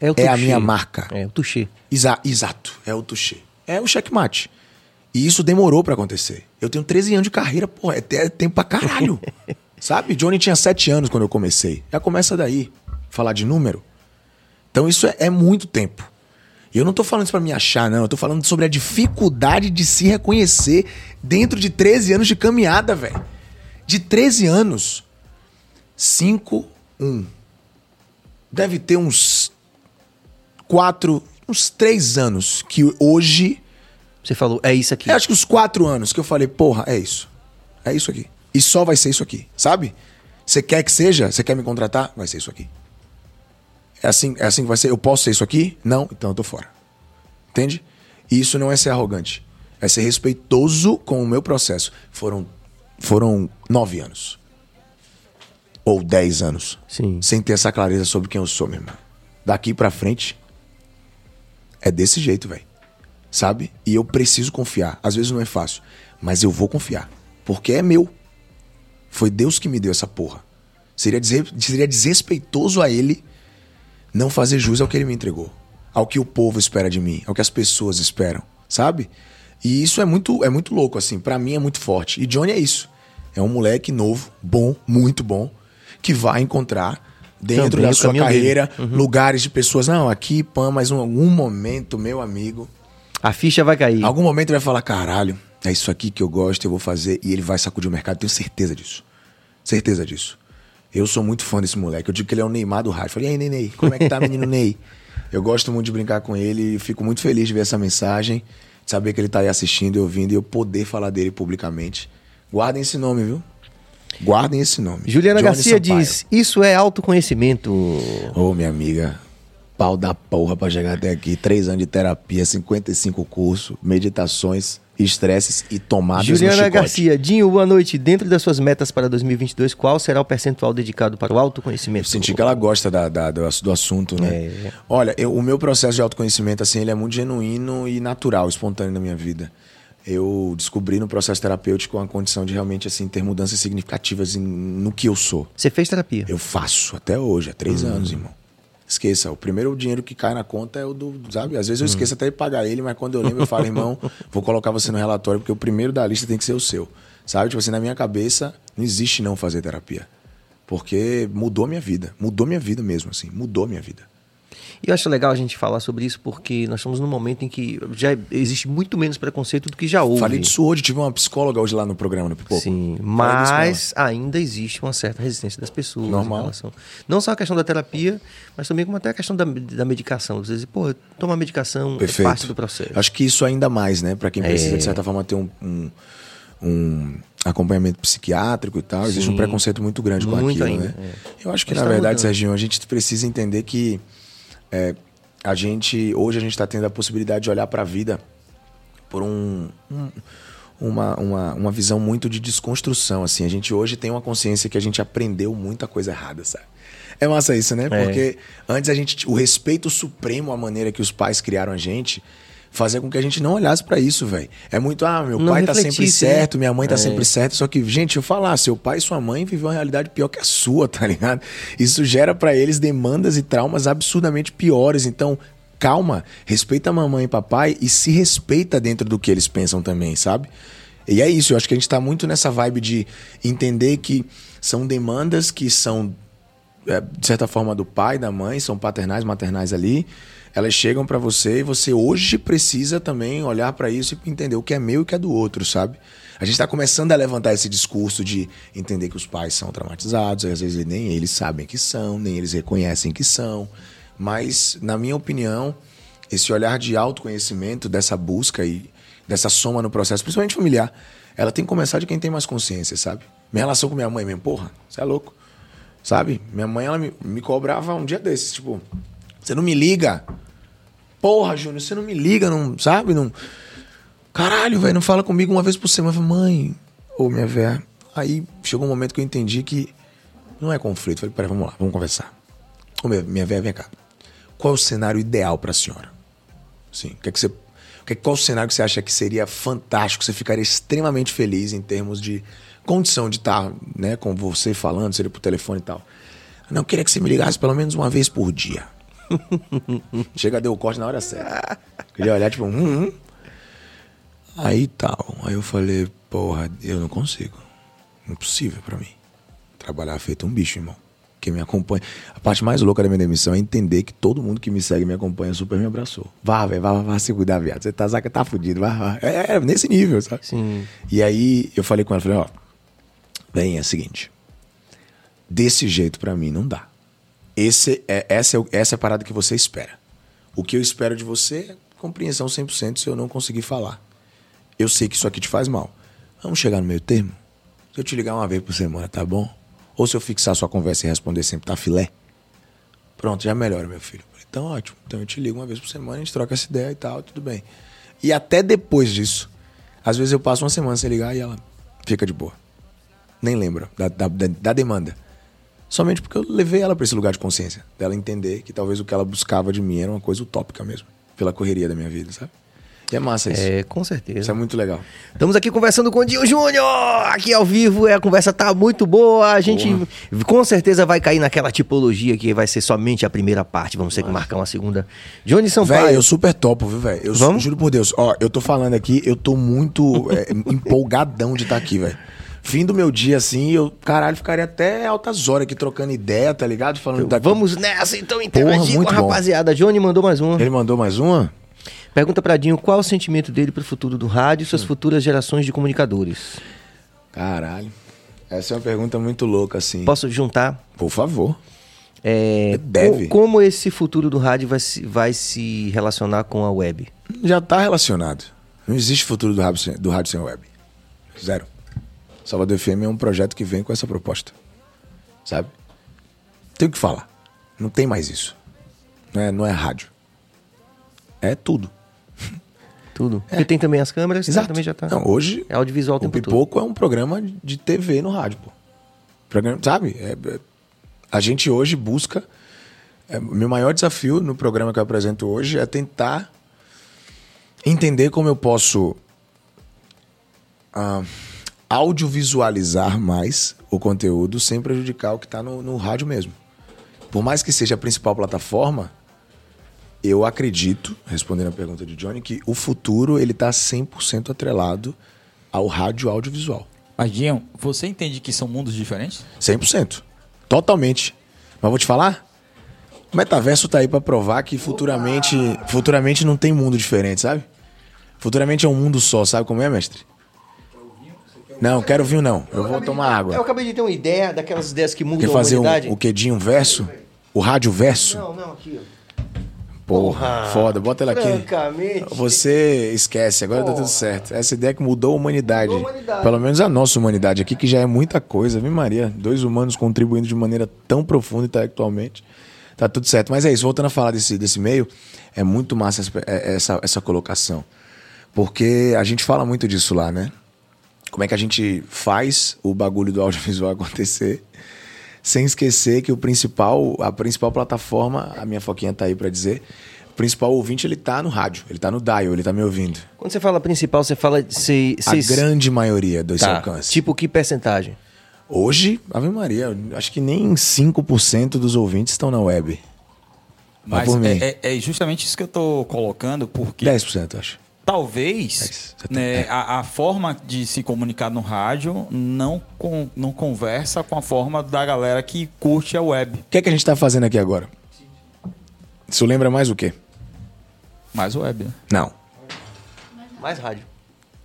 É, É a minha marca. É, o touché. exa exato, é o touché. É o checkmate. E isso demorou pra acontecer. Eu tenho 13 anos de carreira, pô, é, é tempo pra caralho. Sabe? Johnny tinha 7 anos quando eu comecei. Já começa daí, falar de número. Então isso é, é muito tempo. E eu não tô falando isso pra me achar, não. Eu tô falando sobre a dificuldade de se reconhecer dentro de 13 anos de caminhada, velho. De 13 anos. 5, 1. Deve ter uns 4, uns 3 anos que hoje. Você falou, é isso aqui. Eu acho que uns 4 anos que eu falei, porra, é isso. É isso aqui. E só vai ser isso aqui, sabe? Você quer que seja? Você quer me contratar? Vai ser isso aqui. É assim, é assim que vai ser. Eu posso ser isso aqui? Não, então eu tô fora. Entende? E isso não é ser arrogante. é ser respeitoso com o meu processo. Foram, foram nove anos. Ou dez anos. Sim. Sem ter essa clareza sobre quem eu sou, meu irmão. Daqui pra frente, é desse jeito, velho. Sabe? E eu preciso confiar. Às vezes não é fácil, mas eu vou confiar. Porque é meu. Foi Deus que me deu essa porra. Seria, seria desrespeitoso a Ele não fazer jus ao que Ele me entregou. Ao que o povo espera de mim, ao que as pessoas esperam, sabe? E isso é muito, é muito louco, assim. Pra mim é muito forte. E Johnny é isso. É um moleque novo, bom, muito bom, que vai encontrar dentro Também da sua carreira lugares de pessoas. Não, aqui, Pan, mas em algum momento, meu amigo, A ficha vai cair. Algum momento ele vai falar, caralho, é isso aqui que eu gosto, eu vou fazer, e ele vai sacudir o mercado, tenho certeza disso. Certeza disso. Eu sou muito fã desse moleque. Eu digo que ele é o Neymar do rádio. Falei, e aí, Nenei, como é que tá, menino Ney? Eu gosto muito de brincar com ele e fico muito feliz de ver essa mensagem, de saber que ele tá aí assistindo e ouvindo e eu poder falar dele publicamente. Guardem esse nome, viu? Guardem esse nome. Juliana Johnny Garcia Sampaio. diz: Isso é autoconhecimento. Ô, minha amiga, pau da porra pra chegar até aqui. Três anos de terapia, 55 cursos, meditações, estresses e tomadas Juliana. Garcia, Dinho, boa noite. Dentro das suas metas para 2022, qual será o percentual dedicado para o autoconhecimento? Eu senti que ela gosta da- da- do, ass- do assunto, né? É. Olha, eu- o meu processo de autoconhecimento, assim, ele é muito genuíno e natural, espontâneo na minha vida. Eu descobri no processo terapêutico uma condição de realmente, assim, ter mudanças significativas em- no que eu sou. Você fez terapia? Eu faço até hoje, há três anos, irmão. Esqueça, o primeiro dinheiro que cai na conta é o do, sabe? Às vezes eu esqueço até de pagar ele, mas quando eu lembro eu falo, irmão, vou colocar você no relatório, porque o primeiro da lista tem que ser o seu. Sabe? Tipo assim, na minha cabeça, não existe não fazer terapia. Porque mudou minha vida. Mudou minha vida mesmo, assim. Mudou minha vida. E eu acho legal a gente falar sobre isso porque nós estamos num momento em que já existe muito menos preconceito do que já houve. Falei disso hoje, tive uma psicóloga hoje lá no programa no Pipoco. Sim, com mas ainda existe uma certa resistência das pessoas. Normal. em relação- não só a questão da terapia, mas também como até a questão da, da medicação. Às vezes, pô, tomar medicação Perfeito. é parte do processo. Acho que isso ainda mais, né? Pra quem precisa, É. de certa forma, ter um, um, um acompanhamento psiquiátrico e tal. Existe um Sim. preconceito muito grande com Muito aquilo, ainda, né? é. Eu acho que, Mas na tá verdade, mudando. Serginho, a gente precisa entender que é, a gente, hoje a gente está tendo a possibilidade de olhar para a vida por um, um- uma, uma, uma visão muito de desconstrução, assim. A gente hoje tem uma consciência que a gente aprendeu muita coisa errada, sabe? É massa isso, né? É. Porque antes a gente, o respeito supremo à maneira que os pais criaram a gente, fazia com que a gente não olhasse pra isso, velho. É muito, ah, meu Não pai tá sempre né? certo, minha mãe tá É. sempre certa. Só que, gente, deixa eu falar, seu pai e sua mãe vivem uma realidade pior que a sua, tá ligado? Isso gera pra eles demandas e traumas absurdamente piores. Então, calma, respeita a mamãe e papai e se respeita dentro do que eles pensam também, sabe? E é isso, eu acho que a gente tá muito nessa vibe de entender que são demandas que são de certa forma, do pai, da mãe, são paternais, maternais ali. Elas chegam pra você e você hoje precisa também olhar pra isso e entender o que é meu e o que é do outro, sabe? A gente tá começando a levantar esse discurso de entender que os pais são traumatizados, às vezes nem eles sabem que são, nem eles reconhecem que são. Mas, na minha opinião, esse olhar de autoconhecimento, dessa busca e dessa soma no processo, principalmente familiar, ela tem que começar de quem tem mais consciência, sabe? Minha relação com minha mãe mesmo, porra, você é louco. Sabe? Minha mãe, ela me, me cobrava um dia desses, tipo, você não me liga? Porra, Júnior, você não me liga, não, sabe? Não... Caralho, velho, não fala comigo uma vez por semana. Eu falei, mãe, ô minha véia. Aí chegou um momento que eu entendi que não é conflito. Eu falei, peraí, vamos lá, vamos conversar. Ô minha, minha véia, vem cá. Qual é o cenário ideal pra senhora? Sim, o que é que você. é- Qual o cenário que você acha que seria fantástico? Você ficaria extremamente feliz em termos de condição de estar né, com você falando, seria por telefone e tal. Não, eu queria que você me ligasse pelo menos uma vez por dia. Chega, deu o corte na hora certa. Queria olhar, tipo, hum, hum. Aí tal. Aí eu falei, porra, eu não consigo. Impossível pra mim. Trabalhar feito um bicho, irmão. Quem me acompanha. A parte mais louca da minha demissão é entender que todo mundo que me segue e me acompanha super me abraçou. Vá, velho, vá, vá, vá se cuidar, viado. Você tá, zaca, tá fudido, vá, vá. É, é, nesse nível, sabe? Sim. E aí eu falei com ela, falei, ó, bem, é o seguinte. Desse jeito pra mim não dá. Esse é, essa, é, essa é a parada que você espera. O que eu espero de você é compreensão 100% se eu não conseguir falar. Eu sei que isso aqui te faz mal. Vamos chegar no meio termo? Se eu te ligar uma vez por semana, tá bom? Ou se eu fixar sua conversa e responder sempre, tá filé? Pronto, já melhora, meu filho. Então, ótimo. Então eu te ligo uma vez por semana, a gente troca essa ideia e tal, tudo bem. E até depois disso, Às vezes eu passo uma semana sem ligar e ela fica de boa. Nem lembra da, da, da, da demanda. Somente porque eu levei ela pra esse lugar de consciência. Dela entender que talvez o que ela buscava de mim era uma coisa utópica mesmo. Pela correria da minha vida, sabe? E é massa isso. É, com Isso certeza. é muito legal. Estamos aqui conversando com o Dinho Júnior, aqui ao vivo, é, a conversa tá muito boa, a gente com certeza vai cair naquela tipologia que vai ser somente a primeira parte, vamos ter que marcar uma segunda. Johnny Velho, Sampaio, eu super topo, viu, velho? Eu Vamos? juro por Deus. Ó, eu tô falando aqui, eu tô muito é, empolgadão de estar aqui, velho. Fim do meu dia, assim, eu, caralho, ficaria até altas horas aqui trocando ideia, tá ligado? Falando da... vamos nessa então interagir com muito a bom. rapaziada. Johnny mandou mais uma. Ele mandou mais uma? Pergunta pra Dinho qual o sentimento dele pro futuro do rádio e suas futuras gerações de comunicadores. Caralho. Essa é uma pergunta muito louca, assim. Posso juntar? Por favor. É, Deve. co- como esse futuro do rádio vai se, vai se relacionar com a web? Já tá relacionado. Não existe futuro do rádio sem, do rádio sem web. Zero. Salvador FM é um projeto que vem com essa proposta. Sabe? Tem o que falar. Não tem mais isso. Não é, não é rádio. É tudo. Tudo. Porque tem também as câmeras, né, Exato. também já tá. Não, hoje, É audiovisual o o tempo todo. Pipoco é um programa de TV no rádio, pô. Programa, sabe? É- é- a gente hoje busca. é, meu maior desafio no programa que eu apresento hoje é tentar entender como eu posso ah, audiovisualizar mais o conteúdo sem prejudicar o que está no, no rádio mesmo. Por mais que seja a principal plataforma, eu acredito, respondendo a pergunta de Johnny, que o futuro ele tá 100% atrelado ao rádio audiovisual. Mas, você entende que são mundos diferentes? 100%. Totalmente. Mas vou te falar, o metaverso tá aí para provar que futuramente, futuramente não tem mundo diferente, sabe? Futuramente é um mundo só, sabe como é, mestre? Não, quero vinho não. Eu vou tomar Eu água. acabei de ter uma ideia daquelas ideias que mudam Quer a fazer humanidade. o, o quedinho verso? O rádio verso? Não, não, aqui. ó. Porra, foda. Bota ela aqui. Francamente. Você esquece, agora tá Porra. tudo certo. Essa ideia que mudou a humanidade. Mudou a humanidade. Pelo menos a nossa humanidade aqui, que já é muita coisa, viu, Maria? Dois humanos contribuindo de maneira tão profunda intelectualmente. Tá tudo certo. Mas é isso, voltando a falar desse, desse meio, é muito massa essa, é- essa, essa colocação. Porque a gente fala muito disso lá, né? Como é que a gente faz o bagulho do audiovisual acontecer sem esquecer que o principal, a principal plataforma, a minha foquinha tá aí pra dizer, o principal ouvinte ele tá no rádio, ele tá no dial, ele tá me ouvindo. Quando você fala principal, você fala de se, A grande maioria desse tá. alcance. Tipo que percentagem? Hoje, Ave Maria, acho que nem 5% dos ouvintes estão na web. Mas por mim. é, é- é justamente isso que eu tô colocando, porque 10%, eu acho. Talvez você tem- né, é. a, a forma de se comunicar no rádio não, com- não conversa com a forma da galera que curte a web. O que é que a gente tá fazendo aqui agora? Isso lembra mais o quê? Mais web. né? Não. Mais rádio.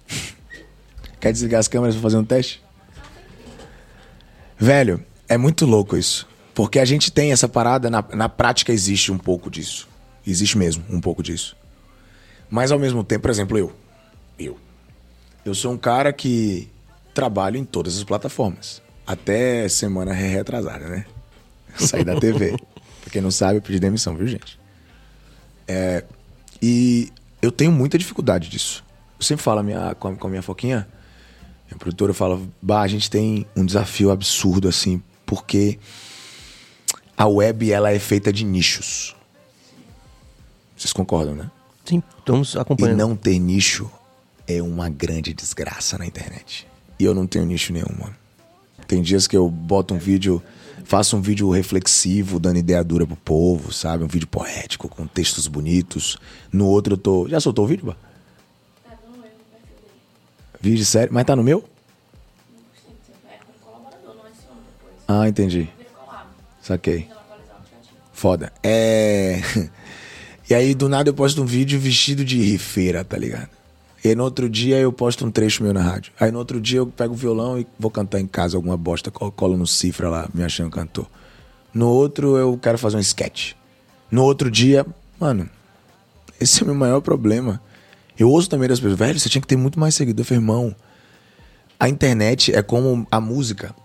Quer desligar as câmeras pra fazer um teste? Velho, é muito louco isso. Porque a gente tem essa parada, na, na prática existe um pouco disso. Existe mesmo um pouco disso. Mas ao mesmo tempo, por exemplo, eu. Eu. Eu sou um cara que trabalho em todas as plataformas. Até semana re- retrasada, né? Saí da TV. pra quem não sabe, eu pedi demissão, viu, gente? É, e eu tenho muita dificuldade disso. Eu sempre falo minha- com, a, com a minha foquinha, minha produtora fala, bah, a gente tem um desafio absurdo, assim, porque a web, ela é feita de nichos. Vocês concordam, né? Sim, estamos E acompanhando. não ter nicho é uma grande desgraça na internet. E eu não tenho nicho nenhum, mano. Tem dias que eu boto um vídeo, faço um vídeo reflexivo, dando ideia dura pro povo, sabe? Um vídeo poético, com textos bonitos. No outro eu tô. Já soltou o vídeo, Bá? Vídeo sério? Mas tá no meu? Ah, entendi. Saquei. Foda. É. E aí, do nada, eu posto um vídeo vestido de rifeira, tá ligado? E aí, no outro dia, eu posto um trecho meu na rádio. Aí, no outro dia, eu pego o violão e vou cantar em casa alguma bosta, colo, no cifra lá, me achando cantor. No outro, eu quero fazer um sketch. No outro dia, mano, esse é o meu maior problema. Eu ouço também das pessoas, velho, você tinha que ter muito mais seguidor. Falei, irmão, a internet é como a música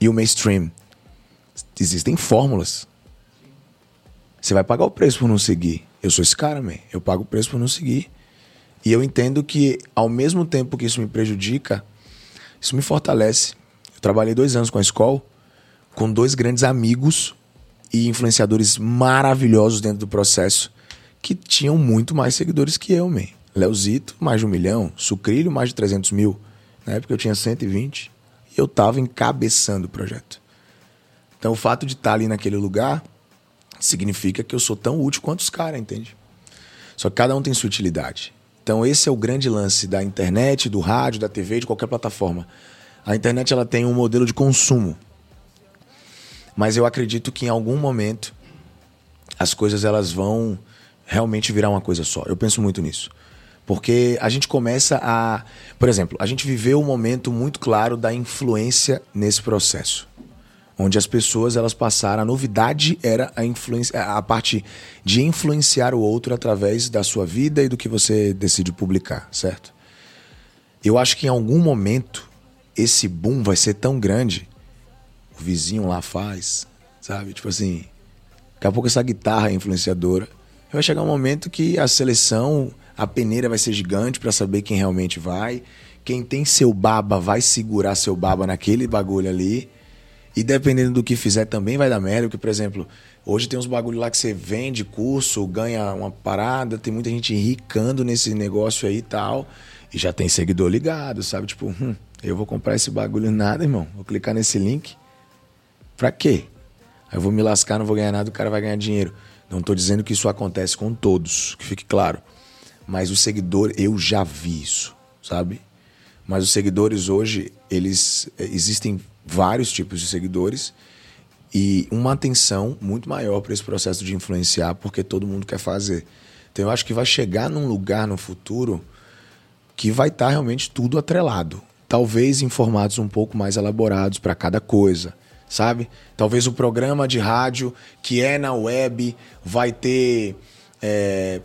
e o mainstream. Existem fórmulas. Você vai pagar o preço por não seguir. Eu sou esse cara, man. Eu pago o preço por não seguir. E eu entendo que, ao mesmo tempo que isso me prejudica, isso me fortalece. Eu trabalhei dois anos com a escola, com dois grandes amigos e influenciadores maravilhosos dentro do processo, que tinham muito mais seguidores que eu, man. Leozito, mais de um milhão. Sucrilho, mais de 300 mil. Na época eu tinha 120. E eu tava encabeçando o projeto. Então o fato de estar ali naquele lugar significa que eu sou tão útil quanto os caras, entende? Só que cada um tem sua utilidade. Então esse é o grande lance da internet, do rádio, da TV, de qualquer plataforma. A internet ela tem um modelo de consumo. Mas eu acredito que em algum momento as coisas elas vão realmente virar uma coisa só. Eu penso muito nisso. Porque a gente começa a. Por exemplo, a gente viveu um momento muito claro da influência nesse processo. Onde as pessoas elas passaram, a novidade era a, influência, a parte de influenciar o outro através da sua vida e do que você decide publicar, certo? Eu acho que em algum momento esse boom vai ser tão grande, o vizinho lá faz, sabe? Tipo assim, daqui a pouco essa guitarra é influenciadora. Vai chegar um momento que a seleção a peneira vai ser gigante para saber quem realmente vai. Quem tem seu baba vai segurar seu baba naquele bagulho ali. E dependendo do que fizer também vai dar merda, porque, por exemplo, hoje tem uns bagulho lá que você vende curso, ganha uma parada, tem muita gente enricando nesse negócio aí e tal. E já tem seguidor ligado, sabe? Tipo, hum, eu vou comprar esse bagulho nada, irmão. Vou clicar nesse link. Pra quê? Aí eu vou me lascar, não vou ganhar nada, o cara vai ganhar dinheiro. Não estou dizendo que isso acontece com todos, que fique claro. Mas o seguidor, eu já vi isso, sabe? Mas os seguidores hoje, eles existem vários tipos de seguidores e uma atenção muito maior para esse processo de influenciar, porque todo mundo quer fazer. Então eu acho que vai chegar num lugar no futuro que vai estar tá realmente tudo atrelado. Talvez em formatos um pouco mais elaborados para cada coisa, sabe? Talvez o programa de rádio que é na web vai ter é,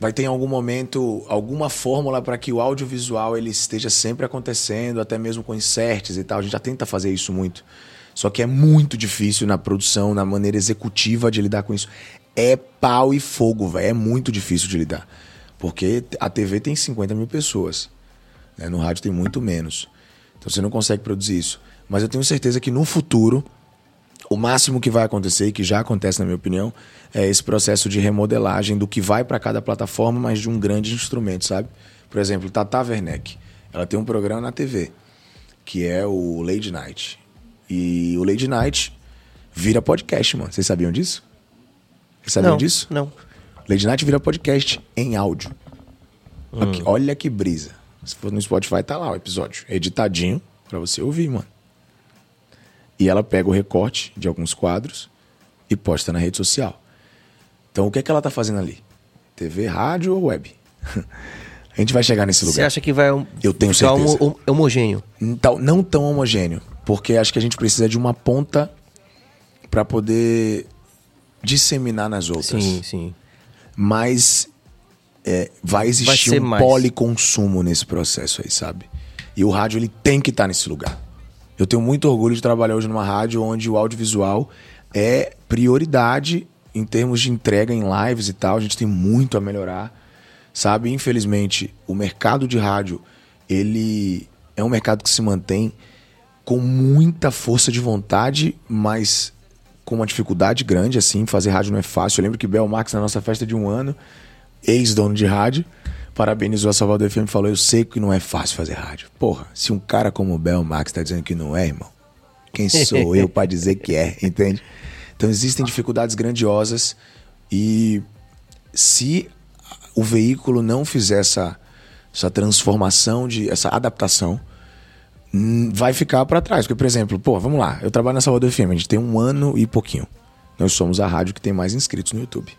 vai ter em algum momento alguma fórmula para que o audiovisual ele esteja sempre acontecendo, até mesmo com inserts e tal. A gente já tenta fazer isso muito. Só que é muito difícil na produção, na maneira executiva de lidar com isso. É pau e fogo, velho. É muito difícil de lidar. Porque a TV tem 50 mil pessoas. Né? No rádio tem muito menos. Então você não consegue produzir isso. Mas eu tenho certeza que no futuro o máximo que vai acontecer, e que já acontece na minha opinião, é esse processo de remodelagem do que vai para cada plataforma, mas de um grande instrumento, sabe? Por exemplo, Tata Werneck, ela tem um programa na TV, que é o Lady Night. E o Lady Night vira podcast, mano. Vocês sabiam disso? Vocês sabiam não, disso? Não. Lady Night vira podcast em áudio. Hum. Aqui, olha que brisa. Se for no Spotify, tá lá o episódio. Editadinho para você ouvir, mano. E ela pega o recorte de alguns quadros e posta na rede social. Então o que é que ela está fazendo ali? TV, rádio ou web? A gente vai chegar nesse lugar. Você acha que vai Eu tenho certeza. Homo homogêneo? Não, não tão homogêneo, porque acho que a gente precisa de uma ponta para poder disseminar nas outras. Sim, sim. Mas é, vai existir vai um mais. policonsumo nesse processo aí, sabe? E o rádio ele tem que estar tá nesse lugar. Eu tenho muito orgulho de trabalhar hoje numa rádio onde o audiovisual é prioridade em termos de entrega em lives e tal. A gente tem muito a melhorar, sabe? Infelizmente, o mercado de rádio, ele é um mercado que se mantém com muita força de vontade, mas com uma dificuldade grande, assim. Fazer rádio não é fácil. Eu lembro que Bel Marx, na nossa festa de um ano, ex-dono de rádio, parabenizou a Salvador FM e falou: Eu sei que não é fácil fazer rádio. Porra, se um cara como o Bel Max tá dizendo que não é, irmão, quem sou eu para dizer que é, entende? Então existem dificuldades grandiosas e se o veículo não fizer essa, essa transformação, de, essa adaptação, hum, vai ficar para trás. Porque, por exemplo, pô, vamos lá, eu trabalho na Salvador FM, a gente tem um ano e pouquinho. Nós somos a rádio que tem mais inscritos no YouTube.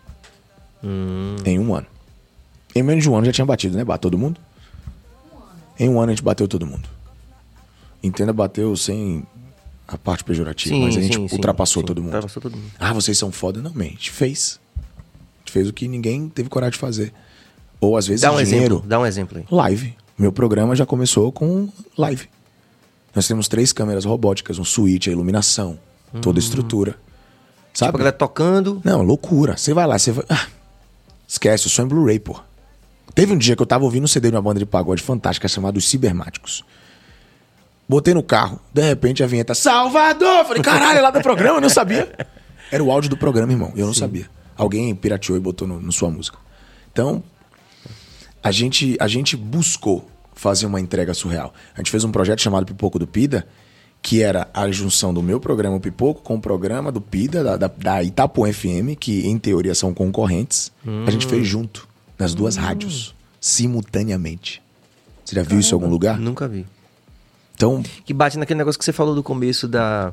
Hum. Em um ano. Em menos de um ano já tinha batido, né? Bateu todo mundo? Em um ano a gente bateu todo mundo. Entenda, bateu sem a parte pejorativa, sim, mas a gente sim, ultrapassou, sim, todo mundo. ultrapassou todo mundo. Ah, vocês são foda? Não, man, a gente fez. A gente fez o que ninguém teve coragem de fazer. Ou às vezes dá um dinheiro. Exemplo, dá um exemplo aí. Live. Meu programa já começou com live. Nós temos três câmeras robóticas, um switch, a iluminação, hum. toda a hum. estrutura. Sabe? Tipo, a galera tocando. Não, loucura. Você vai lá, você vai. Ah, esquece, o som é Blu-ray, pô. Teve um dia que eu tava ouvindo um CD de uma banda de pagode fantástica chamada Os Cibermáticos. Botei no carro, de repente a vinheta Salvador! Falei, caralho, é lá do programa, eu não sabia. Era o áudio do programa, irmão, eu não sabia. Alguém pirateou e botou no, no sua música. Então, a gente, a gente buscou fazer uma entrega surreal. A gente fez um projeto chamado Pipoco do Pida, que era a junção do meu programa o Pipoco com o programa do Pida, da, da, da Itapuã FM, que em teoria são concorrentes. A gente fez junto, nas duas rádios, simultaneamente. Você já viu isso em algum lugar? Nunca vi. Então, Que bate naquele negócio que você falou do começo da,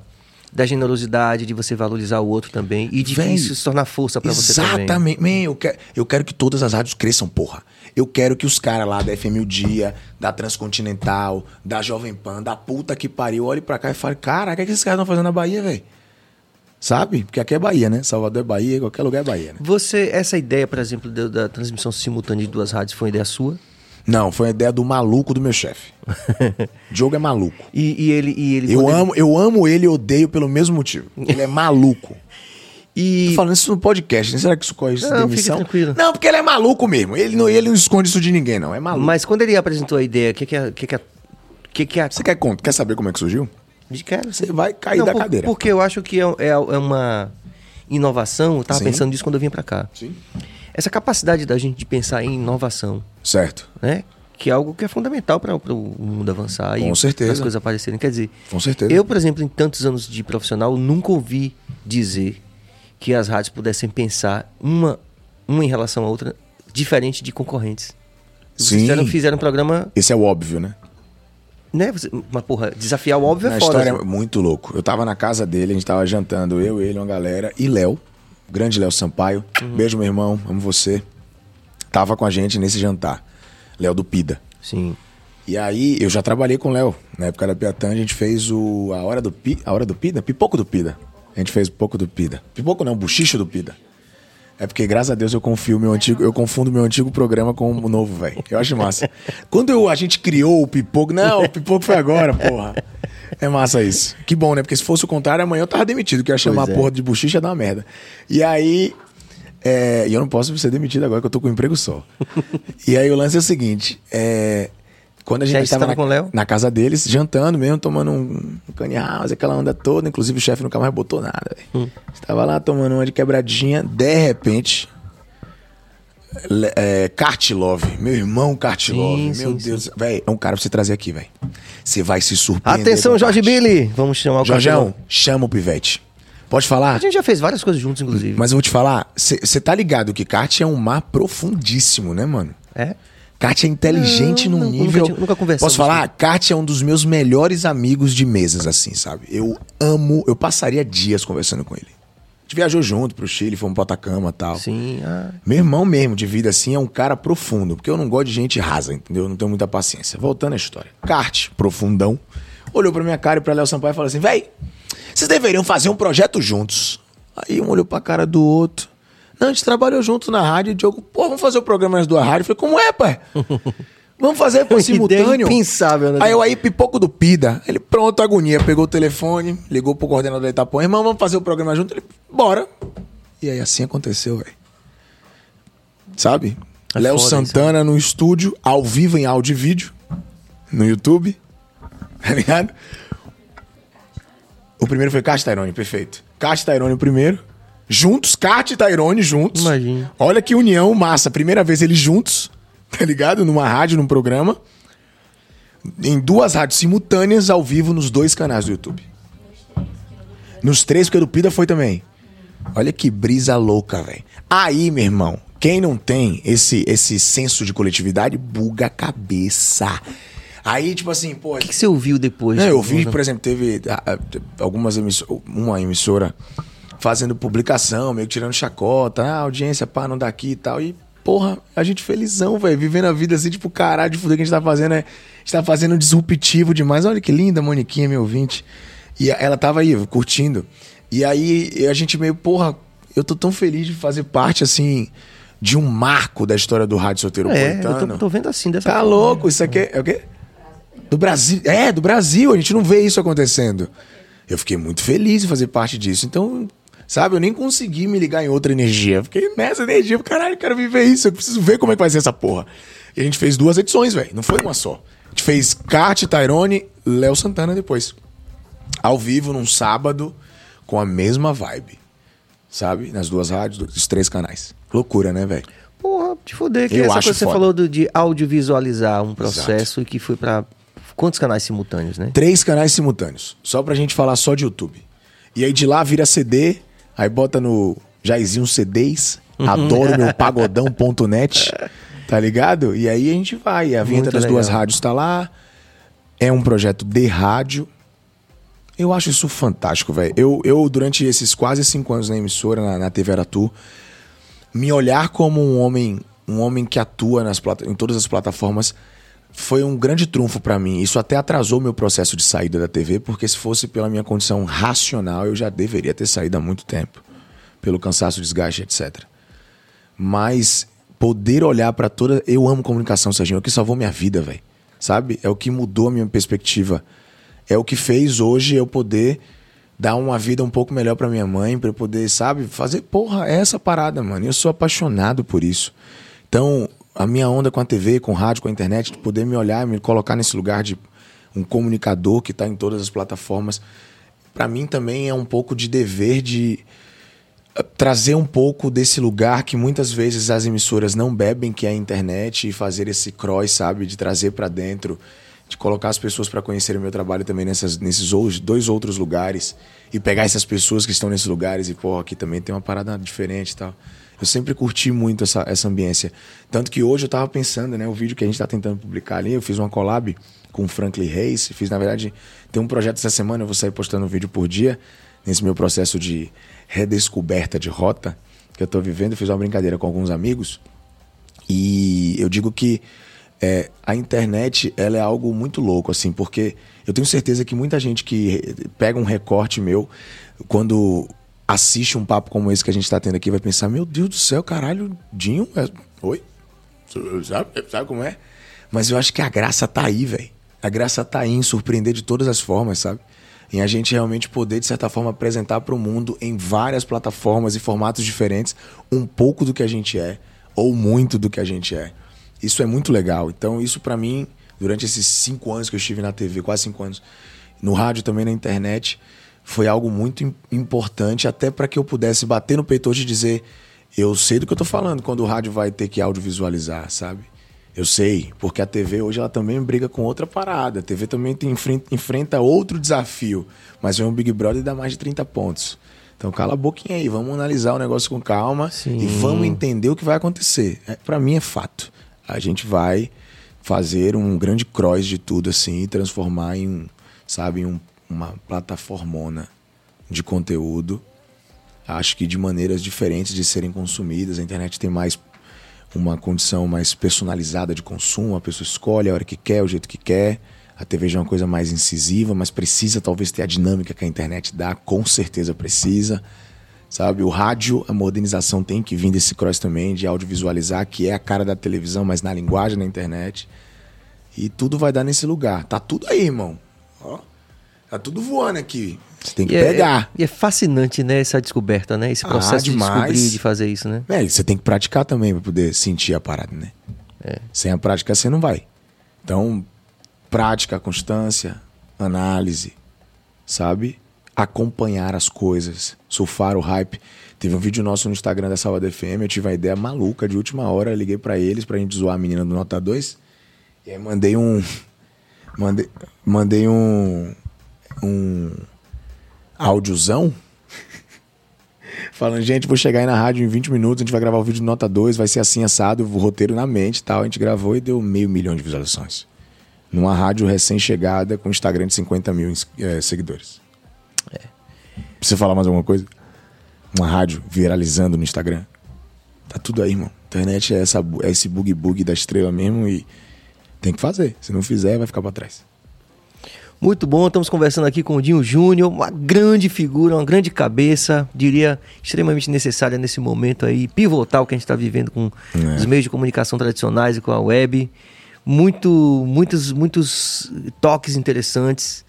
da generosidade, de você valorizar o outro também. E de que Véi, isso se tornar força pra você também. Exatamente. Man, eu, quero, eu quero que todas as rádios cresçam, porra. Eu quero que os caras lá da FM O Dia, da Transcontinental, da Jovem Pan, da puta que pariu, olhem pra cá e falem, cara, o que, que esses caras estão fazendo na Bahia, velho? Sabe? Porque aqui é Bahia, né? Salvador é Bahia, qualquer lugar é Bahia, né? Você, essa ideia, por exemplo, da, da transmissão simultânea de duas rádios foi uma ideia sua? Não, foi uma ideia do maluco do meu chefe. Diogo é maluco. E, e ele. E ele Eu quando ele- amo, eu amo ele e odeio pelo mesmo motivo. Ele é maluco. E. Tô falando isso no podcast, né? será que isso corre isso Não, demissão? fica tranquilo. Não, porque ele é maluco mesmo. Ele não, ele não esconde isso de ninguém, não. É maluco. Mas quando ele apresentou a ideia, o que que é. Que que é que que é Você quer conta? Quer saber como é que surgiu? De quero. Você vai cair da por- cadeira. Porque eu acho que é, é, é uma inovação. Eu tava Sim. pensando nisso quando eu vim pra cá. Sim. Essa capacidade da gente de pensar em inovação, Certo. né? Que é algo que é fundamental para o mundo avançar Com e certeza. as coisas aparecerem. Quer dizer, Com certeza. eu, por exemplo, em tantos anos de profissional, nunca ouvi dizer que as rádios pudessem pensar uma, uma em relação à outra diferente de concorrentes. Vocês Sim. Fizeram, fizeram um programa, Esse é o óbvio, né? Né? Mas, porra, desafiar o óbvio a é foda. história assim. é muito louco. Eu tava na casa dele, a gente tava jantando, eu, ele, uma galera, e Léo, grande Léo Sampaio. Uhum. Beijo, meu irmão, amo você. Tava com a gente nesse jantar. Léo do Pida. Sim. E aí, eu já trabalhei com o Léo. Na época da Piatã, a gente fez o. A Hora do Pi, A Hora do Pida? Pipoco do Pida. A gente fez Pipoco do Pida. Pipoco não, Buchicho do Pida. É porque, graças a Deus, eu confio meu antigo, eu confundo meu antigo programa com o novo, velho. Eu acho massa. Quando eu- a gente criou o Pipoco. Não, o Pipoco foi agora, porra. É massa isso. Que bom, né? Porque se fosse o contrário, amanhã eu tava demitido, que ia chamar Pois a é. porra de dar uma merda. E aí. é, e eu não posso ser demitido agora que eu tô com um emprego só. e aí o lance é o seguinte: é, quando a gente estava com na, Léo? na casa deles, jantando mesmo, tomando um, um aquela onda toda. Inclusive o chefe nunca mais botou nada. Hum. Estava lá tomando uma de quebradinha, de repente. É, Kartilov, meu irmão Kartilov, Sim, meu sim, Deus, velho, é um cara pra você trazer aqui, velho. Você vai se surpreender. Atenção, Jorge. Billy! Vamos chamar o Jorgeão, chama o Pivete. Pode falar? A gente já fez várias coisas juntos, inclusive. Mas eu vou te falar, você tá ligado que kart é um mar profundíssimo, né, mano? É? Kart é inteligente Não, num não, nunca nível. tinha- nunca conversamos Posso falar? Kart é um dos meus melhores amigos de mesas, assim, sabe? Eu amo, eu passaria dias conversando com ele. A gente viajou junto pro Chile, fomos pro Atacama e tal. Sim. Ah, Meu irmão mesmo, de vida assim, é um cara profundo, porque eu não gosto de gente rasa, entendeu? Eu não tenho muita paciência. Voltando à história. Kart, profundão, olhou pra minha cara e pra Léo Sampaio e falou assim: véi, vocês deveriam fazer um projeto juntos. Aí um olhou pra cara do outro. Não, a gente trabalhou junto na rádio. E o Diogo, pô, vamos fazer o programa nas duas rádios. Eu falei, como é, pai? Vamos fazer Uma simultâneo. impensável, né? Aí eu aí, pipoco do Pida. Ele, pronto, agonia. Pegou o telefone, ligou pro coordenador da Itapuã. Irmão, vamos fazer o programa junto? Ele, bora. E aí assim aconteceu, velho. Sabe? É Léo Santana no estúdio, ao vivo em áudio e vídeo, no YouTube. Tá ligado? O primeiro foi Cast Tyrone, perfeito. Cast Tyrone o primeiro. Juntos, Cat e Tyrone juntos. Imagina. Olha que união massa. Primeira vez eles juntos, tá ligado? Numa rádio, num programa. Em duas rádios simultâneas, ao vivo, nos dois canais do YouTube. Nos três, porque o do Pida foi também. Olha que brisa louca, velho. Aí, meu irmão, quem não tem esse, esse senso de coletividade, buga a cabeça. Aí, tipo assim, pô. O que, que você ouviu depois? Não, eu vi, por exemplo, teve ah, ah, algumas emissoras, uma emissora fazendo publicação, meio que tirando chacota, ah, audiência, pá, não dá aqui e tal. E, porra, a gente felizão, velho, vivendo a vida assim, tipo, caralho, de fuder que a gente tá fazendo, é, a gente tá fazendo disruptivo demais. Olha que linda, Moniquinha, meu ouvinte. E ela tava aí, curtindo. E aí a gente meio, porra, eu tô tão feliz de fazer parte, assim, de um marco da história do rádio É, soteropolitano. eu tô, tô vendo assim, dessa Tá forma. louco, isso aqui é, é o quê? Do Brasil. É, do Brasil, a gente não vê isso acontecendo. Eu fiquei muito feliz em fazer parte disso. Então, Sabe? Eu nem consegui me ligar em outra energia. Fiquei nessa energia. Caralho, eu quero viver isso. Eu preciso ver como é que vai ser essa porra. E a gente fez duas edições, velho. Não foi uma só. A gente fez Kart, Tyrone, Léo Santana depois. Ao vivo, num sábado, com a mesma vibe. Sabe? Nas duas rádios, dos três canais. Loucura, né, velho? Porra, te fuder, que Eu essa acho coisa que você foda. falou do- de audiovisualizar um processo e que foi pra quantos canais simultâneos, né? Três canais simultâneos. Só pra gente falar só de YouTube. E aí de lá vira CD, aí bota no Jairzinho CDs, adoro meu pagodão.net, tá ligado? E aí a gente vai. A vinheta Muito das duas legal. rádios tá lá. É um projeto de rádio. Eu acho isso fantástico, velho. Eu, eu, durante esses quase cinco anos na emissora, na, na TV Aratu, me olhar como um homem, um homem que atua nas em todas as plataformas foi um grande trunfo pra mim. Isso até atrasou meu processo de saída da TV, porque se fosse pela minha condição racional, eu já deveria ter saído há muito tempo, pelo cansaço, desgaste, etc. Mas poder olhar pra toda, eu amo comunicação, Serginho, é o que salvou minha vida, velho. Sabe? É o que mudou a minha perspectiva. É o que fez hoje eu poder dar uma vida um pouco melhor pra minha mãe, pra eu poder, sabe, fazer, porra, é essa parada, mano. Eu sou apaixonado por isso. Então, a minha onda com a TV, com o rádio, com a internet, de poder me olhar, me colocar nesse lugar de um comunicador que tá em todas as plataformas, pra mim também é um pouco de dever de eh, trazer um pouco desse lugar que muitas vezes as emissoras não bebem, que é a internet, e fazer esse cross, sabe, de trazer pra dentro, de colocar as pessoas para conhecerem o meu trabalho também nessas, nesses dois outros lugares e pegar essas pessoas que estão nesses lugares e, pô, aqui também tem uma parada diferente e tal. Eu sempre curti muito essa, essa ambiência. Tanto que hoje eu tava pensando, né, o vídeo que a gente tá tentando publicar ali, eu fiz uma collab com o Franklin Reis, fiz, na verdade, tem um projeto essa semana, eu vou sair postando um vídeo por dia, nesse meu processo de redescoberta de rota que eu tô vivendo, eu fiz uma brincadeira com alguns amigos, e eu digo que é, a internet ela é algo muito louco, assim, porque eu tenho certeza que muita gente que pega um recorte meu, quando assiste um papo como esse que a gente tá tendo aqui, vai pensar: Meu Deus do céu, caralho, Dinho, é... oi? Sabe, sabe como é? Mas eu acho que a graça tá aí, velho. A graça tá aí em surpreender de todas as formas, sabe? Em a gente realmente poder, de certa forma, apresentar para o mundo em várias plataformas e formatos diferentes um pouco do que a gente é, ou muito do que a gente é. Isso é muito legal. Então, isso para mim, durante esses cinco anos que eu estive na TV, quase cinco anos, no rádio também na internet, foi algo muito im- importante, até para que eu pudesse bater no peito hoje e dizer: eu sei do que eu tô falando quando o rádio vai ter que audiovisualizar, sabe? Eu sei, porque a TV hoje ela também briga com outra parada. A TV também tem, enfren- enfrenta outro desafio, mas vem um Big Brother e dá mais de 30 pontos. Então cala a boquinha aí, vamos analisar o negócio com calma Sim. e vamos entender o que vai acontecer. É, para mim é fato. A gente vai fazer um grande cross de tudo assim e transformar em, sabe, um- uma plataformona de conteúdo. Acho que de maneiras diferentes de serem consumidas. A internet tem mais uma condição mais personalizada de consumo, a pessoa escolhe a hora que quer, o jeito que quer. A TV já é uma coisa mais incisiva, mas precisa talvez ter a dinâmica que a internet dá, com certeza precisa. Sabe, o rádio, a modernização tem que vir desse cross também, de audiovisualizar, que é a cara da televisão, mas na linguagem da internet. E tudo vai dar nesse lugar. Tá tudo aí, irmão. Ó, tá tudo voando aqui. Você tem que E é- pegar. E é fascinante, né, essa descoberta, né? Esse Ah, processo de demais. descobrir, de fazer isso, né? É, você tem que praticar também pra poder sentir a parada, né? Sem a prática você não vai. Então, prática, constância, análise, sabe? Acompanhar as coisas, surfar o hype. Teve um vídeo nosso no Instagram da Salva FM, eu tive uma ideia maluca de última hora, liguei pra eles pra gente zoar a menina do Nota 2. E aí mandei um mandei, mandei um um áudiozão Falando, gente, vou chegar aí na rádio em 20 minutos, a gente vai gravar o vídeo de nota 2, vai ser assim, assado, o roteiro na mente e tal. A gente gravou e deu meio milhão de visualizações. Numa rádio recém-chegada com Instagram de 50 mil eh, seguidores. Precisa falar mais alguma coisa? Uma rádio viralizando no Instagram. Tá tudo aí, irmão. Internet é, essa, é esse bug-bug da estrela mesmo e tem que fazer. Se não fizer, vai ficar pra trás. Muito bom, estamos conversando aqui com o Dinho Júnior, uma grande figura, uma grande cabeça, diria extremamente necessária nesse momento aí, pivotal que a gente está vivendo com É. os meios de comunicação tradicionais e com a web. Muito, muitos, muitos toques interessantes.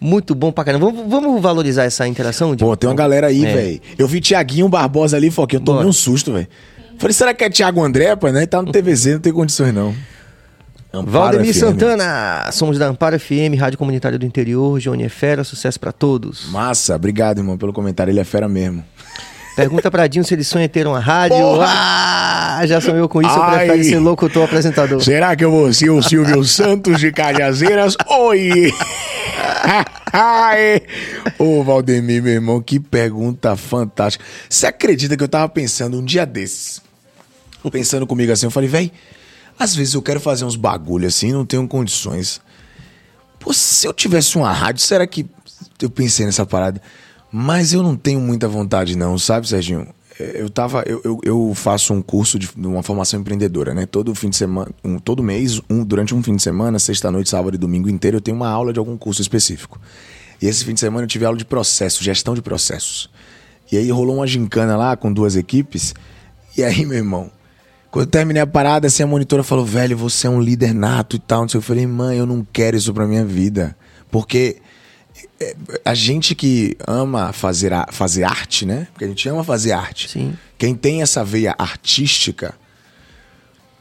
Muito bom pra caramba. Vamos, vamos valorizar essa interação? Pô, tem uma galera aí, É. velho. Eu vi Tiaguinho Barbosa ali, Foquinha, eu tomei Bora. um susto, velho. Falei, será que é Thiago André, pai? Né? Tá no TVZ, não tem condições, não. Amparo Valdemir FM. Santana, somos da Amparo FM, Rádio Comunitária do Interior, Johnny é fera, sucesso pra todos. Massa, obrigado, irmão, pelo comentário. Ele é fera mesmo. Pergunta pra Dinho se ele sonha ter uma rádio. Porra! Ah, já sonhou com isso, Ai. prefere ser locutor apresentador? Será que eu vou ser o Silvio Santos de Cajazeiras? Oi! Ô, Valdemir, meu irmão, que pergunta fantástica. Você acredita que eu tava pensando um dia desses? Pensando comigo assim, eu falei, véi, às vezes eu quero fazer uns bagulho assim, não tenho condições. Pô, se eu tivesse uma rádio, será que. Eu pensei nessa parada. Mas eu não tenho muita vontade, não, sabe, Serginho? Eu tava. Eu, eu, eu faço um curso de uma formação empreendedora, né? Todo fim de semana, um, todo mês, um, durante um fim de semana, sexta-noite, sábado e domingo inteiro, eu tenho uma aula de algum curso específico. E esse fim de semana eu tive aula de processo, gestão de processos. E aí rolou uma gincana lá com duas equipes. E aí, meu irmão, quando eu terminei a parada, assim, a monitora falou, velho, você é um líder nato e tal. Não sei. Eu falei, mãe, eu não quero isso pra minha vida. Porque a gente que ama fazer, a- fazer arte, né? Porque a gente ama fazer arte. Sim. Quem tem essa veia artística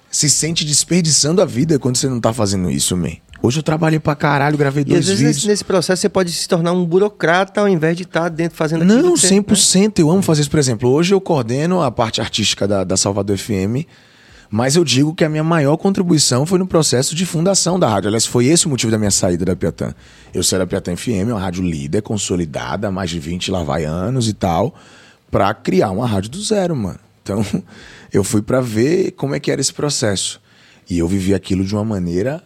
se sente desperdiçando a vida quando você não tá fazendo isso, man. Hoje eu trabalhei pra caralho, gravei E dois às vezes vídeos. nesse, nesse processo você pode se tornar um burocrata ao invés de estar dentro fazendo aquilo. Não, que você- 100%. Eu amo fazer isso. Por exemplo, hoje eu coordeno a parte artística da, da Salvador FM, mas eu digo que a minha maior contribuição foi no processo de fundação da rádio. Aliás, foi esse o motivo da minha saída da Piatã. Eu saí da Piatã FM, uma rádio líder, consolidada, mais de 20 lá vai anos e tal, pra criar uma rádio do zero, mano. Então, eu fui pra ver como é que era esse processo. E eu vivi aquilo de uma maneira...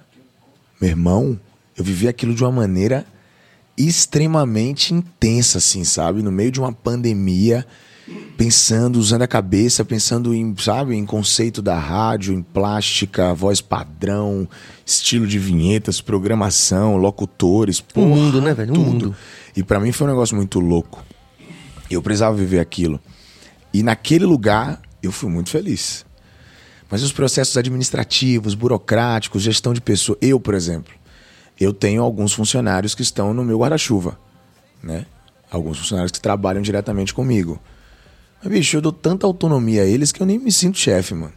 Meu irmão, eu vivi aquilo de uma maneira extremamente intensa, assim, sabe? No meio de uma pandemia, pensando, usando a cabeça, pensando em, sabe, em conceito da rádio, em plástica, voz padrão, estilo de vinhetas, programação, locutores, Um porra, mundo, né, velho? Um mundo. E pra mim foi um negócio muito louco. Eu precisava viver aquilo. E naquele lugar eu fui muito feliz. Mas os processos administrativos, burocráticos, gestão de pessoas. Eu, por exemplo, eu tenho alguns funcionários que estão no meu guarda-chuva, né? Alguns funcionários que trabalham diretamente comigo. Mas, bicho, eu dou tanta autonomia a eles que eu nem me sinto chefe, mano.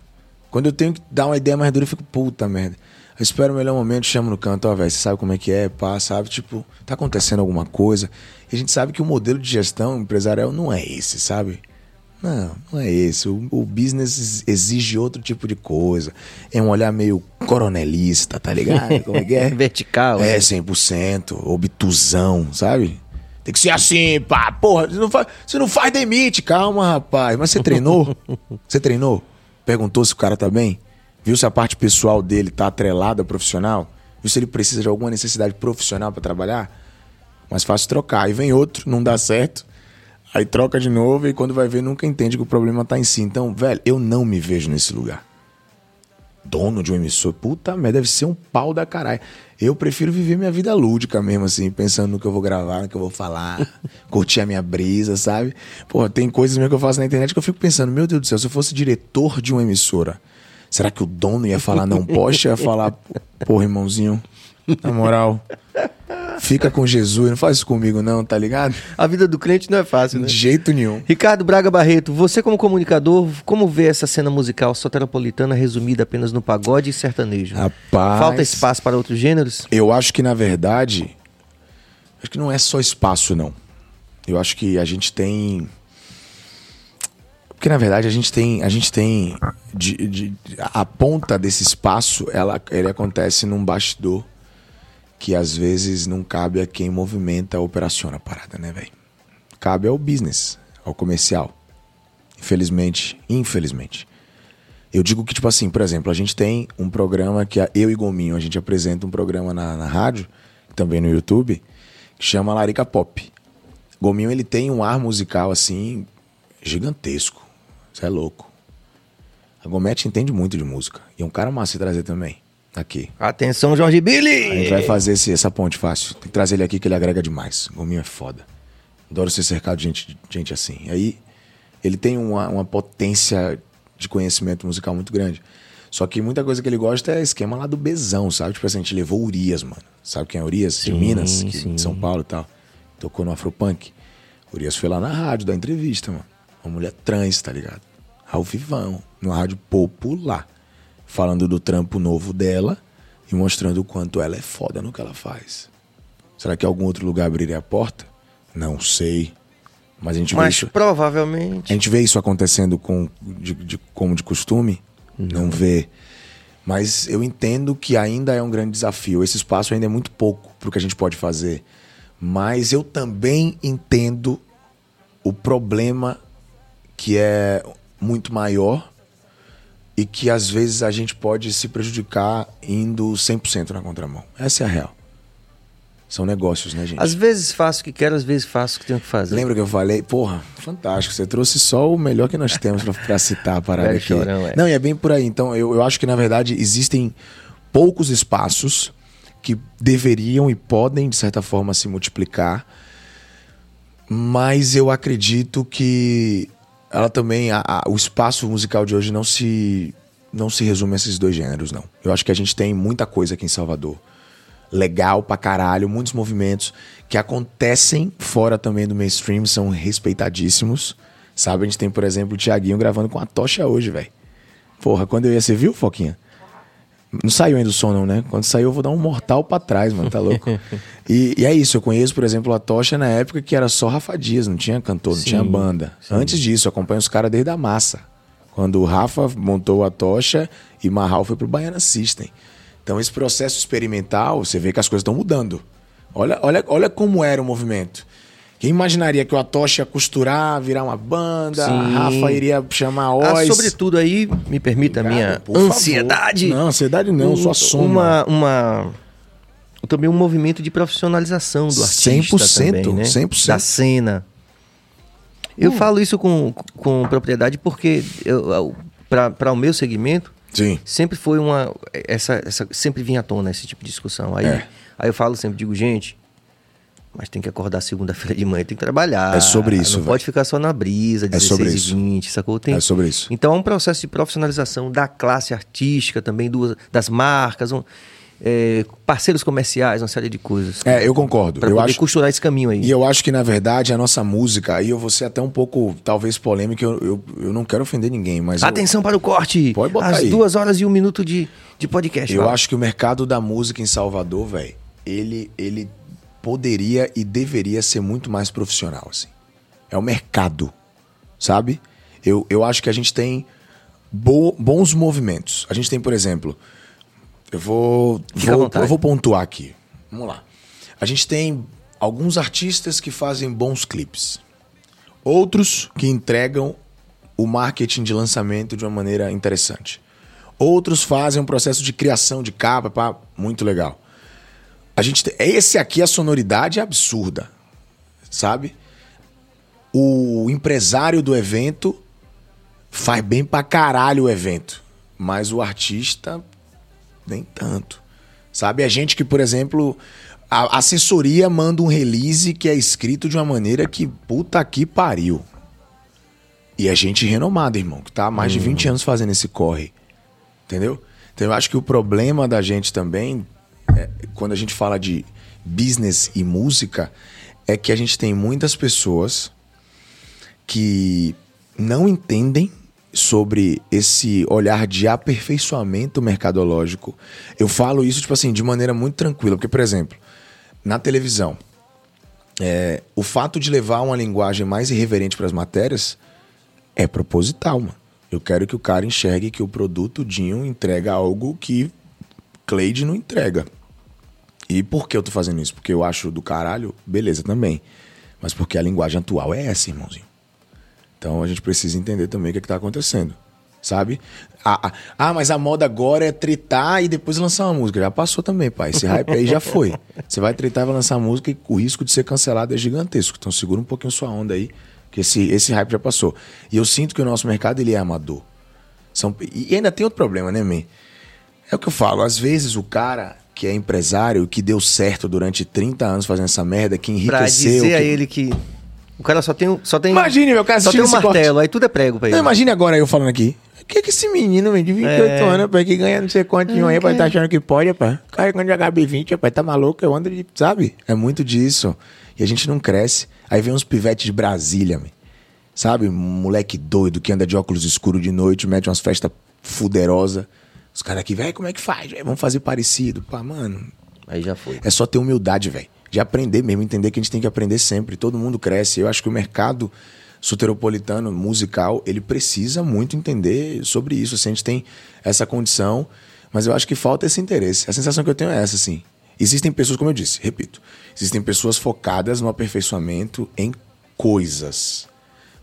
Quando eu tenho que dar uma ideia mais dura, eu fico, puta merda. Eu espero o melhor momento, chamo no canto, ó, velho, você sabe como é que é, pá, sabe? Tipo, tá acontecendo alguma coisa. E a gente sabe que o modelo de gestão empresarial não é esse, sabe? Não, não é esse. O, o business exige outro tipo de coisa. É um olhar meio coronelista, tá ligado? Como é que é? Vertical. É, né? 100%. Obtusão, sabe? Tem que ser assim, pá. Porra, você não faz, você não faz demite. Calma, rapaz. Mas você treinou? Você treinou? Perguntou se o cara tá bem? Viu se a parte pessoal dele tá atrelada ao profissional? Viu se ele precisa de alguma necessidade profissional pra trabalhar? Mais fácil trocar. Aí vem outro, não dá certo. Aí troca de novo e quando vai ver nunca entende que o problema tá em si. Então, velho, eu não me vejo nesse lugar. Dono de um emissor, puta merda, deve ser um pau da caralho. Eu prefiro viver minha vida lúdica mesmo, assim, pensando no que eu vou gravar, no que eu vou falar, curtir a minha brisa, sabe? Pô, tem coisas mesmo que eu faço na internet que eu fico pensando, meu Deus do céu, se eu fosse diretor de uma emissora, será que o dono ia falar não pode? Ia falar, porra, irmãozinho, na moral, fica com Jesus, não faz isso comigo não, tá ligado? A vida do crente não é fácil, né? De jeito nenhum. Ricardo Braga Barreto, você como comunicador, como vê essa cena musical soteropolitana resumida apenas no pagode e sertanejo? Rapaz. Falta espaço para outros gêneros? Eu acho que, na verdade, acho que não é só espaço, não. Eu acho que a gente tem. Porque, na verdade, a gente tem. A gente tem. De, de- a ponta desse espaço, ela, ele acontece num bastidor que às vezes não cabe a quem movimenta, operaciona a parada, né, velho? Cabe ao business, ao comercial. Infelizmente, infelizmente. Eu digo que, tipo assim, por exemplo, a gente tem um programa que eu e Gominho, a gente apresenta um programa na, na rádio, também no YouTube, que chama Larica Pop. Gominho, ele tem um ar musical, assim, gigantesco. Isso é louco. A Gomete entende muito de música. E é um cara massa de trazer também, aqui. Atenção, Jorge A Billy! gente vai fazer esse- essa ponte fácil. Tem que trazer ele aqui que ele agrega demais. Gominho é foda. Adoro ser cercado de gente, de gente assim. Aí ele tem uma, uma potência de conhecimento musical muito grande. Só que muita coisa que ele gosta é esquema lá do Bezão, sabe? Tipo assim, a gente levou Urias, mano. Sabe quem é Urias? de Sim, Minas, que- sim. de São Paulo e tal. Tocou no Afropunk. Urias foi lá na rádio dar entrevista, mano. Uma mulher trans, tá ligado? Ao vivão, no rádio popular. Falando do trampo novo dela e mostrando o quanto ela é foda no que ela faz. Será que algum outro lugar abriria a porta? Não sei. Mas a gente vê Mas isso. provavelmente. A gente vê isso acontecendo com, de, de- como de costume? Não vê. Mas eu entendo que ainda é um grande desafio. Esse espaço ainda é muito pouco para o que a gente pode fazer. Mas eu também entendo o problema que é muito maior e que às vezes a gente pode se prejudicar indo 100% na contramão. Essa é a real. São negócios, né, gente? Às vezes faço o que quero, às vezes faço o que tenho que fazer. Lembra que eu falei? Porra, fantástico. Você trouxe só o melhor que nós temos pra citar a parada Velho aqui. chorão, é. Não, e é bem por aí. Então, eu, eu acho que, na verdade, existem poucos espaços que deveriam e podem, de certa forma, se multiplicar. Mas eu acredito que ela também. a- a- o espaço musical de hoje não se, não se resume a esses dois gêneros, não. Eu acho que a gente tem muita coisa aqui em Salvador legal pra caralho, muitos movimentos que acontecem fora também do mainstream, são respeitadíssimos. Sabe, a gente tem, por exemplo, o Thiaguinho gravando com a tocha hoje, velho. Porra, quando eu ia, você viu, Foquinha? Não saiu ainda o som, não, né? Quando saiu, eu vou dar um mortal pra trás, mano, tá louco? e, e é isso, eu conheço, por exemplo, a Tocha na época que era só Rafa Dias, não tinha cantor, não Sim, tinha banda. Antes disso, eu acompanho os caras desde a massa. Quando o Rafa montou a Tocha e Marral foi pro Baiana System. Então, esse processo experimental, você vê que as coisas estão mudando. Olha, olha, olha como era o movimento. Quem imaginaria que o Atocha ia costurar, virar uma banda, a Sim. Rafa iria chamar Ah, Oz. sobretudo aí, me permita a minha por favor. ansiedade. Não, ansiedade não, sua soma. Uma, uma, também um movimento de profissionalização do artista 100%, também, né? 100%. Da cena. Eu falo isso com, com propriedade porque para o meu segmento Sim. sempre foi uma essa, essa sempre vinha à tona esse tipo de discussão. Aí, É. aí eu falo sempre, digo, gente, mas tem que acordar segunda-feira de manhã, tem que trabalhar. É sobre isso, Não velho. pode ficar só na brisa, É sobre 16 isso. e 20, sacou? Tem, É sobre isso. Então é um processo de profissionalização da classe artística também, do, das marcas, um, é, parceiros comerciais, uma série de coisas. É, eu concordo. Pra eu poder acho, costurar esse caminho aí. E eu acho que, na verdade, a nossa música, aí eu vou ser até um pouco, talvez, polêmico, eu, eu, eu não quero ofender ninguém, mas eu, Atenção para o corte! Pode botar Às aí. duas horas e um minuto de, de podcast. eu acho que o mercado da música em Salvador, velho, ele, ele poderia e deveria ser muito mais profissional, assim. É o mercado, sabe? Eu, eu acho que a gente tem bo- bons movimentos. A gente tem, por exemplo, eu vou, vou, eu vou pontuar aqui. Vamos lá. A gente tem alguns artistas que fazem bons clipes. Outros que entregam o marketing de lançamento de uma maneira interessante. Outros fazem um processo de criação de capa, pá, muito legal. A gente tem, esse aqui a sonoridade é absurda, sabe? O empresário do evento faz bem pra caralho o evento, mas o artista nem tanto. Sabe? É gente que, por exemplo, a assessoria manda um release que é escrito de uma maneira que puta que pariu. E é gente renomada, irmão, que tá há mais de 20 anos fazendo esse corre. Entendeu? Então eu acho que o problema da gente também, é, quando a gente fala de business e música, é que a gente tem muitas pessoas que não entendem sobre esse olhar de aperfeiçoamento mercadológico. Eu falo isso, tipo assim, de maneira muito tranquila. Porque, por exemplo, na televisão, é, o fato de levar uma linguagem mais irreverente para as matérias é proposital, mano. Eu quero que o cara enxergue que o produto Dinho entrega algo que Cleide não entrega. E por que eu tô fazendo isso? Porque eu acho do caralho, beleza também. Mas porque a linguagem atual é essa, irmãozinho. Então a gente precisa entender também o que, é que tá acontecendo. Sabe? Ah, ah, mas a moda agora é tretar e depois lançar uma música. Já passou também, pai. Esse hype aí já foi. Você vai tretar e vai lançar uma música e o risco de ser cancelado é gigantesco. Então segura um pouquinho sua onda aí, que esse, esse hype já passou. E eu sinto que o nosso mercado ele é amador. São, e ainda tem outro problema, né, man? É o que eu falo. Às vezes o cara que é empresário, que deu certo durante 30 anos fazendo essa merda, que enriqueceu... Pra dizer que... a ele que o cara só tem, um- só tem Imagine, meu cara, só tem um esse corte. martelo, aí tudo é prego pra ele. Não, imagine agora eu falando aqui. que que esse menino, de 28 É. anos, rapaz, que ganha não sei quantinho aí, rapaz, tá achando que pode, rapaz? O cara quando jogar B20, rapaz, tá maluco, eu ando de, sabe? É muito disso. E a gente não cresce. Aí vem uns pivetes de Brasília, man. sabe? Um moleque doido que anda de óculos escuros de noite, mete umas festas fuderosas. Os caras aqui, velho, como é que faz? véi? Vamos fazer parecido. Pá, mano, Aí já foi. é só ter humildade, velho. De aprender mesmo, entender que a gente tem que aprender sempre. Todo mundo cresce. Eu acho que o mercado soteropolitano, musical, ele precisa muito entender sobre isso. Assim, a gente tem essa condição, mas eu acho que falta esse interesse. A sensação que eu tenho é essa, assim. Existem pessoas, como eu disse, repito, existem pessoas focadas no aperfeiçoamento em coisas.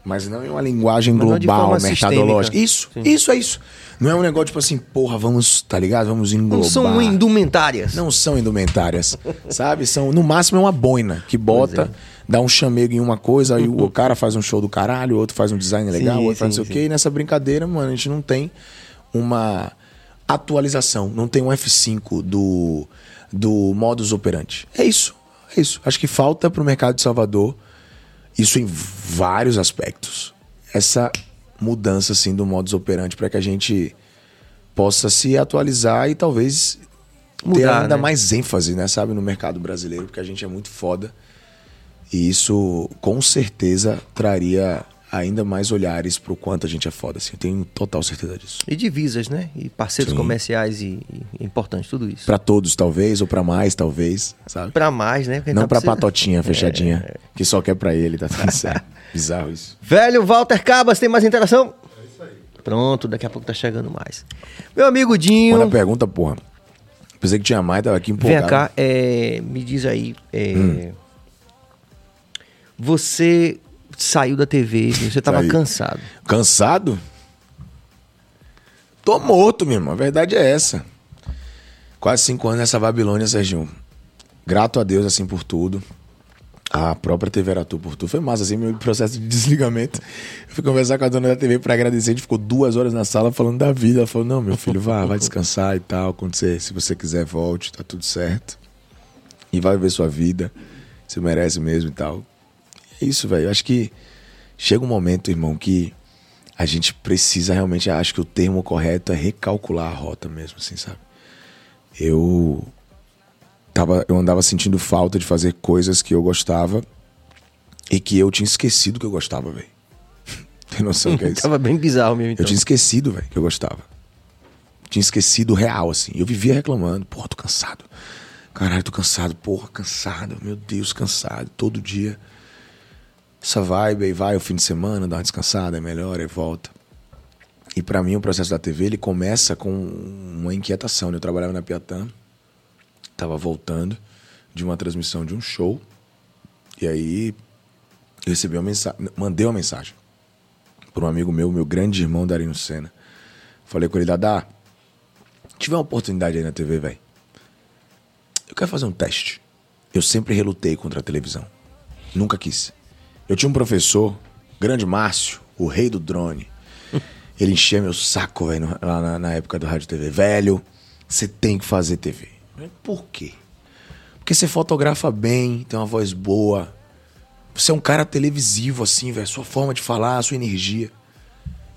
Mas não em uma linguagem Mas global, mercadológica. sistêmica. Isso, Sim. isso é isso. Não é um negócio tipo assim, porra, vamos, tá ligado? Vamos englobar. Não são indumentárias. Não são indumentárias, sabe? São, no máximo é uma boina que bota, é. dá um chamego em uma coisa, aí o cara faz um show do caralho, o outro faz um design legal, o outro faz não sei o quê. E nessa brincadeira, mano, a gente não tem uma atualização, não tem um F5 do, do modus operandi. É isso, é isso. Acho que falta pro mercado de Salvador isso em vários aspectos. Essa mudança, assim, do modus operandi para que a gente possa se atualizar e talvez ter Mudar, ainda né? mais ênfase, né, sabe, no mercado brasileiro, porque a gente é muito foda. E isso, com certeza, traria ainda mais olhares pro quanto a gente é foda, assim. Eu tenho total certeza disso. E divisas, né? E parceiros Sim. comerciais e, e é importante tudo isso. Pra todos, talvez, ou pra mais, talvez, sabe? Pra mais, né? Porque Não tá pra precisando- patotinha fechadinha, que só quer pra ele, tá tudo certo. Bizarro isso. Velho Walter Cabas, tem mais interação? É isso aí. Pronto, daqui a pouco tá chegando mais. Meu amigo Dinho. Manda pergunta, porra. Pensei que tinha mais, tava aqui Vem empolgado. cá, é, me diz aí. é, Hum. Você saiu da TV, você tava Saí. cansado. Cansado? Tô morto, meu irmão. A verdade é essa. Quase cinco anos nessa Babilônia, Serginho. Grato a Deus, assim, por tudo. A própria TV Aratu por tudo. Foi massa, assim, meu processo de desligamento. Eu fui conversar com a dona da TV pra agradecer. A gente ficou duas horas na sala falando da vida. Ela falou, não, meu filho, vá, vai descansar e tal. Quando você, se você quiser, volte, tá tudo certo. E vai ver sua vida. Você merece mesmo e tal. É isso, velho. Eu acho que chega um momento, irmão, que a gente precisa realmente, acho que o termo correto é recalcular a rota mesmo, assim, sabe? Eu tava, eu andava sentindo falta de fazer coisas que eu gostava e que eu tinha esquecido que eu gostava, velho. Tem noção que é isso? Tava bem bizarro mesmo. Então. Eu tinha esquecido, velho, que eu gostava. Tinha esquecido real, assim. Eu vivia reclamando. Porra, tô cansado. Caralho, tô cansado. Porra, cansado. Meu Deus, cansado. Todo dia. Essa vibe aí vai o fim de semana, dá uma descansada, é melhor, aí volta. E pra mim o processo da TV, ele começa com uma inquietação. né? Eu trabalhava na Piatã, tava voltando de uma transmissão de um show. E aí eu recebi uma mensagem, mandei uma mensagem por um amigo meu, meu grande irmão Darino Senna. Falei com ele, Dadá, tiver uma oportunidade aí na TV, velho. Eu quero fazer um teste. Eu sempre relutei contra a televisão. Nunca quis. Eu tinha um professor, grande Márcio, o rei do drone. Ele enchia meu saco, velho, lá na, na época do Rádio TV. Velho, você tem que fazer TV. Por quê? Porque você fotografa bem, tem uma voz boa. Você é um cara televisivo, assim, velho. Sua forma de falar, sua energia.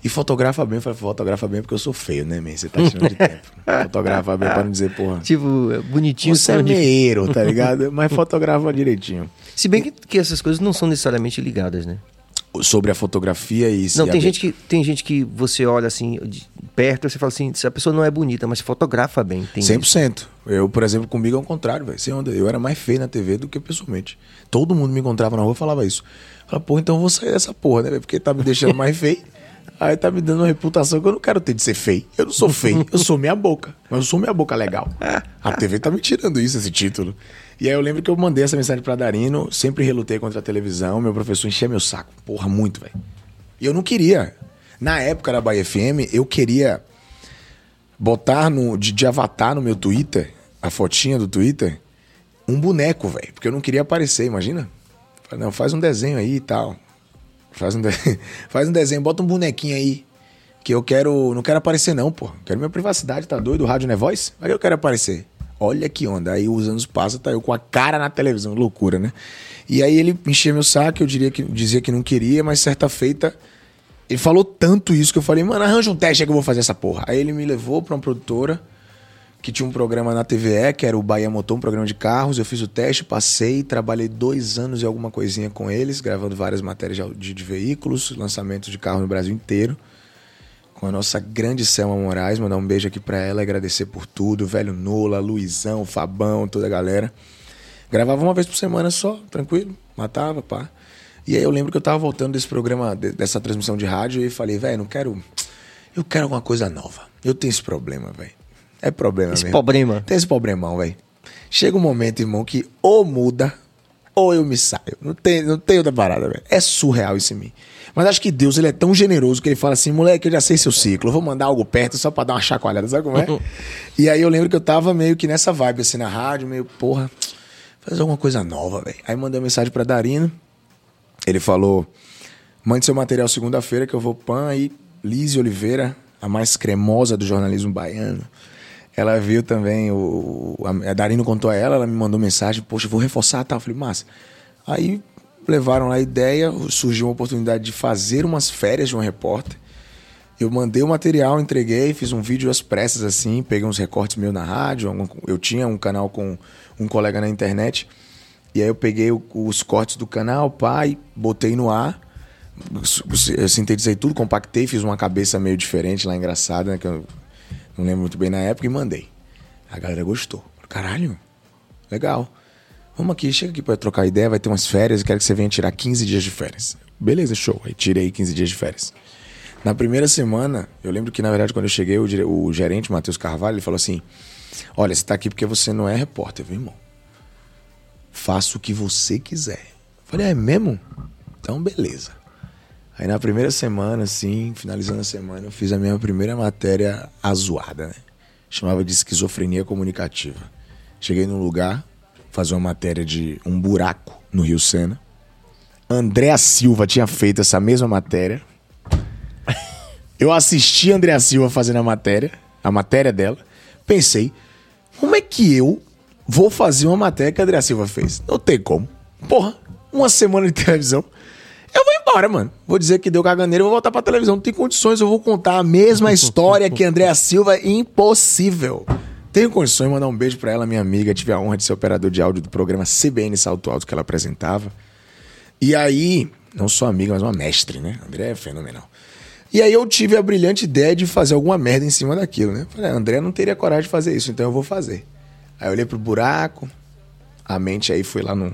E fotografa bem. Eu falei, fotografa bem porque eu sou feio, né, man? Você tá tirando de tempo. Fotografa bem pra não dizer, porra. Tipo, é bonitinho. Você é de- meieiro, tá ligado? Mas fotografa direitinho. Se bem que, que essas coisas não são necessariamente ligadas, né? Sobre a fotografia e Não, tem a- gente, que, tem gente que você olha assim, de perto, você fala assim, se a pessoa não é bonita, mas fotografa bem. Tem isso. 100%. Eu, por exemplo, comigo é o contrário, velho. Sem onda. Eu era mais feio na TV do que pessoalmente. Todo mundo me encontrava na rua e falava isso. Falava, pô, então eu vou sair dessa porra, né? Porque tá me deixando mais feio. Aí tá me dando uma reputação que eu não quero ter de ser feio. Eu não sou feio, eu sou minha boca. Mas eu sou minha boca legal. A TV tá me tirando isso, esse título. E aí eu lembro que eu mandei essa mensagem pra Darino, sempre relutei contra a televisão, meu professor enchia meu saco. Porra, muito, velho. E eu não queria. Na época da Bahia FM, eu queria botar no, de, de avatar no meu Twitter, a fotinha do Twitter, um boneco, velho. Porque eu não queria aparecer, imagina? Falei, não, faz um desenho aí e tal. Faz um, de... faz um desenho, bota um bonequinho aí. Que eu quero. Não quero aparecer, não, pô. Quero minha privacidade, tá doido? O rádio não é voz? Mas eu quero aparecer. Olha que onda. Aí os anos passam, tá eu com a cara na televisão. Loucura, né? E aí ele enchia meu saco, eu diria que, dizia que não queria, mas certa feita Ele falou tanto isso que eu falei, mano, arranja um teste aí que eu vou fazer essa porra. Aí ele me levou pra uma produtora que tinha um programa na TVE, que era o Bahia Motor, um programa de carros. Eu fiz o teste, passei, trabalhei dois anos e alguma coisinha com eles, gravando várias matérias de, de, veículos, lançamentos de carro no Brasil inteiro. Com a nossa grande Selma Moraes, mandar um beijo aqui pra ela, agradecer por tudo, velho Nola, Luizão, Fabão, toda a galera. Gravava uma vez por semana só, tranquilo, matava, pá. E aí eu lembro que eu tava voltando desse programa, de- dessa transmissão de rádio, e falei, velho, não quero. Eu quero alguma coisa nova. Eu tenho esse problema, velho. É problema Esse mesmo. problema. Tem esse problemão, velho. Chega um momento, irmão, que ou muda, ou eu me saio. Não tem, não tem outra parada, velho. É surreal isso em mim. Mas acho que Deus, ele é tão generoso que ele fala assim, moleque, eu já sei seu ciclo, eu vou mandar algo perto só pra dar uma chacoalhada, sabe como é? e aí eu lembro que eu tava meio que nessa vibe, assim, na rádio, meio, porra, fazer alguma coisa nova, velho. Aí mandei uma mensagem pra Darino, ele falou: mande seu material segunda-feira que eu vou pan aí. Lise Oliveira, a mais cremosa do jornalismo baiano. Ela viu também o. A Darino contou a ela, ela me mandou mensagem, poxa, vou reforçar tal. Eu falei, massa. Aí levaram a ideia, surgiu uma oportunidade de fazer umas férias de um repórter. Eu mandei o material, entreguei, fiz um vídeo às pressas assim, peguei uns recortes meus na rádio. Eu tinha um canal com um colega na internet. E aí eu peguei os cortes do canal, pai, botei no ar. Eu sintetizei tudo, compactei, fiz uma cabeça meio diferente lá, engraçada, né, que eu não lembro muito bem na época, e mandei. A galera gostou. Caralho, legal. Vamos aqui, chega aqui pra trocar ideia, vai ter umas férias, eu quero que você venha tirar 15 dias de férias. Beleza, show. Aí tirei 15 dias de férias. Na primeira semana, eu lembro que, na verdade, quando eu cheguei, o, o gerente, Matheus Carvalho, ele falou assim: Olha, você tá aqui porque você não é repórter, viu, irmão? Faça o que você quiser. Eu falei, é mesmo? Então, beleza. Aí na primeira semana, assim, finalizando a semana, eu fiz a minha primeira matéria azoada, né? Chamava de esquizofrenia comunicativa. Cheguei num lugar, fazer uma matéria de um buraco no Rio Sena. Andréa Silva tinha feito essa mesma matéria. Eu assisti a Andréa Silva fazendo a matéria, a matéria dela. Pensei, como é que eu vou fazer uma matéria que a Andréa Silva fez? Não tem como. Porra, uma semana de televisão. Eu vou embora, mano. Vou dizer que deu caganeira, eu vou voltar pra televisão. Não tem condições, eu vou contar a mesma história que Andréa Silva. Impossível. Tenho condições de mandar um beijo pra ela, minha amiga. Tive a honra de ser operador de áudio do programa CBN Salto Alto que ela apresentava. E aí, não só amiga, mas uma mestre, né? André é fenomenal. E aí eu tive a brilhante ideia de fazer alguma merda em cima daquilo, né? Falei, ah, André não teria coragem de fazer isso, então eu vou fazer. Aí eu olhei pro buraco, a mente aí foi lá no,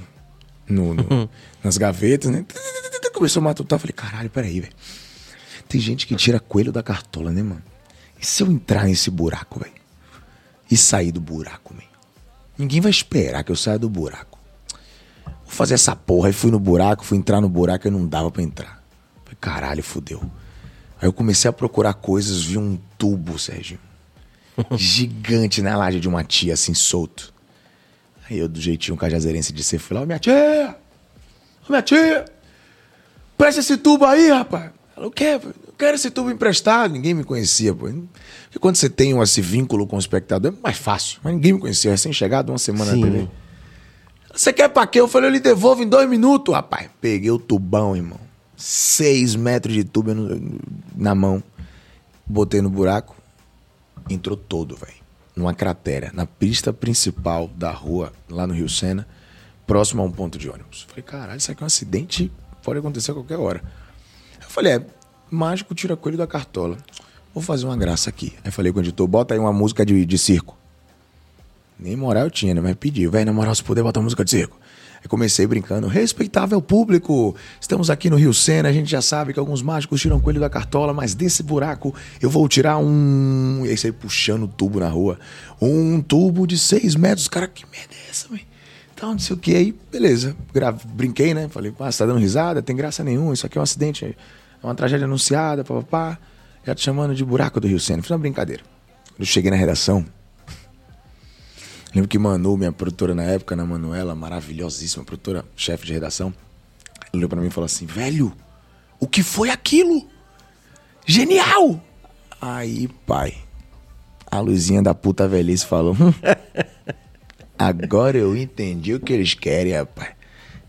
no- no- nas gavetas, né? Começou a matutar, falei, caralho, peraí, velho. Tem gente que tira coelho da cartola, né, mano? E se eu entrar nesse buraco, velho? E sair do buraco, velho? Ninguém vai esperar que eu saia do buraco. Vou fazer essa porra. Aí fui no buraco, fui entrar no buraco e não dava pra entrar. Falei, caralho, fudeu. Aí eu comecei a procurar coisas, vi um tubo, Sérgio. Gigante na laje de uma tia, assim, solto. Aí eu, do jeitinho cajazeirense de ser, fui lá, ô minha tia! Ô minha tia! Presta esse tubo aí, rapaz! Ela, o quê? Eu quero esse tubo emprestado. Ninguém me conhecia, pô. Porque quando você tem esse vínculo com o espectador, é mais fácil. Mas ninguém me conhecia, recém-chegado, uma semana Sim. na TV. Você quer pra quê? Eu falei, eu lhe devolvo em dois minutos, rapaz. Peguei o tubão, irmão. Seis metros de tubo na mão. Botei no buraco. Entrou todo, velho. Numa cratera. Na pista principal da rua, lá no Rio Sena. Próximo a um ponto de ônibus. Falei, caralho, isso aqui é um acidente. Pode acontecer a qualquer hora. Eu falei, é, mágico tira coelho da cartola. Vou fazer uma graça aqui. Aí falei com o editor, bota aí uma música de, de circo. Nem moral eu tinha, né? Mas pediu, velho, na moral, se puder botar música de circo. Aí comecei brincando, respeitável público, estamos aqui no Rio Sena, a gente já sabe que alguns mágicos tiram coelho da cartola, mas desse buraco eu vou tirar um... E aí saí puxando tubo na rua. Um tubo de seis metros. Cara, que merda é essa, velho? Então, não sei o que. Aí, beleza. Gra- Brinquei, né? Falei, ah, você tá dando risada? Tem graça nenhuma, isso aqui é um acidente, é uma tragédia anunciada, papapá. Já te chamando de buraco do Rio Sena. Fiz uma brincadeira. Eu cheguei na redação, Lembro que Manu, minha produtora na época, Ana Manuela, maravilhosíssima produtora, chefe de redação, olhou pra mim e falou assim: velho, o que foi aquilo? Genial! Aí, pai, a luzinha da puta velhice falou: "Hum, agora eu entendi o que eles querem, rapaz.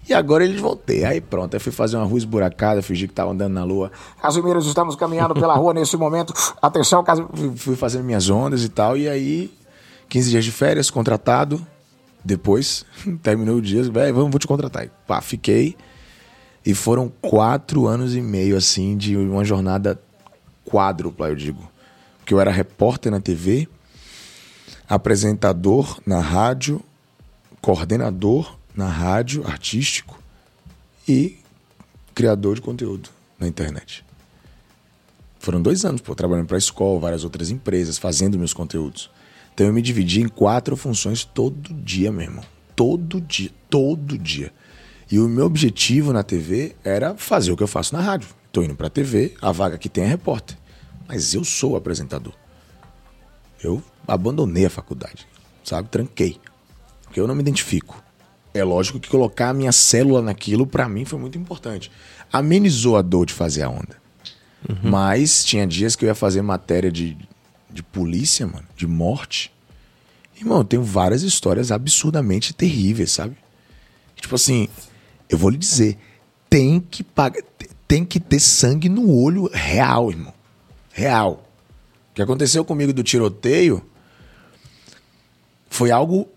E agora eles vão ter. Aí pronto, aí fui fazer uma rua esburacada, fingi que tava andando na lua. Casimiro, estamos caminhando pela rua nesse momento. Atenção, Casimiro. Fui- Fui fazendo minhas ondas e tal. E aí, 15 dias de férias, contratado. Depois, terminou o dia, velho, vamos, vou te contratar. E, pá, fiquei. E foram quatro anos e meio, assim, de uma jornada quádrupla, eu digo. Porque eu era repórter na TV, apresentador na rádio, coordenador na rádio, artístico e criador de conteúdo na internet. Foram dois anos, pô, trabalhando para a escola, várias outras empresas, fazendo meus conteúdos. Então eu me dividi em quatro funções todo dia, meu irmão. Todo dia, todo dia. E o meu objetivo na TV era fazer o que eu faço na rádio. Tô indo pra TV, a vaga que tem é repórter. Mas eu sou apresentador. Eu abandonei a faculdade, sabe? Tranquei. Porque eu não me identifico. É lógico que colocar a minha célula naquilo, pra mim, foi muito importante. Amenizou a dor de fazer a onda. Mas tinha dias que eu ia fazer matéria de, de polícia, mano, de morte. Irmão, eu tenho várias histórias absurdamente terríveis, sabe? Tipo assim, eu vou lhe dizer, tem que pagar, tem que ter sangue no olho real, irmão. Real. O que aconteceu comigo do tiroteio foi algo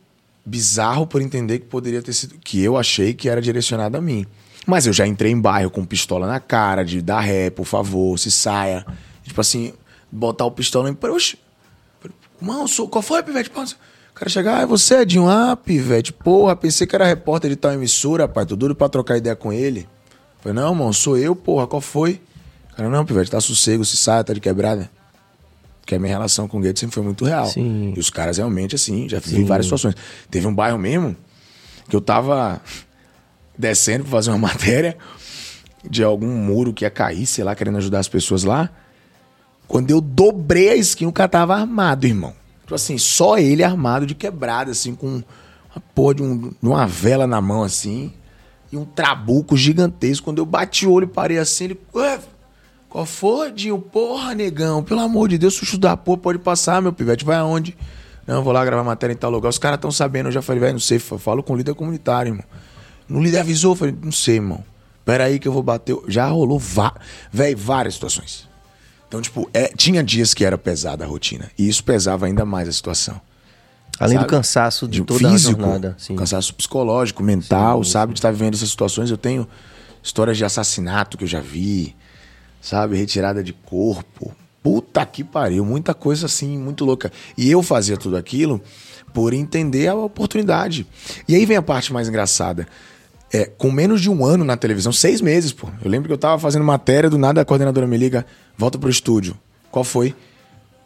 bizarro por entender que poderia ter sido que eu achei que era direcionado a mim. Mas eu já entrei em bairro com pistola na cara, de dar ré, por favor, se saia. Tipo assim, botar o pistola em. Oxi, Mano, sou, qual foi, Pivete? O cara chegar, ah, você é de um ah, Pivete, porra, pensei que era repórter de tal emissora, pai, tô duro pra trocar ideia com ele. Falei, não, mano, sou eu, porra, qual foi? O cara, não, Pivete, tá sossego, se sai, tá de quebrada. Porque a minha relação com o Guedes sempre foi muito real. Sim. E os caras realmente, assim, já vi várias situações. Teve um bairro mesmo que eu tava descendo pra fazer uma matéria de algum muro que ia cair, sei lá, querendo ajudar as pessoas lá. Quando eu dobrei a esquina, o cara tava armado, irmão. Tipo assim, só ele armado de quebrada, assim, com uma porra de, um- de uma vela na mão, assim, e um trabuco gigantesco. Quando eu bati o olho e parei assim, ele. Qual foi, Dinho? Porra, negão, pelo amor de Deus, susto da porra, pode passar, meu pivete, vai aonde? Não, vou lá gravar matéria em tal lugar. Os caras estão sabendo, eu já falei, velho, não sei, fa- falo com o líder comunitário, irmão. No líder avisou, eu falei, não sei, irmão. Pera aí que eu vou bater. Já rolou, vá... velho, várias situações. Então, tipo, é, tinha dias que era pesada a rotina. E isso pesava ainda mais a situação. Além do sabe? cansaço de, De toda físico, a jornada. Sim. cansaço psicológico, mental, sabe? De estar vivendo essas situações. Eu tenho histórias de assassinato que eu já vi, sabe? Retirada de corpo. Puta que pariu, muita coisa assim, muito louca. E eu fazia tudo aquilo por entender a oportunidade. E aí vem a parte mais engraçada. É, com menos de um ano na televisão, seis meses, pô. Eu lembro que eu tava fazendo matéria, do nada a coordenadora me liga, volta pro estúdio. Qual foi?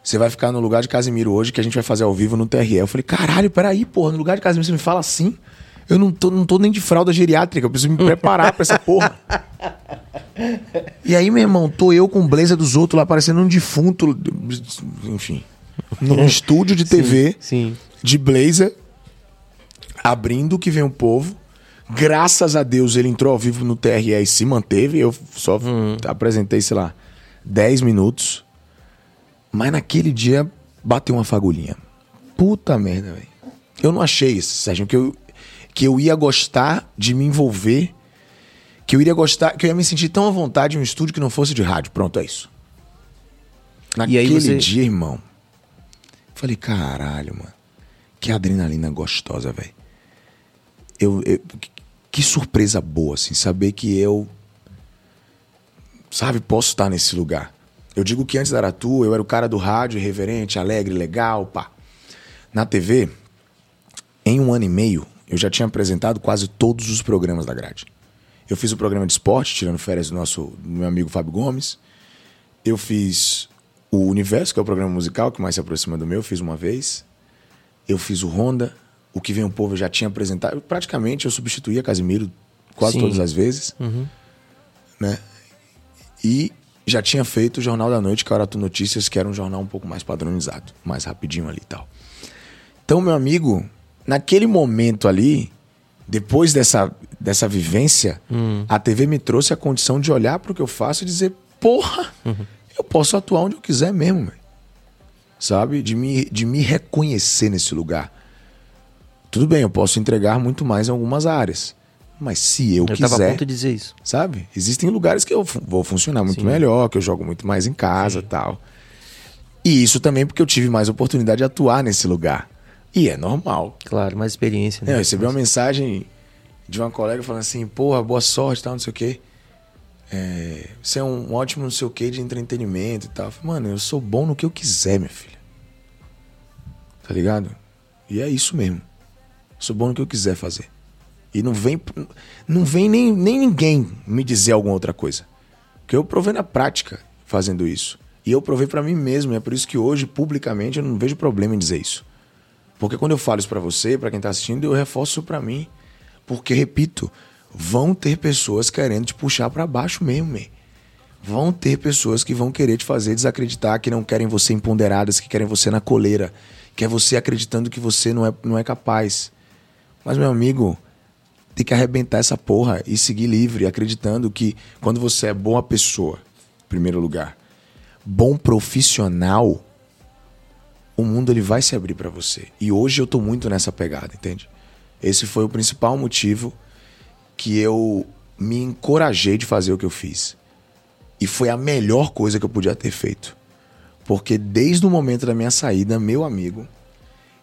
Você vai ficar no lugar de Casimiro hoje, que a gente vai fazer ao vivo no TRE. Eu falei, caralho, peraí, porra, no lugar de Casimiro você me fala assim? Eu não tô, não tô nem de fralda geriátrica, eu preciso me preparar pra essa porra. E aí, meu irmão, tô eu com o blazer dos outros lá, parecendo um defunto, enfim, num estúdio de TV Sim. de blazer, abrindo que vem o povo. Graças a Deus ele entrou ao vivo no TRE e se manteve. Eu só apresentei, sei lá, 10 minutos. Mas naquele dia bateu uma fagulhinha. Puta merda, velho. Eu não achei isso, Sérgio, que eu, que eu ia gostar de me envolver. Que eu iria gostar, que eu ia me sentir tão à vontade em um estúdio que não fosse de rádio. Pronto, é isso. E Naquele você- dia, irmão. Falei, caralho, mano. Que adrenalina gostosa, velho. Eu, eu- que surpresa boa, assim, saber que eu, sabe, posso estar nesse lugar. Eu digo que antes da Aratu, eu era o cara do rádio, irreverente, alegre, legal, pá. Na TV, em um ano e meio, eu já tinha apresentado quase todos os programas da grade. Eu fiz o programa de esporte, tirando férias do nosso do meu amigo Fábio Gomes. Eu fiz o Universo, que é o programa musical que mais se aproxima do meu, fiz uma vez. Eu fiz o Honda, o que vem o povo eu já tinha apresentado. Eu, praticamente eu substituía Casimiro quase Sim. todas as vezes. Né? E já tinha feito o Jornal da Noite, que era Tu Notícias, que era um jornal um pouco mais padronizado, mais rapidinho ali e tal. Então, meu amigo, naquele momento ali, depois dessa, dessa vivência, a TV me trouxe a condição de olhar para o que eu faço e dizer: porra, eu posso atuar onde eu quiser mesmo, sabe? De me, de me reconhecer nesse lugar. Tudo bem, eu posso entregar muito mais em algumas áreas, Mas se eu, Eu tava a quiser, ponto de dizer isso. sabe? Existem lugares que eu vou funcionar muito Sim. melhor, que eu jogo muito mais em casa e tal. E isso também porque eu tive mais oportunidade de atuar nesse lugar. E é normal. Claro, mais experiência, É, né? eu recebi uma mensagem de uma colega falando assim, porra, boa sorte, tal, não sei o quê. É, você é um ótimo não sei o quê de entretenimento e tal. Eu falei, Mano, eu sou bom no que eu quiser, minha filha. Tá ligado? E é isso mesmo. Sou bom no que eu quiser fazer. E não vem, não vem nem, nem ninguém me dizer alguma outra coisa. Porque eu provei na prática fazendo isso. E eu provei pra mim mesmo. E é por isso que hoje, publicamente, eu não vejo problema em dizer isso. Porque quando eu falo isso pra você, pra quem tá assistindo, eu reforço pra mim. Porque, repito, vão ter pessoas querendo te puxar pra baixo mesmo, man. Vão ter pessoas que vão querer te fazer desacreditar, que não querem você empoderadas, que querem você na coleira, que é você acreditando que você não é, não é capaz. Mas, meu amigo, tem que arrebentar essa porra e seguir livre, acreditando que quando você é boa pessoa, em primeiro lugar, bom profissional, o mundo ele vai se abrir pra você. E hoje eu tô muito nessa pegada, entende? Esse foi o principal motivo que eu me encorajei de fazer o que eu fiz. E foi a melhor coisa que eu podia ter feito. Porque desde o momento da minha saída, meu amigo,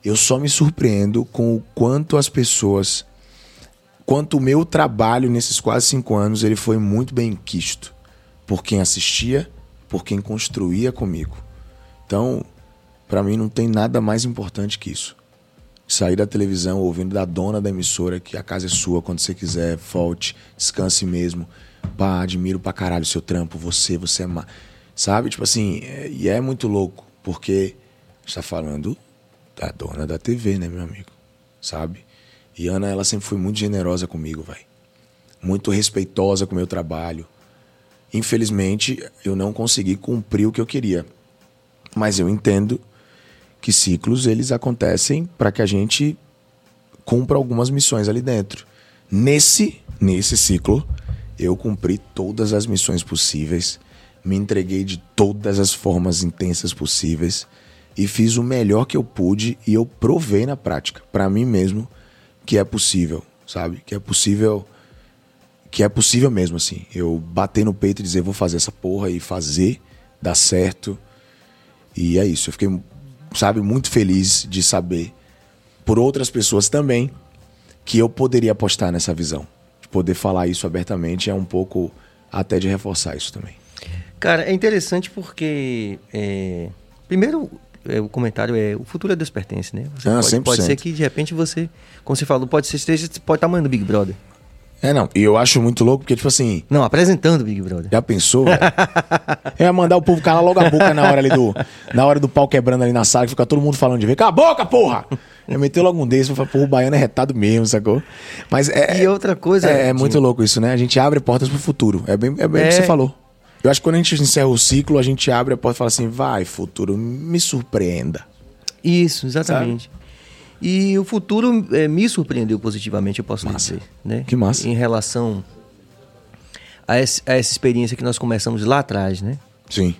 eu só me surpreendo com o quanto as pessoas, quanto o meu trabalho nesses quase cinco anos, ele foi muito bem quisto por quem assistia, por quem construía comigo. Então, pra mim não tem nada mais importante que isso. Sair da televisão ouvindo da dona da emissora que a casa é sua quando você quiser, volte, descanse mesmo. Pá, admiro pra caralho o seu trampo, você, você é. Ma... Sabe? Tipo assim, é- e é muito louco, porque a gente tá falando da dona da TV, né, meu amigo? Sabe? E Ana, ela sempre foi muito generosa comigo, vai. Muito respeitosa com o meu trabalho. Infelizmente, eu não consegui cumprir o que eu queria. Mas eu entendo que ciclos eles acontecem para que a gente cumpra algumas missões ali dentro. Nesse nesse ciclo, eu cumpri todas as missões possíveis, me entreguei de todas as formas intensas possíveis e fiz o melhor que eu pude e eu provei na prática para mim mesmo que é possível, sabe? Que é possível que é possível mesmo assim. Eu bater no peito e dizer vou fazer essa porra e fazer dar certo. E é isso. Eu fiquei, sabe, muito feliz de saber por outras pessoas também que eu poderia apostar nessa visão. De poder falar isso abertamente é um pouco até de reforçar isso também. Cara, é interessante porque. é, primeiro, é, o comentário é: o futuro a Deus pertence, né? Você Ah, pode, 100%. pode ser que de repente você, como você falou, pode ser esteja, pode estar mandando Big Brother. É, não. E eu acho muito louco porque, tipo assim, Não, apresentando o Big Brother. já pensou? velho? Ia mandar o povo calar logo a boca na hora ali do. Na hora do pau quebrando ali na sala, que fica todo mundo falando de ver. Cala a boca, porra! Eu meteu logo um desse, eu falei, pô, o baiano é retado mesmo, sacou? Mas é. E outra coisa. É, é Tim, muito louco isso, né? A gente abre portas pro futuro. É bem, é bem o É. que você falou. Eu acho que quando a gente encerra o ciclo, a gente abre a porta e fala assim: vai, futuro, me surpreenda. Isso, exatamente. E o futuro eh, me surpreendeu positivamente, eu posso Massa. dizer. Né? Que massa. Em relação a, esse- a essa experiência que nós começamos lá atrás, né? Sim.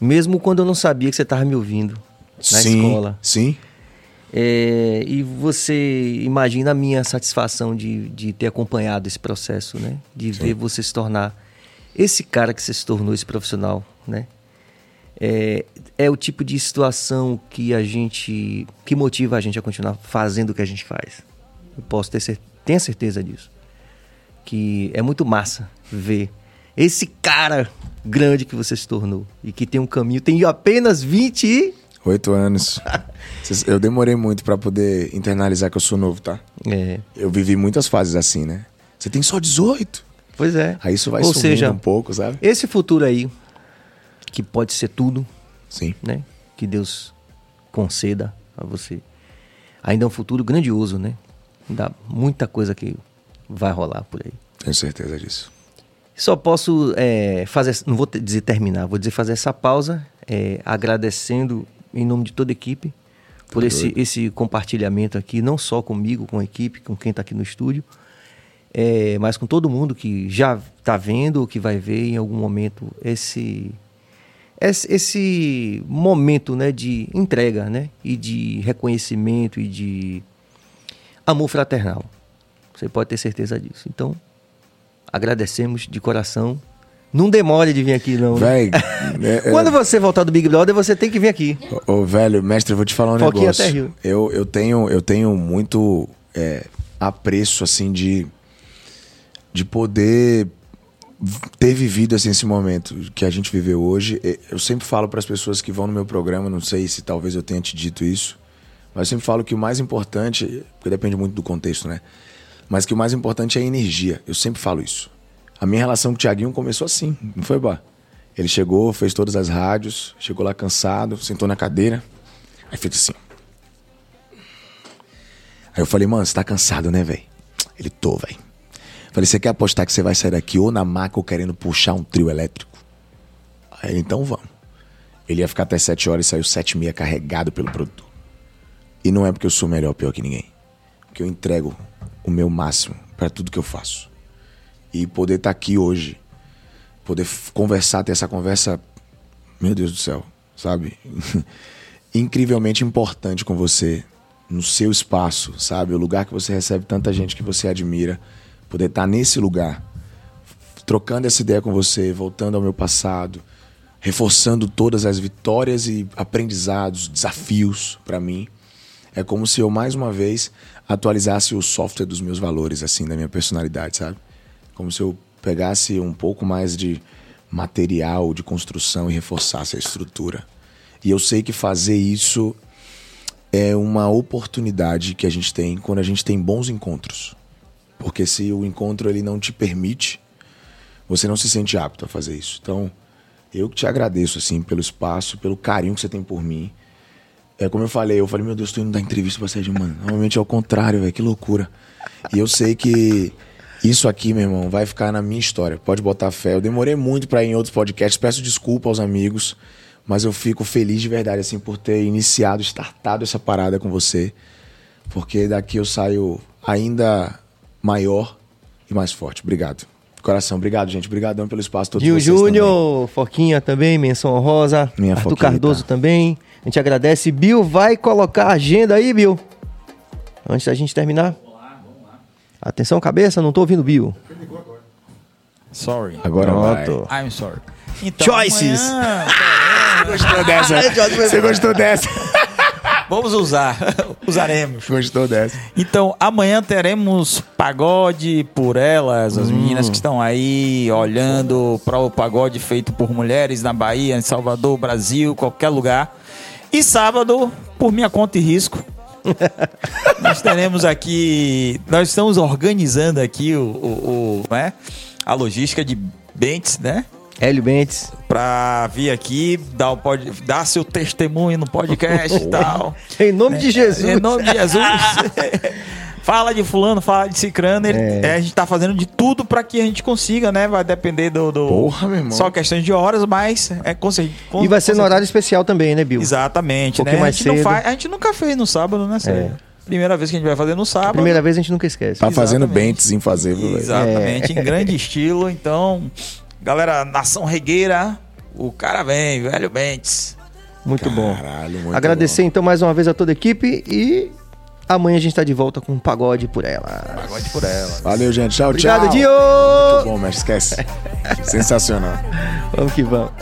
Mesmo quando eu não sabia que você estava me ouvindo na sim, escola. Sim. É, e você imagina a minha satisfação de, de ter acompanhado esse processo, né? De ver você se tornar esse cara que você se tornou, esse profissional, né? É, é o tipo de situação que a gente que motiva a gente a continuar fazendo o que a gente faz. Eu posso ter cer tenha certeza disso. Que é muito massa ver esse cara grande que você se tornou e que tem um caminho, tem apenas 20 e Oito anos. Eu demorei muito pra poder internalizar que eu sou novo, tá? é, Eu vivi muitas fases assim, né? Você tem só 18. Pois é. Aí isso vai Ou sumindo seja, um pouco, sabe? esse futuro aí, que pode ser tudo, Sim. né? Que Deus conceda a você. Ainda é um futuro grandioso, né? Dá muita coisa que vai rolar por aí. Tenho certeza disso. Só posso é, fazer, não vou dizer terminar, vou dizer fazer essa pausa, é, agradecendo em nome de toda a equipe por Tá esse, doido. esse compartilhamento aqui, não só comigo, com a equipe, com quem está aqui no estúdio, é, mas com todo mundo que já está vendo ou que vai ver em algum momento esse, esse, momento né, de entrega né, e de reconhecimento e de amor fraternal. Você pode ter certeza disso. Então, agradecemos de coração. Não demore de vir aqui, não. né? Véi, é- é- Quando você voltar do Big Brother, você tem que vir aqui. Ô, ô, velho, mestre, eu vou te falar um Foquinha negócio. até riu. Eu, eu, tenho, eu tenho muito é, apreço, assim, de, de poder ter vivido assim, esse momento que a gente viveu hoje. Eu sempre falo para as pessoas que vão no meu programa, não sei se talvez eu tenha te dito isso, mas eu sempre falo que o mais importante, porque depende muito do contexto, né? Mas que o mais importante é a energia. Eu sempre falo isso. A minha relação com o Thiaguinho começou assim, não foi, Bá? Ele chegou, fez todas as rádios, chegou lá cansado, sentou na cadeira, aí fez assim. Aí eu falei, mano, você tá cansado, né, velho? Ele, tô, velho. Falei, você quer apostar que você vai sair daqui ou na maca ou querendo puxar um trio elétrico? Aí ele, então vamos. Ele ia ficar até sete horas e saiu sete e meia carregado pelo produtor. E não é porque eu sou melhor ou pior que ninguém. Porque eu entrego o meu máximo pra tudo que eu faço. E poder estar aqui hoje, poder conversar, ter essa conversa, meu Deus do céu, sabe? Incrivelmente importante com você, no seu espaço, sabe? O lugar que você recebe tanta gente que você admira, poder estar nesse lugar, trocando essa ideia com você, voltando ao meu passado, reforçando todas as vitórias e aprendizados, desafios pra mim. É como se eu mais uma vez atualizasse o software dos meus valores, assim, da minha personalidade, sabe? Como se eu pegasse um pouco mais de material de construção e reforçasse a estrutura. E eu sei que fazer isso é uma oportunidade que a gente tem quando a gente tem bons encontros. Porque se o encontro ele não te permite, você não se sente apto a fazer isso. Então, eu que te agradeço assim pelo espaço, pelo carinho que você tem por mim. É como eu falei, eu falei, meu Deus, tô indo dar entrevista pra Sérgio, mano. Normalmente é o contrário, velho, que loucura. E eu sei que isso aqui, meu irmão, vai ficar na minha história. Pode botar fé. Eu demorei muito pra ir em outros podcasts, peço desculpa aos amigos, mas eu fico feliz de verdade, assim, por ter iniciado, startado essa parada com você. Porque daqui eu saio ainda maior e mais forte. Obrigado. Coração, obrigado, gente. Obrigadão pelo espaço todos Gil. Júnior, Foquinha também, menção honrosa. Minha Arthur Foquinha, Cardoso tá. também. A gente agradece. Bill, vai colocar a agenda aí, Bill. Antes da gente terminar. Atenção, cabeça, não tô ouvindo Bill. Sorry. Agora vai. Pronto. I'm sorry. Então, Choices. amanhã, Gostou dessa? Você gostou dessa? vamos usar. Usaremos. Gostou dessa? Então, amanhã teremos pagode por elas, as meninas que estão aí olhando para o pagode feito por mulheres na Bahia, em Salvador, Brasil, qualquer lugar. E sábado, por minha conta e risco, nós teremos aqui. Nós estamos organizando aqui o, o- o- né, a logística de Bentes, né? Hélio Bentes. Pra vir aqui, dar, o pod, dar seu testemunho no podcast e tal. Em nome de Jesus. Em nome de Jesus. fala de fulano, fala de cicrano. ele- É. é, a gente tá fazendo de tudo pra que a gente consiga, né? Vai depender do... do- Porra, meu irmão. Só questões de horas, mas é consegui. E vai ser no horário especial também, né, Bill? Exatamente, Um né? pouquinho A mais gente, não cedo. faz, a gente nunca fez no sábado, né, Sérgio? Primeira vez que a gente vai fazer no sábado. Primeira vez a gente nunca esquece. Tá fazendo Exatamente. bentes em fazer, viu? Exatamente, em grande estilo. Então, galera, nação regueira, o cara vem, velho Bentes. Muito bom. Caralho, muito Agradecer então mais uma vez a toda a equipe e amanhã a gente tá de volta com um pagode por ela. Pagode por ela. bom. Valeu, gente. Tchau, Obrigado, tchau. Dio! Muito bom, mas esquece. Sensacional. Vamos que vamos.